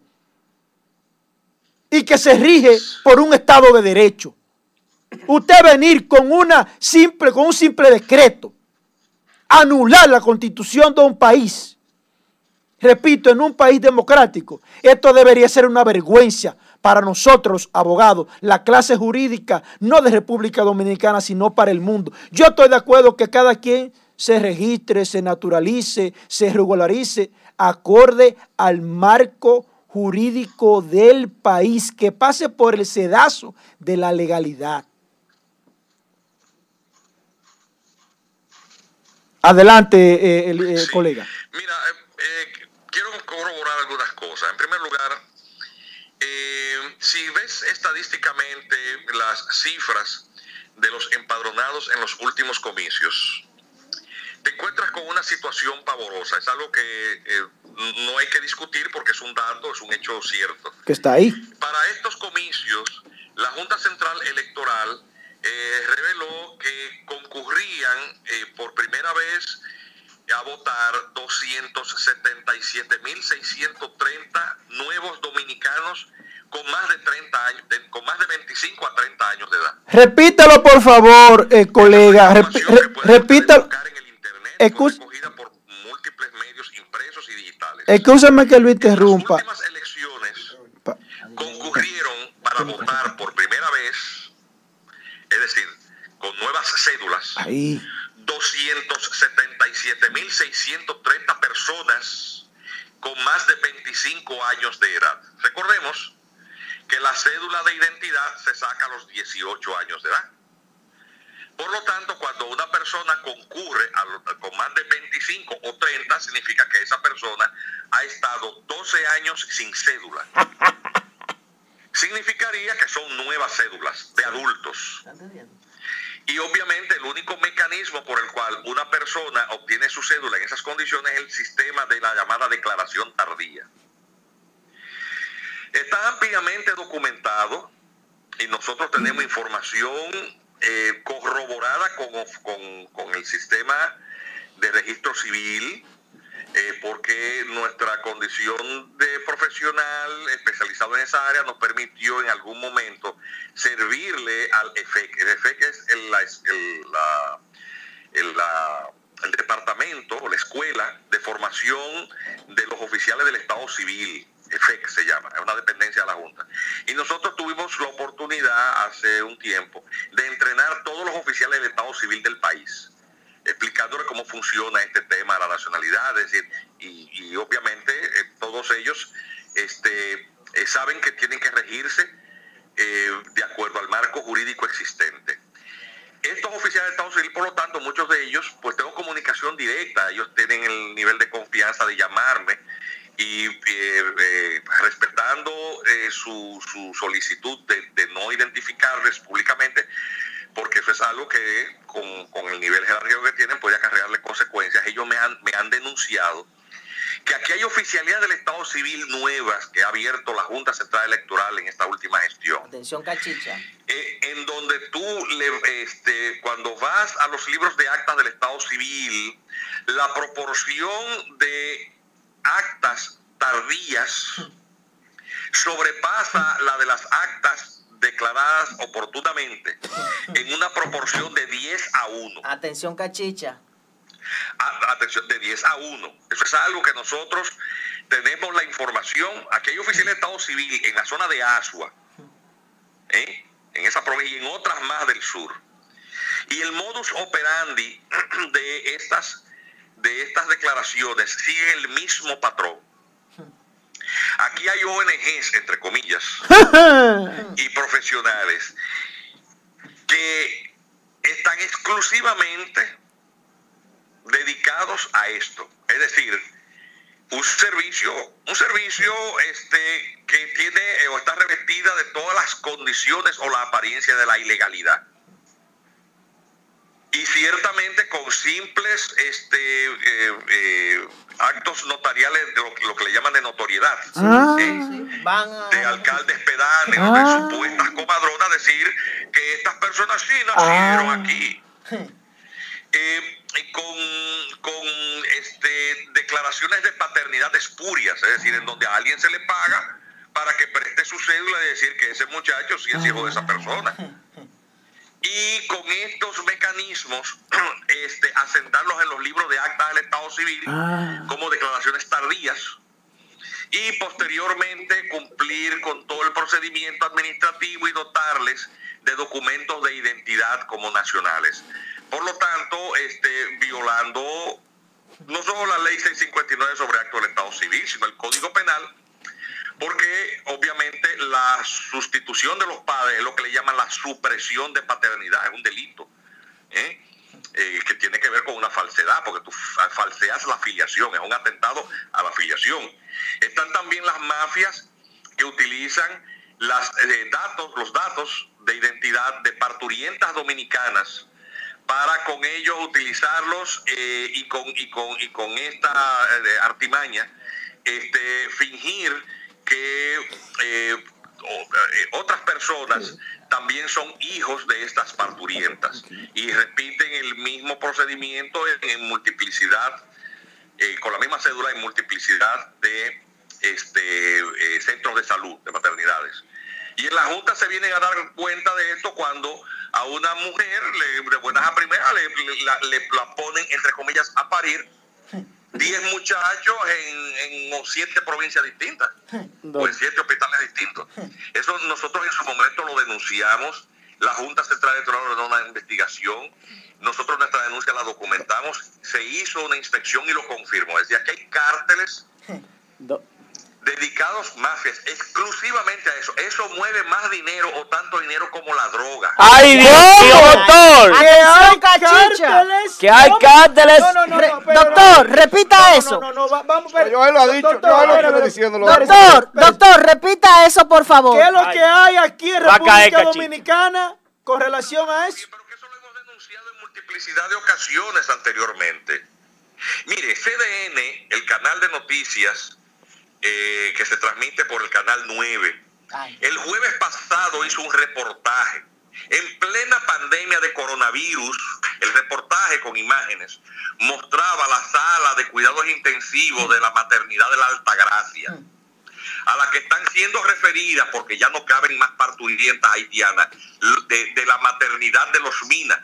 y que se rige por un Estado de Derecho. Usted venir con, una simple, con un simple decreto, anular la constitución de un país Repito, en un país democrático, esto debería ser una vergüenza para nosotros, abogados, la clase jurídica, no de República Dominicana, sino para el mundo. Yo estoy de acuerdo que cada quien se registre, se naturalice, se regularice, acorde al marco jurídico del país, que pase por el sedazo de la legalidad. Adelante, eh, el, eh, colega. Mira, eh, quiero corroborar algunas cosas. En primer lugar, si ves estadísticamente las cifras de los empadronados en los últimos comicios, te encuentras con una situación pavorosa. Es algo que eh, no hay que discutir porque es un dato, es un hecho cierto. Que está ahí. Para estos comicios, la Junta Central Electoral eh, reveló que concurrían por primera vez a votar 277.630 nuevos dominicanos con más de 30 años, con más de 25 a 30 años de edad. Repítalo por favor, eh, colega. repítalo. En por múltiples medios impresos y digitales. Escúchame que lo interrumpa. Las últimas elecciones concurrieron para votar por primera decir, con nuevas cédulas. Ahí 277.630 personas con más de 25 años de edad. Recordemos que la cédula de identidad se saca a los 18 años de edad. Por lo tanto, cuando una persona concurre con más de 25 o 30, significa que esa persona ha estado 12 años sin cédula. Significaría que son nuevas cédulas de adultos. Y obviamente el único mecanismo por el cual una persona obtiene su cédula en esas condiciones es el sistema de la llamada declaración tardía. Está ampliamente documentado y nosotros tenemos *clears throat* información eh, corroborada con, con el sistema de registro civil, eh, porque nuestra condición de profesional especializado en esa área nos permitió en algún momento servirle al EFEC. El EFEC es el, el departamento o la escuela de formación de los oficiales del Estado Civil. EFEC se llama, es una dependencia de la Junta. Y nosotros tuvimos la oportunidad hace un tiempo de entrenar todos los oficiales del Estado Civil del país explicándole cómo funciona este tema de la nacionalidad, es decir, y, obviamente eh, todos ellos este, eh, saben que tienen que regirse eh, de acuerdo al marco jurídico existente. Estos oficiales de Estado Civil, por lo tanto, muchos de ellos, pues tengo comunicación directa, ellos tienen el nivel de confianza de llamarme y respetando su, solicitud de no identificarles públicamente, porque eso es algo que con, con el nivel jerárquico que tienen puede acarrearle consecuencias. Ellos me han, me han denunciado que aquí hay oficialidades del Estado Civil nuevas que ha abierto la Junta Central Electoral en esta última gestión. Atención, cachicha. Eh, en donde tú, le, este, cuando vas a los libros de actas del Estado Civil, la proporción de actas tardías *laughs* sobrepasa la de las actas declaradas oportunamente en una proporción de 10 a 1. Atención, cachicha. atención, de 10 a 1. Eso es algo que nosotros tenemos la información. Aquí hay oficiales de Estado Civil en la zona de Asua, ¿eh? en esa provincia y en otras más del sur. Y el modus operandi *clears throat* de estas, de estas declaraciones sigue el mismo patrón. Aquí hay ONGs, entre comillas, *laughs* y profesionales que están exclusivamente dedicados a esto. Es decir, un servicio, un servicio este, que tiene o está revestida de todas las condiciones o la apariencia de la ilegalidad y ciertamente con simples este, eh, eh, actos notariales de lo, que le llaman de notoriedad, ah. de alcaldes pedáneos, de ah. supuestas comadronas, decir que estas personas sí nacieron ah. aquí. *laughs* Eh, con, con este, declaraciones de paternidad espurias, es decir, en donde a alguien se le paga para que preste su cédula y decir que ese muchacho sí es hijo de esa persona y con estos mecanismos *clears throat* este, asentarlos en los libros de acta del Estado Civil ah. como declaraciones tardías y posteriormente cumplir con todo el procedimiento administrativo y dotarles de documentos de identidad como nacionales. Por lo tanto, este, violando no solo la ley 659 sobre acto del Estado Civil, sino el Código Penal, porque obviamente la sustitución de los padres es lo que le llaman la supresión de paternidad, es un delito. ¿eh? Eh, que tiene que ver con una falsedad, porque tú falseas la afiliación, es un atentado a la afiliación. Están también las mafias que utilizan las, eh, datos, los datos de identidad de parturientas dominicanas para con ellos utilizarlos y, con, y, con, y con esta artimaña este, fingir que eh, eh, otras personas también son hijos de estas parturientas y repiten el mismo procedimiento en, multiplicidad, eh, con la misma cédula en multiplicidad de este, centros de salud, de maternidades. Y en la Junta se vienen a dar cuenta de esto cuando a una mujer, de buenas a primeras, le, la ponen, entre comillas, a parir 10 muchachos en, en, siete provincias distintas *laughs* o en siete hospitales distintos. *laughs* Eso nosotros en su momento lo denunciamos. La Junta Central Electoral ordenó una investigación. Nosotros nuestra denuncia la documentamos. Se hizo una inspección y lo confirmó. Decía que hay cárteles *laughs* dedicados mafias exclusivamente a eso. Eso mueve más dinero o tanto dinero como la droga. ¡Ay, Dios, doctor! Que hay cárteles. Que hay cárteles. doctor, repita eso. No, no, no, vamos a ver. Yo lo ha dicho, doctor, yo lo diciendo. Doctor, doctor, repita eso, por favor. ¿Qué es lo que hay aquí en República Dominicana con relación a eso? pero que eso lo hemos denunciado en multiplicidad de ocasiones anteriormente. Mire, CDN, el canal de noticias, eh, que se transmite por el canal 9. El jueves pasado hizo un reportaje. En plena pandemia de coronavirus, el reportaje con imágenes mostraba la sala de cuidados intensivos de la maternidad de la Altagracia, a la que están siendo referidas, porque ya no caben más parturientas haitianas, de, de la maternidad de los Minas.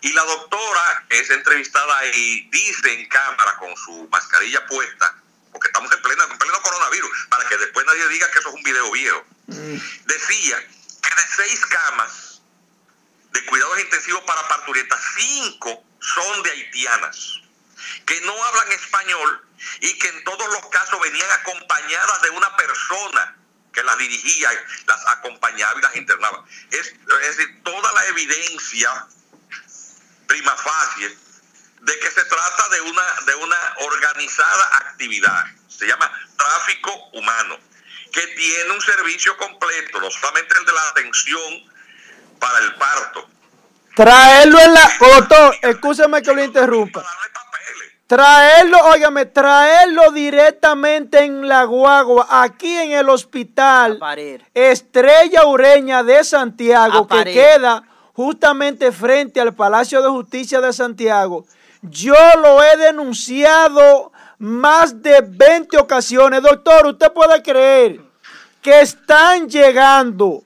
Y la doctora, que es entrevistada ahí, dice en cámara con su mascarilla puesta, porque estamos en pleno, en pleno coronavirus, para que después nadie diga que eso es un video viejo. Mm. Decía que de seis camas de cuidados intensivos para parturientas, cinco son de haitianas, que no hablan español y que en todos los casos venían acompañadas de una persona que las dirigía, las acompañaba y las internaba. Es, es decir, toda la evidencia prima facie de que se trata de una, de una organizada actividad, se llama tráfico humano, que tiene un servicio completo, no solamente el de la atención para el parto. Traerlo en la... Doctor, escúcheme que lo interrumpa. Traerlo, óigame, traerlo directamente en la guagua, aquí en el hospital Estrella Ureña de Santiago, que queda justamente frente al Palacio de Justicia de Santiago. Yo lo he denunciado más de 20 ocasiones. Doctor, usted puede creer que están llegando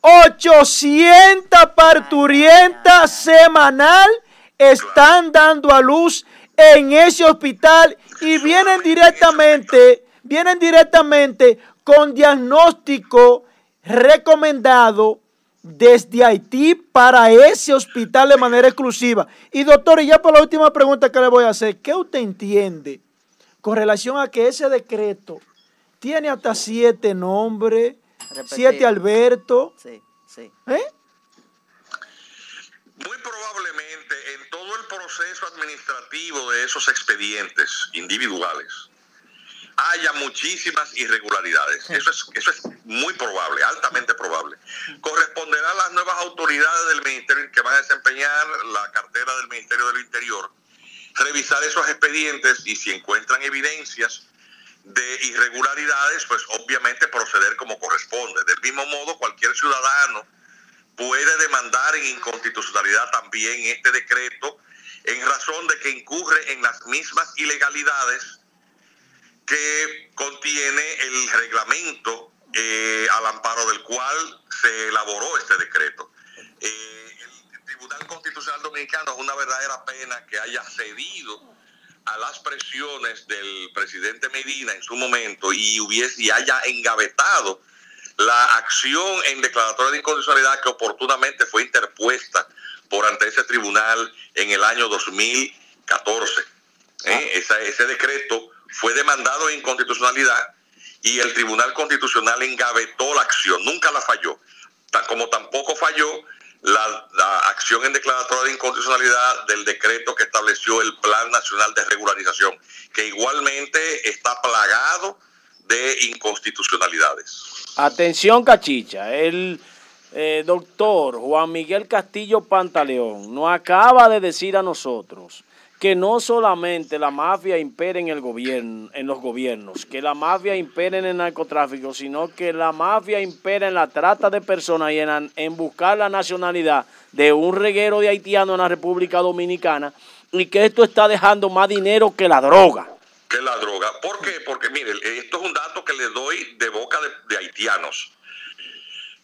800 parturientas semanal, están dando a luz en ese hospital y vienen directamente, vienen directamente con diagnóstico recomendado desde Haití para ese hospital de manera exclusiva. Y doctor, y ya por la última pregunta que le voy a hacer, ¿qué usted entiende con relación a que ese decreto tiene hasta siete nombres, siete Alberto? Sí, sí. ¿Eh? Muy probablemente en todo el proceso administrativo de esos expedientes individuales haya muchísimas irregularidades. Eso es, eso es muy probable, altamente probable. Corresponderá a las nuevas autoridades del Ministerio que van a desempeñar la cartera del Ministerio del Interior revisar esos expedientes y si encuentran evidencias de irregularidades, pues obviamente proceder como corresponde. Del mismo modo, cualquier ciudadano puede demandar en inconstitucionalidad también este decreto en razón de que incurre en las mismas ilegalidades que contiene el reglamento eh, al amparo del cual se elaboró este decreto. Eh, el Tribunal Constitucional Dominicano es una verdadera pena que haya cedido a las presiones del presidente Medina en su momento y hubiese y haya engavetado la acción en declaratoria de incondicionalidad que oportunamente fue interpuesta por ante ese tribunal en el año 2014. ¿Eh? Ah. ese decreto fue demandado en inconstitucionalidad y el Tribunal Constitucional engavetó la acción, nunca la falló, como tampoco falló la, la, acción en declaratoria de inconstitucionalidad del decreto que estableció el Plan Nacional de Regularización, que igualmente está plagado de inconstitucionalidades. Atención, cachicha, el eh, doctor Juan Miguel Castillo Pantaleón nos acaba de decir a nosotros que no solamente la mafia impere en el gobierno, en los gobiernos, que la mafia impere en el narcotráfico, sino que la mafia impera en la trata de personas y en, en buscar la nacionalidad de un reguero de haitiano en la República Dominicana y que esto está dejando más dinero que la droga que la droga. ¿Por qué? Porque mire, esto es un dato que le doy de boca de, haitianos.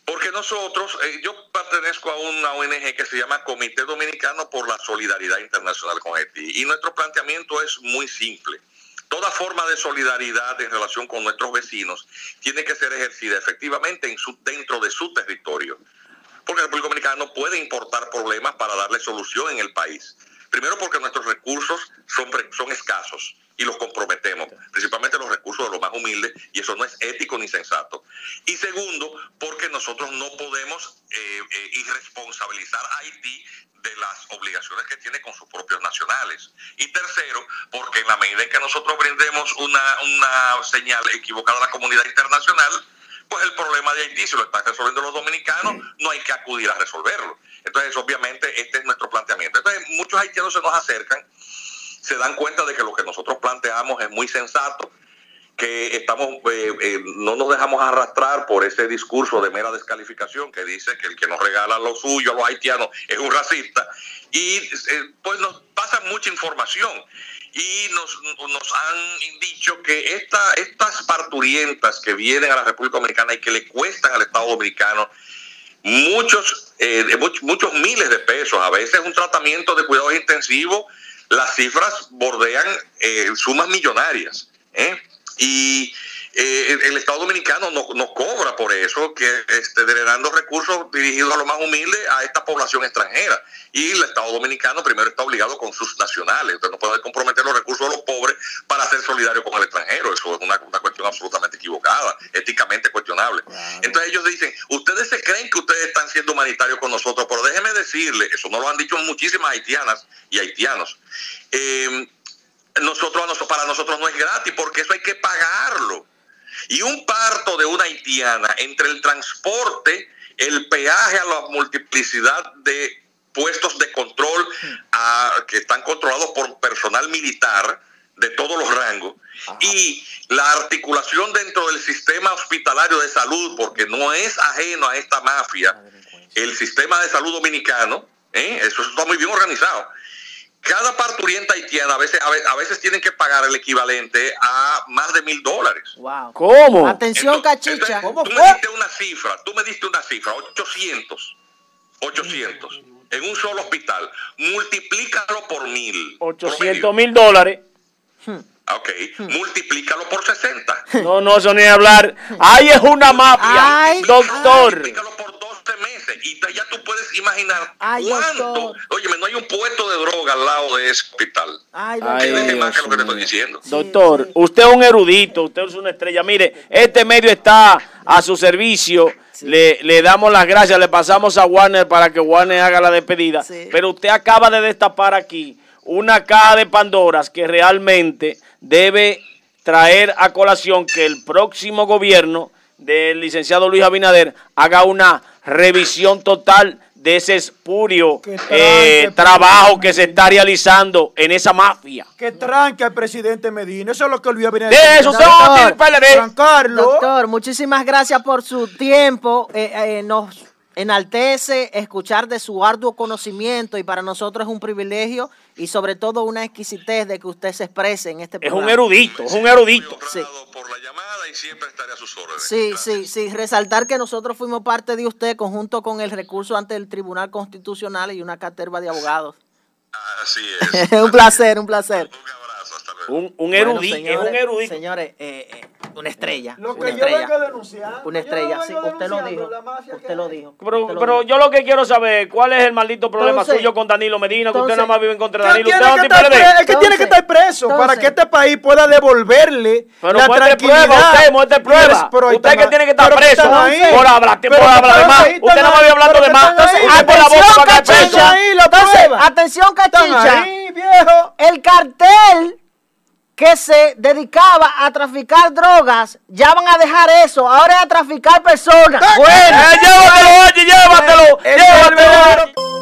Porque nosotros, eh, yo pertenezco a una ONG que se llama Comité Dominicano por la Solidaridad Internacional con Haití. Y nuestro planteamiento es muy simple. Toda forma de solidaridad en relación con nuestros vecinos tiene que ser ejercida efectivamente en su, dentro de su territorio. Porque el República Dominicana no puede importar problemas para darle solución en el país. Primero porque nuestros recursos son, son escasos y los comprometemos, principalmente los recursos de los más humildes, y eso no es ético ni sensato. Y segundo, porque nosotros no podemos eh, eh, irresponsabilizar a Haití de las obligaciones que tiene con sus propios nacionales. Y tercero, porque en la medida en que nosotros brindemos una, una señal equivocada a la comunidad internacional, pues el problema de Haití, si lo están resolviendo los dominicanos, no hay que acudir a resolverlo. Entonces, obviamente, este es nuestro planteamiento. Entonces, muchos haitianos se nos acercan se dan cuenta de que lo que nosotros planteamos es muy sensato, que estamos eh, eh, no nos dejamos arrastrar por ese discurso de mera descalificación que dice que el que nos regala lo suyo a los haitianos es un racista y eh, pues nos pasa mucha información y nos, han dicho que esta, estas parturientas que vienen a la República Dominicana y que le cuestan al Estado Dominicano muchos, muchos miles de pesos, a veces un tratamiento de cuidados intensivos las cifras bordean sumas millonarias. ¿eh? Y eh, el Estado Dominicano no, no, cobra por eso, que este, drenando recursos dirigidos a los más humildes a esta población extranjera. Y el Estado Dominicano primero está obligado con sus nacionales. Usted no puede comprometer los recursos de los pobres para ser solidario con el extranjero. Eso es una, una cuestión absolutamente equivocada, éticamente cuestionable. Entonces ellos dicen, ustedes se creen que ustedes están siendo humanitarios con nosotros, pero déjeme decirle, eso no lo han dicho muchísimas haitianas y haitianos. Eh, nosotros, para nosotros no es gratis porque eso hay que pagarlo. Y un parto de una haitiana entre el transporte, el peaje a la multiplicidad de puestos de control que están controlados por personal militar de todos los rangos y la articulación dentro del sistema hospitalario de salud, porque no es ajeno a esta mafia, el sistema de salud dominicano, ¿eh? eso está muy bien organizado cada parturienta haitiana a veces, a veces tienen que pagar el equivalente a más de mil dólares. Wow. ¿Cómo? Atención, cachicha. ¿Cómo tú me diste una cifra, tú me diste una cifra, 800. 800. En un solo hospital. Multiplícalo por mil. 800 mil dólares. Hmm. Ok, multiplícalo por 60. No, no, eso ni hablar. Ahí es una mafia, doctor. Multiplícalo por 12 meses y ya tú puedes imaginar cuánto. Oye, no hay un puesto de droga al lado de ese hospital. Ay, doctor. más que lo que te estoy diciendo. Doctor, usted es un erudito, usted es una estrella. Mire, este medio está a su servicio. Le, le, damos las gracias, le pasamos a Warner para que Warner haga la despedida. Pero usted acaba de destapar aquí una caja de Pandoras que realmente debe traer a colación que el próximo gobierno del licenciado Luis Abinader haga una revisión total de ese espurio eh, trabajo que se está realizando en esa mafia. Que tranque al presidente Medina. Eso es lo que Luis Abinader. De eso doctor, doctor, muchísimas gracias por su tiempo. Eh, eh, nos enaltece escuchar de su arduo conocimiento y para nosotros es un privilegio y sobre todo una exquisitez de que usted se exprese en este programa. Es un erudito, es un erudito. Sí. por la llamada y siempre estaré a sus órdenes. Sí, sí, sí, resaltar que nosotros fuimos parte de usted conjunto con el recurso ante el Tribunal Constitucional y una caterva de abogados. Así es. *laughs* un placer, un placer. Un. Un, erudito, es un erudito. Señores, eh, eh una estrella. Lo que una estrella. vengo denunciando. Una estrella, sí, usted lo dijo. Usted lo dijo. Pero, pero yo lo que quiero saber, ¿cuál es el maldito problema suyo con Danilo Medina? Que usted nada más vive en contra de Danilo. Usted no es que tiene que estar preso para que este país pueda devolverle pero la tranquilidad. Prueba, usted muestre prueba. usted que tiene que estar preso por hablar, por hablar de más. Usted nada más vive hablando de más. Usted por la boca va a preso. Atención, cachicha. El cartel que se dedicaba a traficar drogas, ya van a dejar eso, ahora es a traficar personas. Bueno, eh, llévatelo, oye, llévatelo, llévatelo.